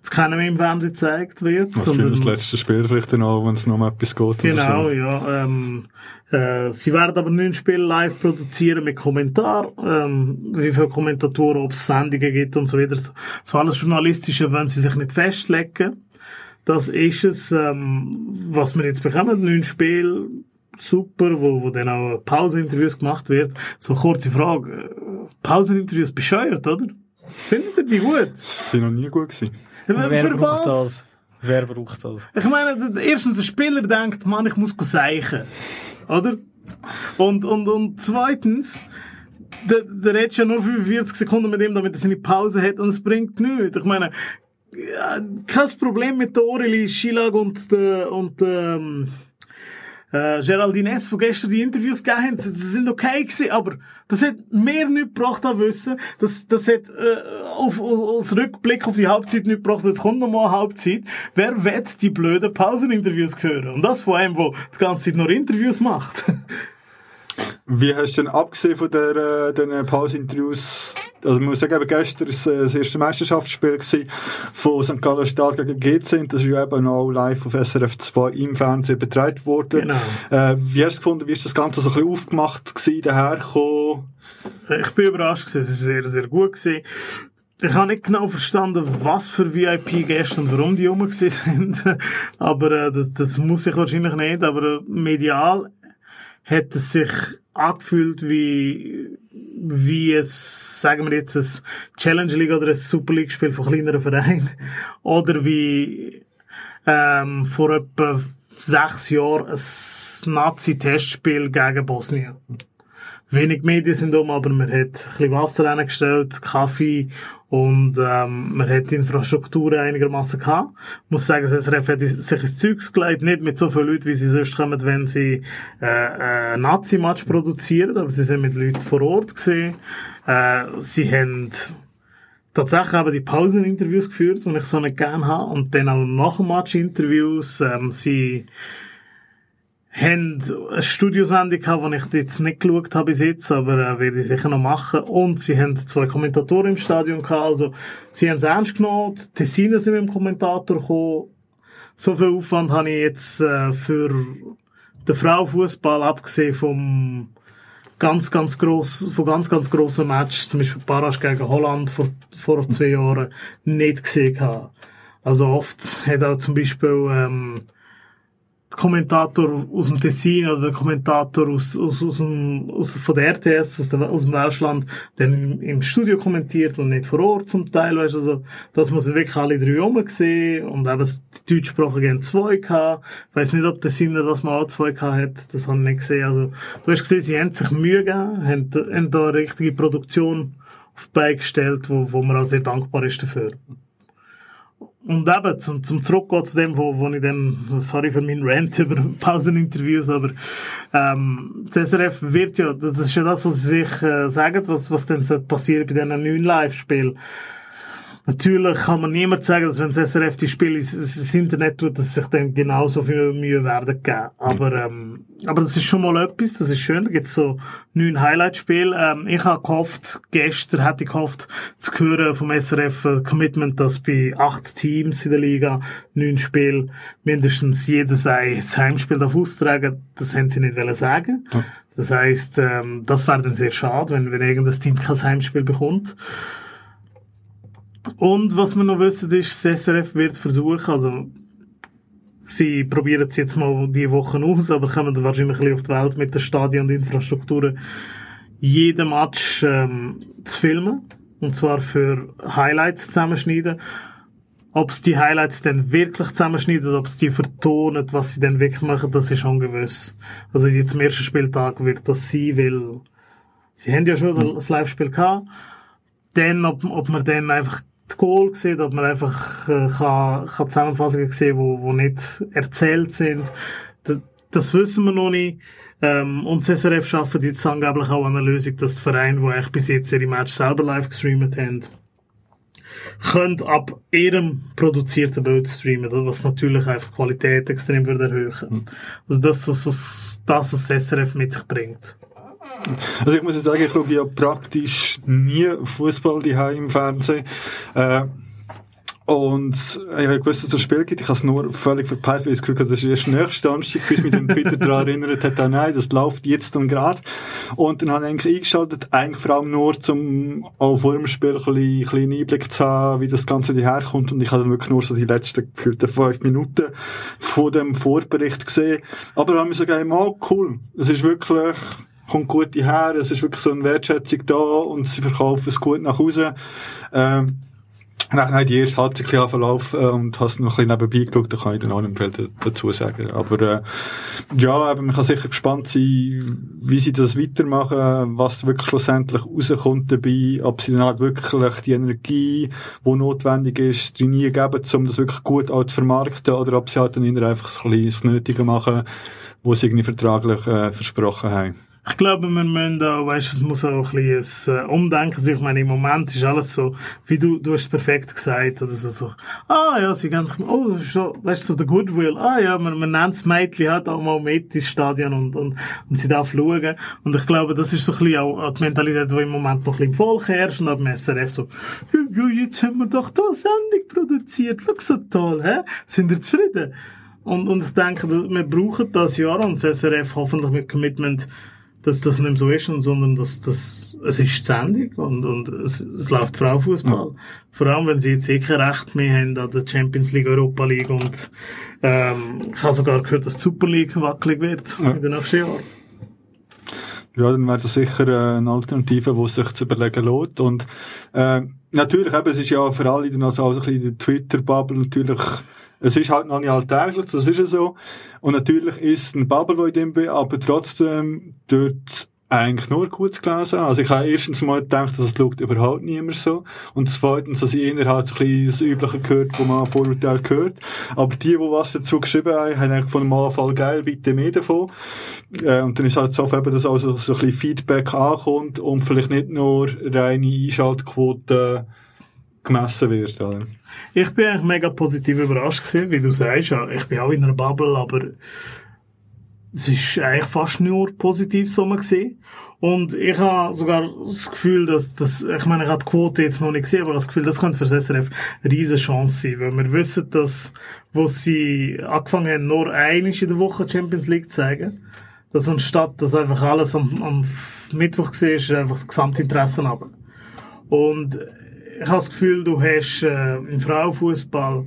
das keiner mehr im Fernsehen gezeigt wird. Was für das letzte Spiel vielleicht dann auch, wenn es noch um etwas geht? Genau, so. ja. Ähm, äh, sie werden aber neun Spiele live produzieren mit Kommentar, ähm, wie viele Kommentatoren, ob es Sendungen gibt und so weiter. So, alles Journalistische wollen sie sich nicht festlegen. Das ist es, ähm, was wir jetzt bekommen. Neun Spiele, super, wo, wo dann auch Pauseninterviews gemacht wird. So kurze Frage. äh, Pauseninterviews bescheuert, oder? Findet ihr die gut? Sie sind noch nie gut gewesen. Wer Für braucht was? das? Wer braucht das? Ich meine, erstens, der Spieler denkt, Mann, ich muss seichen. Oder? Und, und, und zweitens, der, der redet ja nur 45 Sekunden mit ihm, damit er seine Pause hat und es bringt nichts. Ich meine, kein Problem mit der Aurelie Schilag und der, und ähm, äh, Geraldine S., die gestern die Interviews gegeben haben, sie sind okay gewesen, aber das hat mehr nicht gebracht an Wissen. Das, das hat, äh, auf, auf, als Rückblick auf die Halbzeit nicht gebracht. Jetzt kommt noch mal eine Halbzeit. Wer wird die blöden Pauseninterviews hören? Und das von einem, der die ganze Zeit nur Interviews macht. <laughs> Wie hast du denn abgesehen von der, äh, den Pause-Interviews, also man muss sagen, eben gestern war äh, das erste Meisterschaftsspiel gewesen von St. Gallen Stadt gegen GC das ist ja eben auch live auf SRF 2 im Fernsehen übertragen worden. Genau. Äh, wie hast du gefunden, wie ist das Ganze so ein bisschen aufgemacht gewesen, dahergekommen? Ich bin überrascht gewesen. Es war sehr, sehr gut gewesen. Ich habe nicht genau verstanden, was für VIP-Gäste und warum die rum <laughs> sind. aber äh, das, das muss ich wahrscheinlich nicht. Aber äh, medial hat es sich angefühlt wie, wie es, sagen wir jetzt, ein Challenge League oder ein Super League Spiel von kleineren Vereinen. <laughs> Oder wie, ähm, vor etwa sechs Jahren ein Nazi-Testspiel gegen Bosnien. Wenig Medien sind um, aber man hat ein bisschen Wasser reingestellt, Kaffee und ähm, man hat die Infrastruktur einigermaßen gehabt. Ich muss sagen, das SRF hat sich ins Zeugs gelegt, nicht mit so vielen Leuten, wie sie sonst kommen, wenn sie äh, äh, Nazi-Match produzieren, aber sie sind mit Leuten vor Ort gesehen. Äh, sie haben tatsächlich eben die Pauseninterviews geführt, die ich so nicht gerne habe, und dann auch nach dem Match Interviews. Ähm, sie haben eine Studiosendung gehabt, die ich jetzt nicht geschaut habe bis jetzt, aber äh, werde ich sicher noch machen. Und sie haben zwei Kommentatoren im Stadion gehabt, also sie haben es ernst genommen, die Tessiner sind mit dem Kommentator gekommen. So viel Aufwand habe ich jetzt äh, für den Frauenfußball abgesehen vom ganz, ganz gross, von ganz, ganz grossen Matches, zum Beispiel Parasch gegen Holland vor, vor zwei Jahren, nicht gesehen gehabt. Also oft hat auch zum Beispiel, ähm, Kommentator aus dem Tessin oder der Kommentator aus, aus, aus, dem, aus von der RTS, aus, der, aus dem Welschland, dann im, im Studio kommentiert und nicht vor Ort zum Teil, weißt, also, das muss wirklich alle drei rum gesehen und eben die Deutschsprachigen haben zwei gehabt. Ich weiss nicht, ob der Sinner das mal auch zwei gehabt hat, das habe ich nicht gesehen. Also, du hast gesehen, sie haben sich Mühe gegeben, haben, haben da eine richtige Produktion auf die Beine gestellt, wo, wo man auch sehr dankbar ist dafür. Und eben, zum, zum Zurückgehen zu dem, wo, wo ich dann, sorry für meinen Rant <laughs> über Pauseninterviews, aber, ähm, das SRF wird ja, das ist ja das, was sie sich äh, sagen, was, was dann passieren bei diesen neuen Live-Spielen. Natürlich kann man niemand sagen, dass wenn das SRF die Spiele ins, Internet tut, dass sich dann genauso viel Mühe werden geben. Aber, ähm, aber das ist schon mal etwas, das ist schön. Da gibt's so neun Highlight-Spiele. Ähm, ich habe gehofft, gestern hätte ich gehofft, zu hören vom SRF ein Commitment, dass bei acht Teams in der Liga, neun Spiele, mindestens jedes ein Heimspiel darf austragen. Das haben sie nicht wollen sagen. Das heisst, ähm, das wäre dann sehr schade, wenn, wenn irgendein Team kein Heimspiel bekommt. Und was wir noch wissen, ist, das SRF wird versuchen, also, sie probieren es jetzt mal die Wochen aus, aber kommen dann wahrscheinlich ein auf die Welt mit der Stadion und Infrastruktur, jeden Match ähm, zu filmen. Und zwar für Highlights zusammenschneiden. Ob es die Highlights dann wirklich zusammenschneiden, ob es die vertonen, was sie dann wirklich machen, das ist ungewiss. Also jetzt am ersten Spieltag wird das sein, weil sie haben ja schon das Live-Spiel gehabt. Dann, ob, ob man dann einfach Goal sieht, ob man einfach äh, kann, kann Zusammenfassungen sehen, wo, wo nicht erzählt sind. Das, das wissen wir noch nicht. Ähm, und das SRF schafft jetzt angeblich auch eine Lösung, dass die Vereine, die eigentlich bis jetzt ihre Match selber live gestreamt haben, können ab ihrem produzierten Bild streamen, was natürlich einfach die Qualität extrem würde erhöhen. Also das ist so, das, was das SRF mit sich bringt. Also ich muss jetzt sagen, ich schaue ja praktisch nie Fußball die im Fernsehen. Äh, und ich habe gewusst, dass es ein Spiel gibt. Ich habe es nur völlig verpeilt, weil ich das Gefühl hatte, das ist erst nächste Samstag, bis mich dann <laughs> Twitter daran erinnert hat, ah, nein, das läuft jetzt und gerade. Und dann habe ich eigentlich eingeschaltet, eigentlich vor allem nur, um auch vor dem Spiel ein bisschen, ein bisschen Einblick zu haben, wie das Ganze daherkommt. Und ich habe dann wirklich nur so die letzten gefühlten fünf Minuten von dem Vorbericht gesehen. Aber da habe ich so gedacht, oh, cool. Es ist wirklich, kommt gut her, es ist wirklich so eine Wertschätzung da und sie verkaufen es gut nach Hause. Ähm, habe ich die erste Halbzeit ein verlaufen äh, und hast noch ein bisschen nebenbei geschaut, da kann ich dann auch nicht viel dazu sagen. Aber äh, ja, eben, man kann sicher gespannt sein, wie sie das weitermachen, was wirklich schlussendlich rauskommt dabei, ob sie dann halt wirklich die Energie, die notwendig ist, trainieren geben, um das wirklich gut auch zu vermarkten, oder ob sie halt dann einfach ein bisschen das Nötige machen, was sie irgendwie vertraglich äh, versprochen haben. Ich glaube, wir müssen da, weißt, es muss auch ein bisschen ein äh, Umdenken sein. Ich meine, im Moment ist alles so, wie du, du hast perfekt gesagt, oder so, so, ah, ja, sie sich, oh, so, weißt du, so der Goodwill, ah, ja, man, man nennt das Mädchen halt auch mal mit ins Stadion und, und, und sie darf schauen. Und ich glaube, das ist so ein bisschen auch die Mentalität, die im Moment noch ein bisschen im Volk herrscht und auch beim SRF so, ja, jetzt haben wir doch da eine Sendung produziert, schau so toll, hä? Sind ihr zufrieden? Und, und ich denke, wir brauchen das Jahr und das SRF hoffentlich mit Commitment dass das nicht so ist, sondern dass das, es ist ständig und, und es, es läuft Frauenfußball. Ja. Vor allem, wenn sie jetzt eh kein Recht mehr haben an der Champions League, Europa League und, ähm, ich habe sogar gehört, dass die Super League wackelig wird ja. in den nächsten Jahren. Ja, dann wäre das sicher äh, eine Alternative, die sich zu überlegen lohnt. Und äh, natürlich, eben, es ist ja für alle dann also auch so ein bisschen die Twitter-Bubble natürlich es ist halt noch nicht alltäglich, das ist ja so. Und natürlich ist es ein Bubble, wo ich bin, aber trotzdem dort eigentlich nur gut gelesen. Also ich habe erstens mal gedacht, dass es schaut überhaupt niemand so. Und zweitens, dass ich innerhalb so ein bisschen das Übliche gehört, wo man Vorurteile gehört. Aber die, die was dazu geschrieben haben, haben eigentlich von dem Anfall geil, bitte mehr davon. Äh, und dann ist halt so, dass also so ein bisschen Feedback ankommt und vielleicht nicht nur reine Einschaltquote gemessen wird. Oder? Ich bin eigentlich mega positiv überrascht gewesen, wie du sagst. Ich bin auch in einer Bubble, aber es ist eigentlich fast nur positiv so gesehen. Und ich habe sogar das Gefühl, dass das, ich meine, ich habe die Quote jetzt noch nicht gesehen, aber das Gefühl, das könnte für das SRF eine riesige Chance sein, weil wir wissen, dass, wo sie angefangen haben, nur einmal in der Woche Champions League zu zeigen, dass anstatt, dass einfach alles am, am Mittwoch gesehen ist, einfach das Gesamtinteresse haben. Und ich habe das Gefühl, du hast äh, im Frauenfußball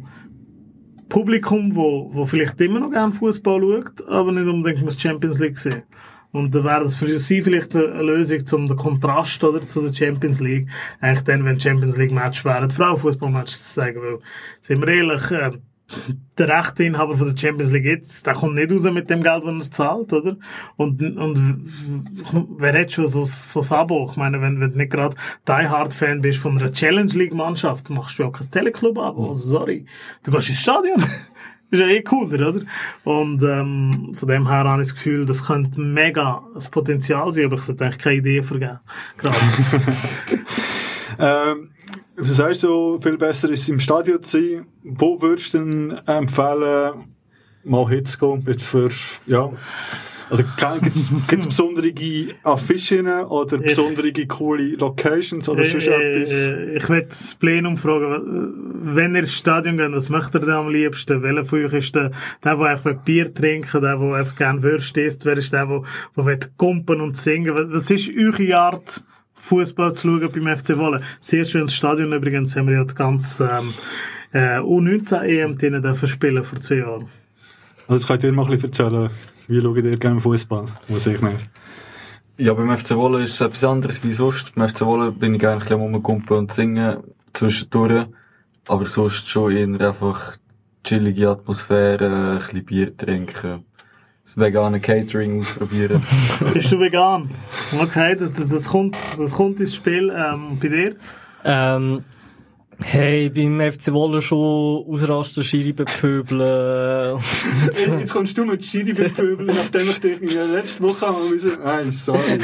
Publikum, wo, wo vielleicht immer noch gerne Fußball schaut, aber nicht unbedingt muss Champions League sehen. Und da wäre das für sie vielleicht eine Lösung, um den Kontrast oder, zu der Champions League, eigentlich dann, wenn Champions League Match wären, Frauenfußball-Match zu sagen, weil, sind wir ehrlich, äh, der Rechteinhaber von der Champions League jetzt, der kommt nicht raus mit dem Geld, das er zahlt, oder? Und, und wer hat schon so, so ein Abo? Ich meine, wenn, wenn du nicht gerade Die Hard Fan bist von einer Challenge League Mannschaft, machst du auch kein Teleclub-Abo. Also, sorry. Du gehst ins Stadion. <laughs> ist ja eh cooler, oder? Und ähm, von dem her habe ich das Gefühl, das könnte mega das Potenzial sein, aber ich sollte eigentlich keine Idee vergeben. Gratis. <laughs> <laughs> ähm, Du sagst so, viel besser ist es im Stadion zu sein. Wo würdest du denn empfehlen, mal hinzugehen? Jetzt für, ja. Also, gibt es <laughs> besondere Affischen oder besondere coole Locations oder sonst äh, etwas? Äh, ich werde das Plenum fragen, wenn ihr ins Stadion geht, was möchtet ihr denn am liebsten? Welcher von euch ist der, der, der einfach Bier trinken, der, der einfach gerne Würste isst? Wer ist der, der, der kumpen und singen? Was ist eure Art, Fußball zu schauen beim FC Wolle. Sehr schönes Stadion übrigens, haben wir ja die ganze ähm, äh, U19 EM drinnen dürfen spielen vor zwei Jahren. Also könnt ihr mal ein bisschen erzählen, wie schaut ihr gerne Fußball? Muss ich nicht. Ja, beim FC Wolle ist es etwas anderes wie sonst. Beim FC Wolle bin ich eigentlich am rumkumpeln und singen zwischendurch. Aber sonst schon eher einfach chillige Atmosphäre, ein bisschen Bier trinken das vegane Catering ausprobieren. <laughs> Bist du vegan? Okay, das, das, das, kommt, das kommt ins Spiel. Ähm, bei dir? Ähm, hey, beim FC Wolle schon ausrasten, Schiri bepöbeln. Jetzt kommst du mit Schiri bepöbeln, nachdem ich dich letzte Woche haben müssen. Nein, sorry.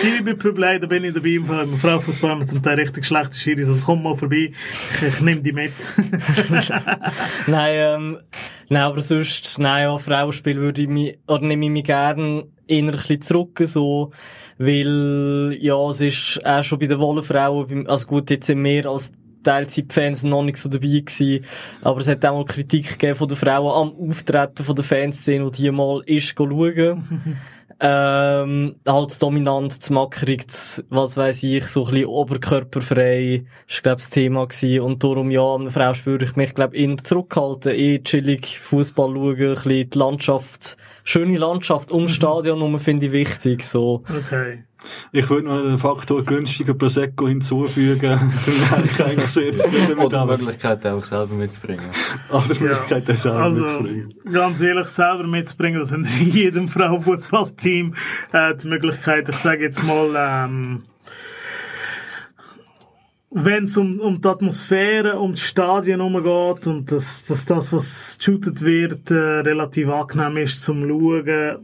Schiri bepöbeln, da bin ich dabei im Fall. Meine Frau Fußball haben zum Teil richtig schlechte Schiris. Also komm mal vorbei, ich, ich nehme die mit. <laughs> Nein, ähm, Nein, aber sonst, nein, ja, Frauenspiel würde ich mich, oder nehme ich mich gerne eher ein bisschen zurück, so, weil, ja, es ist auch schon bei den Wollenfrauen, also gut, jetzt sind mehr als Teilzeitfans noch nicht so dabei gewesen, aber es hat auch mal Kritik gegeben von den Frauen am Auftreten von der Fanszene, die die mal ist schauen. <laughs> ähm, halt dominant, zu mackerig, was weiß ich, so ein bisschen oberkörperfrei, ist, glaub das Thema gewesen. Und darum, ja, eine Frau spüre ich mich, glaub eher zurückhalten, eh chillig Fußball schauen, ein bisschen die Landschaft, schöne Landschaft ums Stadion rum finde ich wichtig, so. Okay. Ich würde noch den Faktor günstiger Prosecco hinzufügen. <laughs> Dann wäre ich eigentlich sehr zufrieden mit Oder die. Möglichkeit auch selber mitzubringen. Oder die Möglichkeit, das selber Also, mitzubringen. ganz ehrlich, selber mitzubringen, das sind <laughs> in jedem Frauenfußballteam äh, die Möglichkeit, ich sage jetzt mal, ähm, wenn es um, um die Atmosphäre, um das Stadion umgeht und dass, dass das, was geshootet wird, äh, relativ angenehm ist zum Schauen,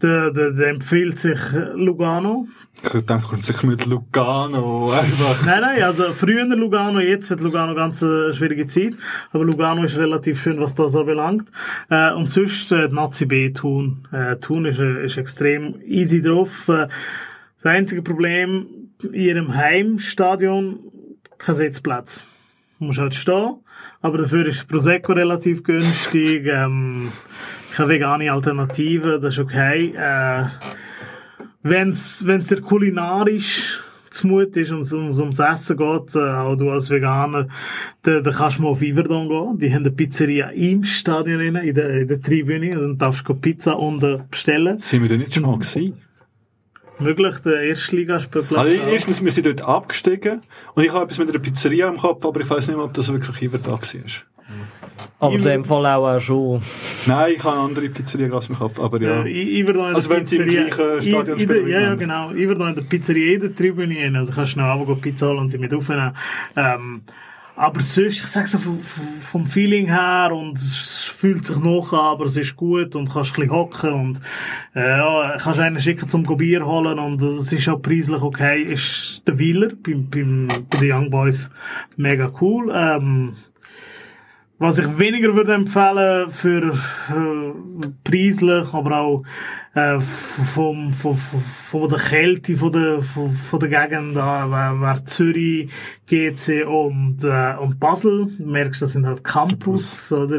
da, da, da empfiehlt sich Lugano. Ich dachte, kommt sicher mit Lugano einfach. Nein, nein, also früher Lugano, jetzt hat Lugano ganz äh, schwierige Zeit, aber Lugano ist relativ schön, was das anbelangt. Äh, und sonst äh, die Nazi B Thun. Äh, Thun ist, äh, ist extrem easy drauf. Äh, das einzige Problem, ihrem Heimstadion kein Sitzplatz. Du musst halt stehen, aber dafür ist Prosecco relativ günstig, ähm, keine vegane Alternative, das ist okay. Äh, wenn's, wenn's dir kulinarisch zumut ist und es ums, Essen geht, äh, auch du als Veganer, dann, dann kannst du mal auf Iverdon gehen. Die haben eine Pizzeria im Stadion in der, in der Tribüne. Dann darfst du Pizza unten bestellen. Sind wir da nicht schon mal gewesen? Möglich, der Erstligaspielplatz. Also, erstens, wir sind dort abgestiegen und ich habe etwas mit einer Pizzeria im Kopf, aber ich weiß nicht mehr, ob das wirklich immer da war. Aber in dem Fall auch, auch schon. Nein, ich habe eine andere Pizzeria ganz im Kopf, aber ja. Äh, Iverdon in Also der wenn sie im gleichen Stadion spielen Ja, ja, genau. Iverdon in der Pizzeria in der Tribüne. Also kannst du schnell runter Pizza holen und sie mit aufnehmen. Ähm, aber sonst, ich sag so vom, Feeling her und es fühlt sich noch an, aber es ist gut und kannst ein bisschen hocken und äh, ja, kannst einen schicken zum Bier holen und es ist auch preislich okay. Ist der Wieler beim, beim, bei den Young Boys mega cool. Ähm, was ich weniger würde empfehlen für äh, preislich, aber auch äh, vom, vom, von der Kälte von der, von, von der Gegend da wäre wär Zürich, GC und, äh, und Basel. Du merkst, das sind halt Campus, oder?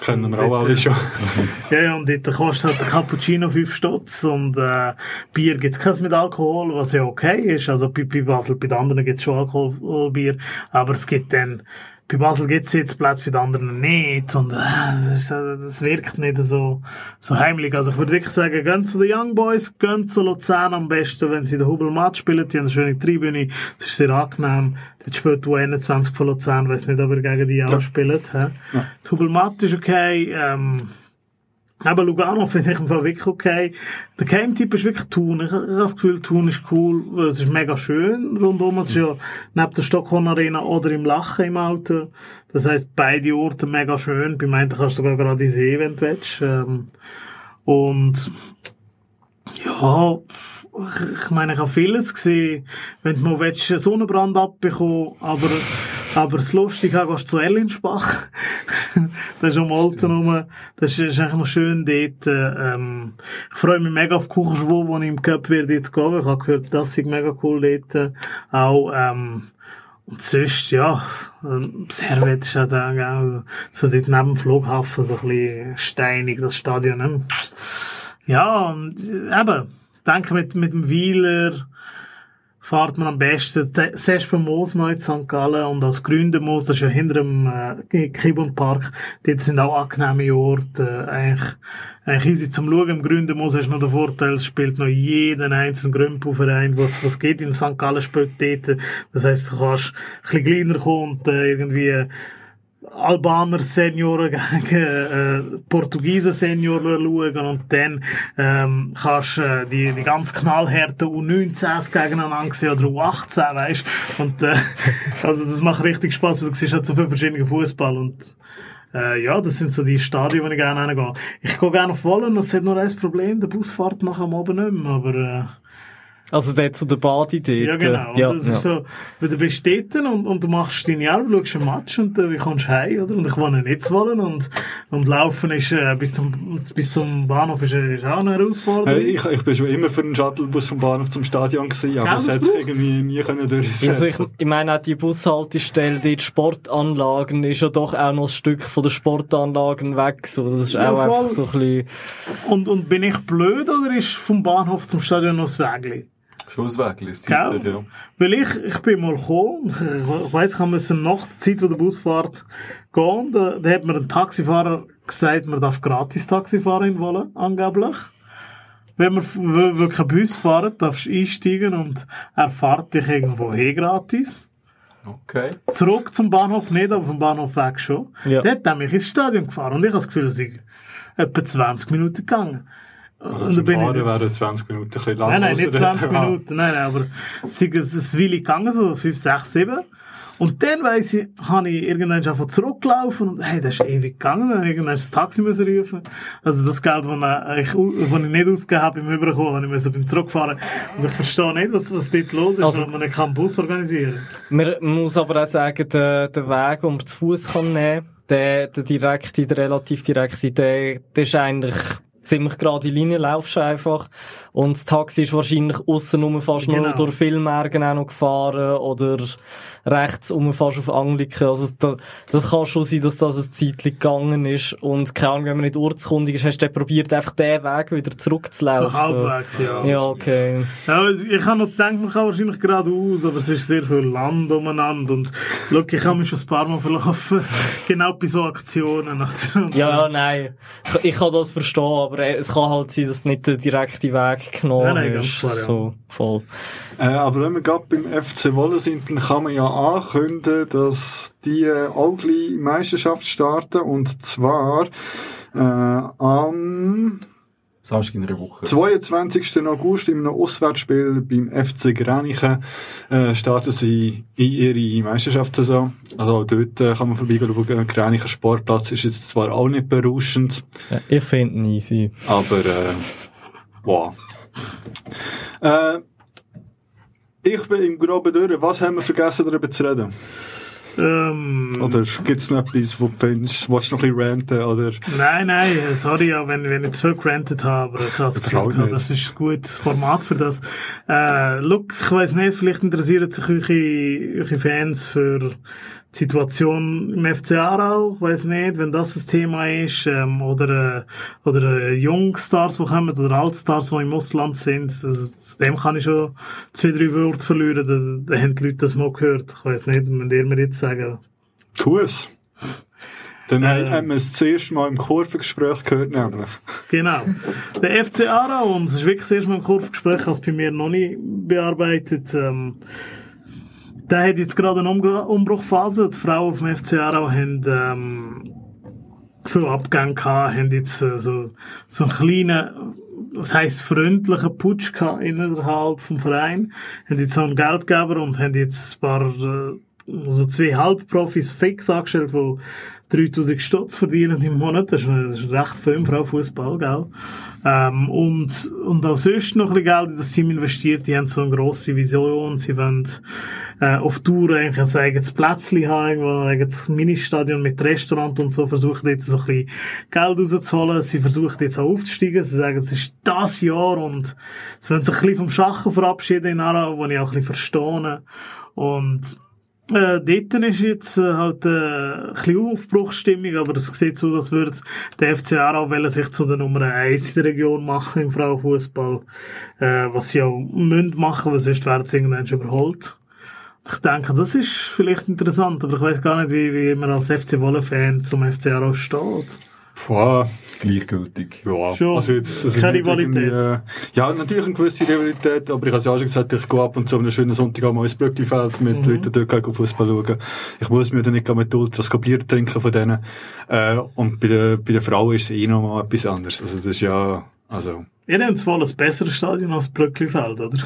Kennen wir Und auch alle äh, schon. <laughs> ja, ja, und dort kostet halt der Cappuccino 5 Stutz und äh, Bier gibt's keins mit Alkohol, was ja okay ist. Also bei, bei Basel, bei den anderen gibt's schon Alkoholbier, aber es gibt dann bei Basel gibt's Sitzplätze, bei den anderen nicht. Und äh, das, äh, das wirkt nicht so, so heimlich. Also ich würde wirklich sagen, gehen zu den Young Boys, gehen zu Luzern am besten, wenn sie den Hubelmatch spielen. Die haben eine schöne Tribüne, das ist sehr angenehm. Dort spielt die 21 von Luzern, weiss nicht, ob er gegen die auch spielt. hä? Die Hubelmatt ist okay. Ähm, aber Lugano finde ich im Fall wirklich okay. Der Game-Typ ist wirklich Thun. Ich, ich habe das Gefühl, Thun ist cool. Es ist mega schön rundum. Es ist ja neben der Stockholm Arena oder im Lachen im Auto. Das heisst, beide Orte mega schön. Beim einen kannst du sogar gerade sehen, wenn du willst. Ähm, und ja, ich, ich meine, ich habe vieles gesehen. Wenn du mal willst, einen Sonnenbrand abbekommen, aber, aber das Lustige ist, gehst du zu Erlinsbach. <laughs> das ist am Alten rum. Das ist, eigentlich noch schön dort. äh, Ähm, ich freue mich mega auf Kuchenschwur, wo ich im Cup werde jetzt gehen. Ich habe gehört, das ist mega cool dort. äh, Auch, ähm, und sonst, ja, ähm, Servet ist ja da, gell, so dort neben dem Flughafen, so ein bisschen steinig, das Stadion. Ne? Ja, und äh, eben, denke mit, mit dem Wieler fahrt man am besten de- zuerst beim Moos mal in St. Gallen und als Gründermoos, das ist ja hinter dem äh, Kibon Park, dort sind auch angenehme Orte, äh, eigentlich, eigentlich easy zum Schauen. Im Gründermoos hast du noch den Vorteil, es spielt noch jeden einzelnen Grünpuverein, was, was geht in St. Gallen spielt dort. Das heisst, du kannst ein bisschen kleiner kommen und äh, irgendwie Albaner Senioren gegen äh, Portugiesen Senioren schauen und dann ähm, kannst äh, die, die ganz knallharten U19s gegeneinander sehen oder U18, weißt und äh, <laughs> also das macht richtig Spaß, weil du siehst halt so viele verschiedene Fußball und äh, ja, das sind so die Stadien, wo ich gerne hingehe. Ich gehe gerne auf Wollen, das hat nur ein Problem, der Bus fährt nachher am Abend nicht mehr, aber äh, Also der zu der Badi dort. ja, genau. Ja, das ja. ist so, weil du bist dort und, und du machst deine Arbeit, schaust einen Match und äh, wie kommst du heim, oder? Und ich wohne nicht zu wollen und, und laufen ist, äh, bis zum, bis zum Bahnhof ist, äh, ist auch eine Herausforderung. Hey, ich, ich bin schon immer für einen Shuttlebus vom Bahnhof zum Stadion gewesen, aber es das hat sich braucht's. irgendwie nie können durchsetzen. Also ich, ich meine auch die Bushaltestelle, die Sportanlagen, ist ja doch auch noch ein Stück von den Sportanlagen weg. So. Das ist Ja, auch voll. einfach so ein bisschen... Und, und bin ich blöd oder ist vom Bahnhof zum Stadion noch das Wägli? Schon das Weg, ist Gell? Zeit, ja. Weil ich, ich bin mal gekommen, ich weiss, ich musste nach der Zeit, wo der Bus fährt, gehen, da, da hat mir ein Taxifahrer gesagt, man darf gratis Taxi fahren in Wolle, angeblich. wenn wir f- w- w- kein Bus fahren, darfst du einsteigen und er fährt dich irgendwo hin gratis. Okay. Zurück zum Bahnhof nicht, aber vom Bahnhof weg schon. Ja. Der hat mich ins Stadion gefahren und ich habe das Gefühl, es ist etwa 20 Minuten gegangen. Also Und zum da bin ich- Fahren wären 20 Minuten ein bisschen lang. Nein, nein, nicht oder? 20 Ja. Minuten, nein, nein, aber es ist ein Weile gegangen, so 5, 6, 7. Und dann weiss ich, habe ich irgendwann schon von zurückgelaufen und hey, das ist ewig gegangen, dann irgendwann das Taxi müssen rufen. Also das Geld, das ich, das ich nicht ausgegeben habe, beim Überkommen, habe ich müssen beim Zurückfahren. Und ich verstehe nicht, was, was dort los ist, Also- wenn man nicht einen Bus organisieren Man muss aber auch sagen, der, der Weg, den man zu Fuß kann nehmen, der, der direkte, der relativ direkte, der, der ist eigentlich ziemlich gerade Linie, laufst einfach. Und das Taxi ist wahrscheinlich aussen fast Genau. nur durch Villmergen auch noch gefahren oder rechts um fast auf Angliken. Also da, das kann schon sein, dass das ein Zeitchen gegangen ist. Und keine Ahnung, wenn man nicht ortskundig ist, hast du probiert, einfach den Weg wieder zurückzulaufen. So halbwegs, ja. Ja, okay. Ja, ich habe noch gedacht, man kann wahrscheinlich geradeaus, aber es ist sehr viel Land umeinander. Und schau, ich habe mich schon ein paar Mal verlaufen. <laughs> genau bei so Aktionen. Ja, ja, nein. Ich, ich kann das verstehen, aber es kann halt sein, dass nicht den direkten Weg genommen Nein, nein, ganz klar, ja. So, voll. Äh, aber wenn wir gerade beim FC Wolle sind, dann kann man ja ankündigen, dass die äh, auch gleich Meisterschaft starten. Und zwar äh, am Samstag in einer Woche. 22. August in einem Auswärtsspiel beim FC Grenichen äh, starten sie in ihre Meisterschaftssaison. Also dort äh, kann man vorbeigehen. Grenichen Sportplatz ist jetzt zwar auch nicht berauschend, Ja, ich finde ihn easy. aber äh, wow. Äh, ich bin im groben durch. Was haben wir vergessen, darüber zu reden? Ähm, Oder gibt es noch etwas, wo du findest, willst du noch ein bisschen ranten? Oder? Nein, nein, sorry, wenn, wenn ich zu viel gerantet habe, aber ich habe das Gefühl, das ist ein gutes Format für das. Äh, look, ich weiss nicht, vielleicht interessieren sich eure, eure Fans für Situation im FC Aarau, ich weiss nicht, wenn das ein Thema ist, ähm, oder, äh, oder äh, Jungstars, die kommen, oder Altstars, die im Ausland sind, zu dem kann ich schon zwei, drei Worte verlieren, da, da haben die Leute das mal gehört, ich weiss nicht, wenn ihr mir jetzt sagen, Kuss. Dann Äh. haben wir es das erste Mal im Kurvengespräch gehört, nämlich. Genau. Der FC Aarau, und es ist wirklich das erste Mal im Kurvengespräch, es bei mir noch nicht bearbeitet, ähm, der hat jetzt gerade eine Umbr- Umbruchphase. Die Frauen auf dem FC Aarau haben ähm, viel Abgänge gehabt, haben jetzt äh, so, so einen kleinen, das heisst freundlichen Putsch gehabt innerhalb vom Verein, haben jetzt so einen Geldgeber und haben jetzt ein paar, äh, also zwei Halbprofis fix angestellt, die 3000 Stutz verdienen im Monat. Das ist, das ist recht viel im Frauenfußball, gell? Ähm, und, und auch sonst noch ein bisschen Geld in das Team investiert. Die haben so eine grosse Vision. Sie wollen, äh, auf Tour eigentlich ein eigenes Plätzchen haben, irgendwo ein eigenes Ministadion mit Restaurant und so, versuchen dort so ein bisschen Geld rauszuholen. Sie versuchen jetzt auch aufzusteigen. Sie sagen, es ist das Jahr und sie wollen sich ein bisschen vom Schachen verabschieden in Aarau, wo ich auch ein bisschen verstehe. Und, äh, dort ist jetzt äh, halt äh, ein bisschen Aufbruchsstimmung, aber es sieht so, als würde der FC Aarau sich zu der Nummer 1 in der Region machen im Frauenfußball, äh, was sie auch müssen machen, weil sonst werden sie irgendwann schon überholt. Ich denke, das ist vielleicht interessant, aber ich weiß gar nicht, wie, wie man als FC Wolle-Fan zum FC Aarau steht. Boah. Gleichgültig. Ja, Schon. also jetzt, also Keine Rivalität. äh, Ja, natürlich eine gewisse Rivalität, aber ich habe es ja auch schon gesagt, ich gehe ab und zu an einem schönen Sonntag mal ins Brücklifeld mit Mhm. Leuten dort gehen Fußball schauen. Ich muss mir dann nicht mit Ultras Bier trinken von denen. Äh, und bei den, bei den Frauen ist es eh noch mal etwas anderes. Also das ist ja, also, Ihr habt zwar ein besseres Stadion als Brücklifeld, oder?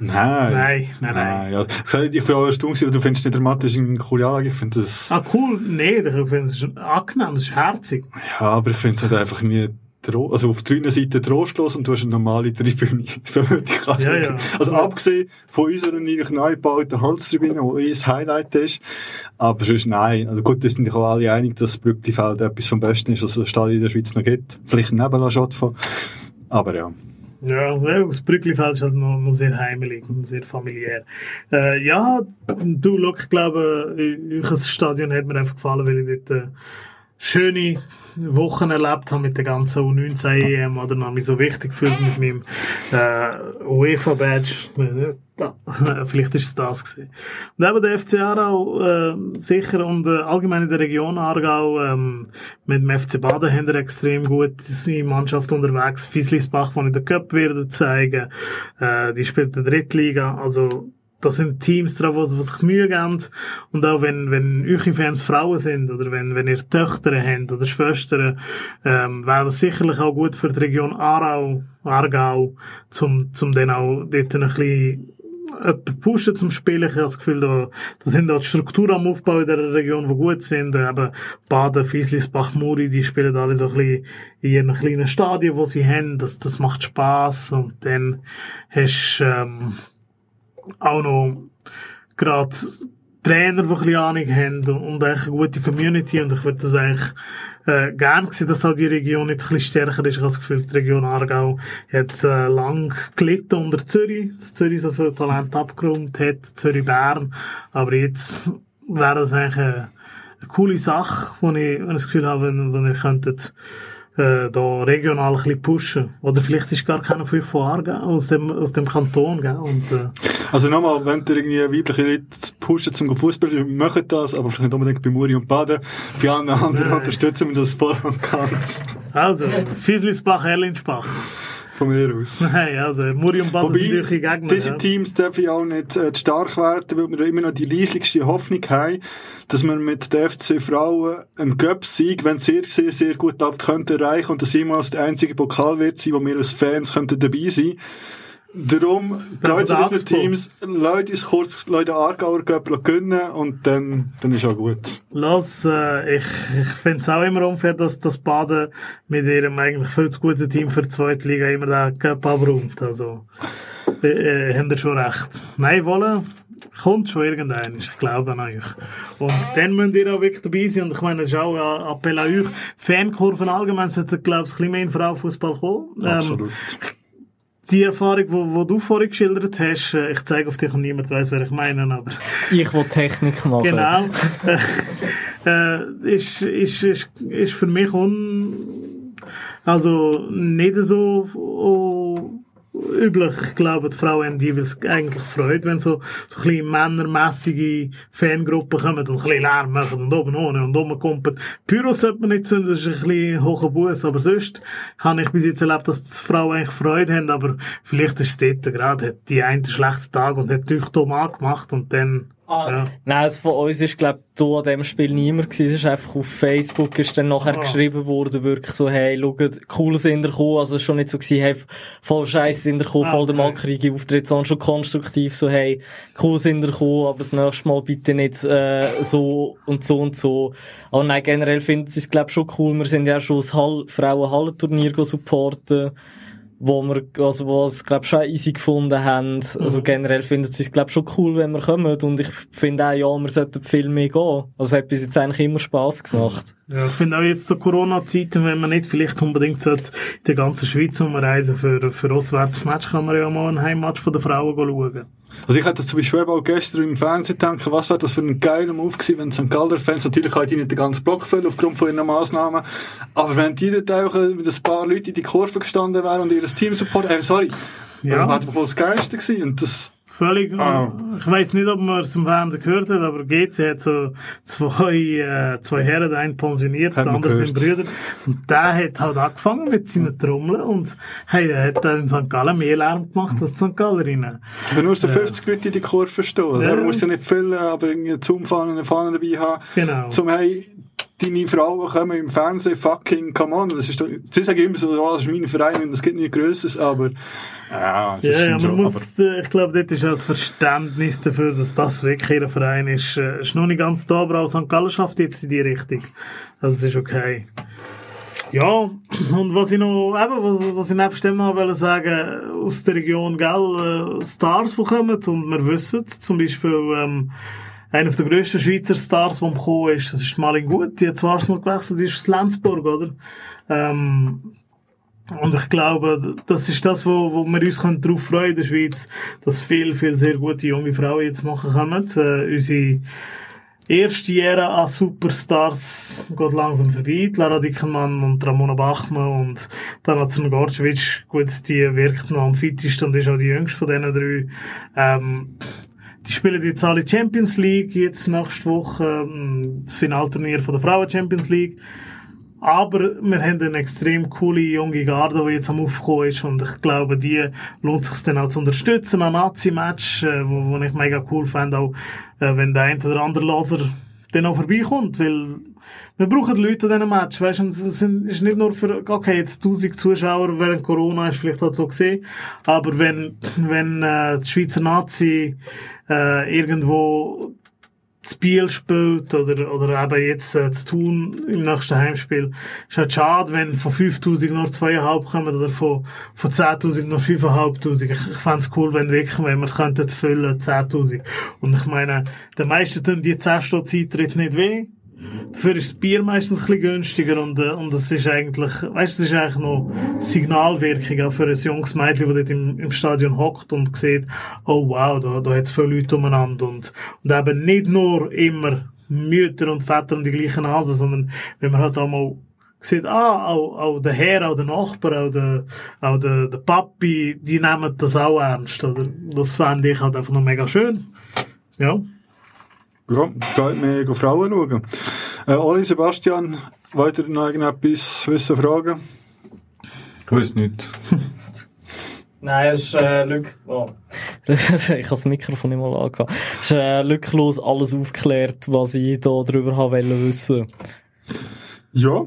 Nein. Nein, nein, nein. ja. Ich bin auch erstaunt du findest nicht dramatisch eine coole Anlage. Ich finde das, Ah, cool. Nee, ich finde, es angenehm, es ist herzig. ja, aber ich finde es halt einfach nie, tro- also auf der einen Seite trostlos und du hast eine normale Tribüne. <laughs> So würde ich. Ja, ja. Also abgesehen von unserer eigentlich neu gebauten Holztribüne, die eh das Highlight ist. Aber sonst nein. Also gut, das sind sich auch alle einig, dass das Brücklifeld etwas vom Besten ist, was es Stadion in der Schweiz noch gibt. Vielleicht ein Nebenlaschott von. Aber ja. Ja, ja, das Brücklifeld ist halt noch, noch sehr heimelig und sehr familiär. Äh, ja, du, look, ich glaube, euch Stadion hat mir einfach gefallen, weil ich dort äh, schöne Wochen erlebt habe mit der ganzen U19 EM oder noch mich so wichtig gefühlt mit meinem äh, UEFA-Badge. Da, <laughs> Vielleicht ist es das gewesen. Und eben der FC Aarau äh, sicher und äh, allgemein in der Region Aargau ähm, mit dem FC Baden haben extrem gut seine Mannschaft unterwegs. Fieslisbach, die in der Cup werden zeigen. Äh, die spielt in der Drittliga. Also da sind Teams drauf, die die sich Mühe geben. Und auch wenn, wenn eure Fans Frauen sind, oder wenn, wenn ihr Töchter habt oder Schwestern, ähm, wäre das sicherlich auch gut für die Region Aarau, Aargau, zum, zum dann auch dort ein bisschen jemanden pushen zum Spielen. Ich habe das Gefühl, da, da sind auch die Strukturen am Aufbau in der Region, die gut sind. Äh, Eben Baden, Fieslisbach, Muri, die spielen alle so ein bisschen in ihren kleinen Stadien, wo sie haben. Das, das macht Spaß Und dann hast ähm, auch noch gerade Trainer, die ein bisschen Ahnung haben und, eigentlich eine gute Community und ich würde das eigentlich äh, gern sehen, dass auch die Region jetzt ein bisschen stärker ist. Ich habe das Gefühl, die Region Aargau hat äh, lang gelitten unter Zürich, dass Zürich so viel Talent abgeräumt hat, Zürich-Bern, aber jetzt wäre das eigentlich eine, eine coole Sache, wo ich, wenn ich das Gefühl habe, wenn, wenn ihr könntet äh, da regional ein bisschen pushen. Oder vielleicht ist gar keiner von euch von Aargau, aus dem, aus dem Kanton, gell? Und, äh, Also nochmal, wenn ihr irgendwie weibliche Leute pushen zum Fußball, macht das, aber vielleicht nicht unbedingt bei Muri und Baden. Bei allen anderen unterstützen wir das voll und ganz. also, Fieslisbach, Erlinsbach. Von mir aus. <laughs> Nein, also, Muri und Baden sind Wobei, eure Gegner. diese ja. Teams dürfen ja auch nicht äh, zu stark werden, weil wir immer noch die leislichste Hoffnung haben, dass wir mit der FC Frauen einen Göpp-Sieg, wenn es sehr, sehr, sehr gut läuft, könnte erreichen und dass jemals der einzige Pokal wird sein, wo wir als Fans könnten dabei sein Darum, Augsburg. Teams, Leute uns kurz, Leute Aargauer Göpp gönnen und dann, dann ist auch gut. Los, äh, ich, ich finde es auch immer unfair, dass das Baden mit ihrem eigentlich viel zu guten Team für die zweite Liga immer den Cup abräumt. Also, äh, äh, habt ihr schon recht. Nein, wollen, kommt schon irgendein, ich glaube an euch. Und dann müsst ihr auch wirklich dabei sein. Und ich meine, es ist auch ein Appell an euch. Fankurven allgemein sollten, glaube ich, ein bisschen mehr in Frauenfußball kommen. Ähm, Absolut. Die Erfahrung, wo, wo du vorhin geschildert hast, äh, ich zeige auf dich und niemand weiß, wer ich meine, aber Ich will Technik machen. Genau. <laughs> äh, ist, ist, ist, ist für mich un, also nicht so oh, üblich. Ich glaube, die Frauen haben jeweils eigentlich Freude, wenn so, so ein bisschen männermässige Fangruppen kommen und ein bisschen Lärm machen und oben ohne und oben kommen. Pyro sollte man nicht zünden, das ist ein bisschen hoher Bus, aber sonst habe ich bis jetzt erlebt, dass die Frauen eigentlich Freude haben, aber vielleicht ist es dort gerade, hat die einen schlechten Tag und hat dich dumm angemacht und dann, ja. Nein, also von uns ist, glaub du an dem Spiel niemand gewesen. Es ist einfach auf Facebook ist dann nachher Ah. geschrieben worden, wirklich so, hey, schaut, cool sind ihr gekommen. Also schon nicht so gewesen, hey, voll scheiße sind ihr gekommen, Ah, voll der okay. mackerige Auftritt, sondern schon konstruktiv so, hey, cool sind ihr gekommen, aber das nächste Mal bitte nicht, äh, so und so und so. Aber nein, generell finden sie es, glaub schon cool. Wir sind ja schon das Hall Frauen-Hallenturnier supporten wo wir, also, wo es, glaub, schon easy gefunden haben. Also, Mhm. generell finden sie es, glaub, schon cool, wenn wir kommen. Und ich finde auch, ja, wir sollten viel mehr gehen. Also, hat bis jetzt eigentlich immer Spass gemacht. Ja, ich finde auch jetzt zu Corona-Zeiten, wenn man nicht vielleicht unbedingt sollte in der ganzen Schweiz umreisen für, für Auswärtsmatch, kann man ja mal ein Heimmatch von den Frauen schauen. Also ich hatte zum Beispiel auch gestern im Fernsehen gedacht, was wäre das für ein geiler Move gewesen, wenn St. Galler-Fans, natürlich kann die nicht den ganzen Block füllen aufgrund von ihren Massnahmen, aber wenn die dort auch äh, mit ein paar Leuten in die Kurve gestanden wären und ihr Team supporten, äh, sorry, Ja. das wäre doch wohl das Geilste gewesen und das, Völlig. Ah. Ich weiß nicht, ob man es im Fernsehen gehört hat, aber GC hat so zwei, äh, zwei Herren, der einen pensioniert, Hat der andere sind. Brüder. Und der hat halt angefangen mit seinen Trommeln und hey, er hat dann in St. Gallen mehr Lärm gemacht als die St. Gallerinnen. wenn nur so Ja. 50 Leute in die Kurve stehen, Ja. ja. musst du nicht füllen, aber irgendwie zum Fahnen eine Fahne dabei haben, Genau. zum hey, deine Frauen kommen im Fernsehen, fucking, come on, das ist doch, sie sagen immer so, oh, das ist mein Verein und es gibt nichts Größeres, aber, ja, Ja, ja, schon man aber- muss, äh, ich glaube, dort ist auch das Verständnis dafür, dass das wirklich ihr Verein ist, äh, ist noch nicht ganz da, aber auch St. Gallen schafft jetzt in die Richtung. Also es ist okay. Ja, und was ich noch, eben, was, was ich nebst dem noch wollte sagen, aus der Region, gell, äh, Stars, die kommen, und wir wissen, zum Beispiel, ähm, einer der grössten Schweizer Stars, die gekommen ist, das ist Malin Gut, die hat zu Arsenal gewechselt, die ist aus Lenzburg, oder? Ähm, und ich glaube, das ist das, wo, wo wir uns können darauf freuen in der Schweiz, dass viel, viel sehr gute junge Frauen jetzt nachher kommen. Äh, unsere erste Ära an Superstars geht langsam vorbei. Lara Dickenmann und Ramona Bachmann und dann hat Gorcevic, gut, die wirkt noch am fittesten und ist auch die jüngste von diesen drei. Ähm, die spielen jetzt alle Champions League, jetzt nächste Woche, ähm, das Finalturnier von der Frauen Champions League. Aber wir haben eine extrem coole junge Garde, die jetzt am Aufkommen ist und ich glaube, die lohnt sich dann auch zu unterstützen. Ein Nazi-Match, äh, wo, wo ich mega cool fände, auch äh, wenn der ein oder andere Loser dann auch vorbeikommt, weil wir brauchen Leute an diesem Match, weißt und es sind- ist nicht nur für, okay, jetzt 1000 Zuschauer während Corona ist vielleicht halt so gesehen, aber wenn, wenn, äh, die Schweizer Nazi, äh, irgendwo das Biel spielt oder, oder eben jetzt äh, zu tun im nächsten Heimspiel. Ist halt schade, wenn von 5000 nur 2,5 kommen oder von, von 10.000 nur 5.500. Ich, ich fände cool, wenn wirklich, wenn wir könnten füllen, 10.000. Und ich meine, den meisten tun die 10 Stutz Eintritt nicht weh. Dafür ist das Bier meistens ein bisschen günstiger und, äh, und es ist eigentlich, weißt es ist eigentlich noch Signalwirkung auch für ein junges Mädchen, das dort im, im Stadion hockt und sieht, oh wow, da, da hat es viele Leute umeinander und, und eben nicht nur immer Mütter und Väter und die gleichen Nasen, sondern wenn man halt auch mal sieht, ah, auch, auch der Herr, auch der Nachbar, auch der, auch der, der Papi, die nehmen das auch ernst, oder? Das fände ich halt einfach noch mega schön. Ja. Ja, geht mir go Frauen schauen. Äh, Oli, Sebastian, wollt ihr noch irgendetwas wissen, fragen? Ich weiß nicht. <laughs> Nein, es ist äh, Lück. Oh. <laughs> ich habe das Mikrofon nicht mal angehabt. Es ist äh, lücklos alles aufgeklärt, was ich da drüber habe wollen wissen. Ja,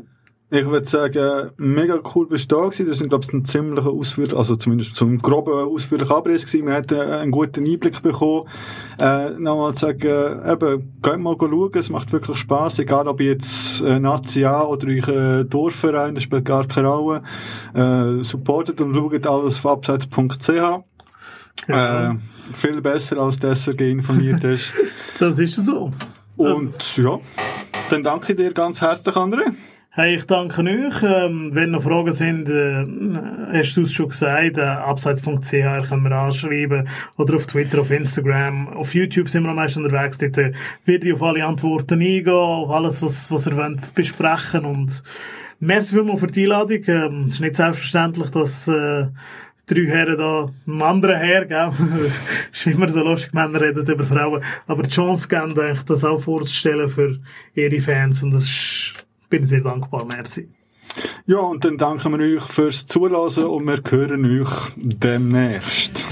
ich würde sagen, mega cool bist du da gewesen. Das sind, glaube ich, ein ziemlicher Ausführ, also zumindest zum groben ausführlichen Abriss gewesen. Wir hatten einen guten Einblick bekommen. Äh, nochmal zu sagen, eben, geht mal schauen, es macht wirklich Spass, egal ob jetzt äh, Nazi A oder euer Dorfverein, das spielt gar keine Rolle. Äh, supportet und schaut alles auf abseits.ch. Äh, viel besser als der SRG informiert ist. <laughs> Das ist so. Und ja, dann danke dir ganz herzlich, André. Hey, ich danke euch. Ähm, wenn noch Fragen sind, äh, hast du es schon gesagt, äh, abseits.ch können wir anschreiben oder auf Twitter, auf Instagram, auf YouTube sind wir am meisten unterwegs. Dort äh, werde ich auf alle Antworten eingehen, auf alles, was, was ihr wollt besprechen und merci vielmals für die Einladung. Ähm, es ist nicht selbstverständlich, dass äh, drei Herren da, einem anderen Herr, gell? <laughs> Ist immer so lustig, Männer reden über Frauen, aber die Chance geben, eigentlich das auch vorzustellen für ihre Fans und das ist, bin sehr dankbar, merci. Ja, und dann danken wir euch fürs Zuhören und wir hören euch demnächst.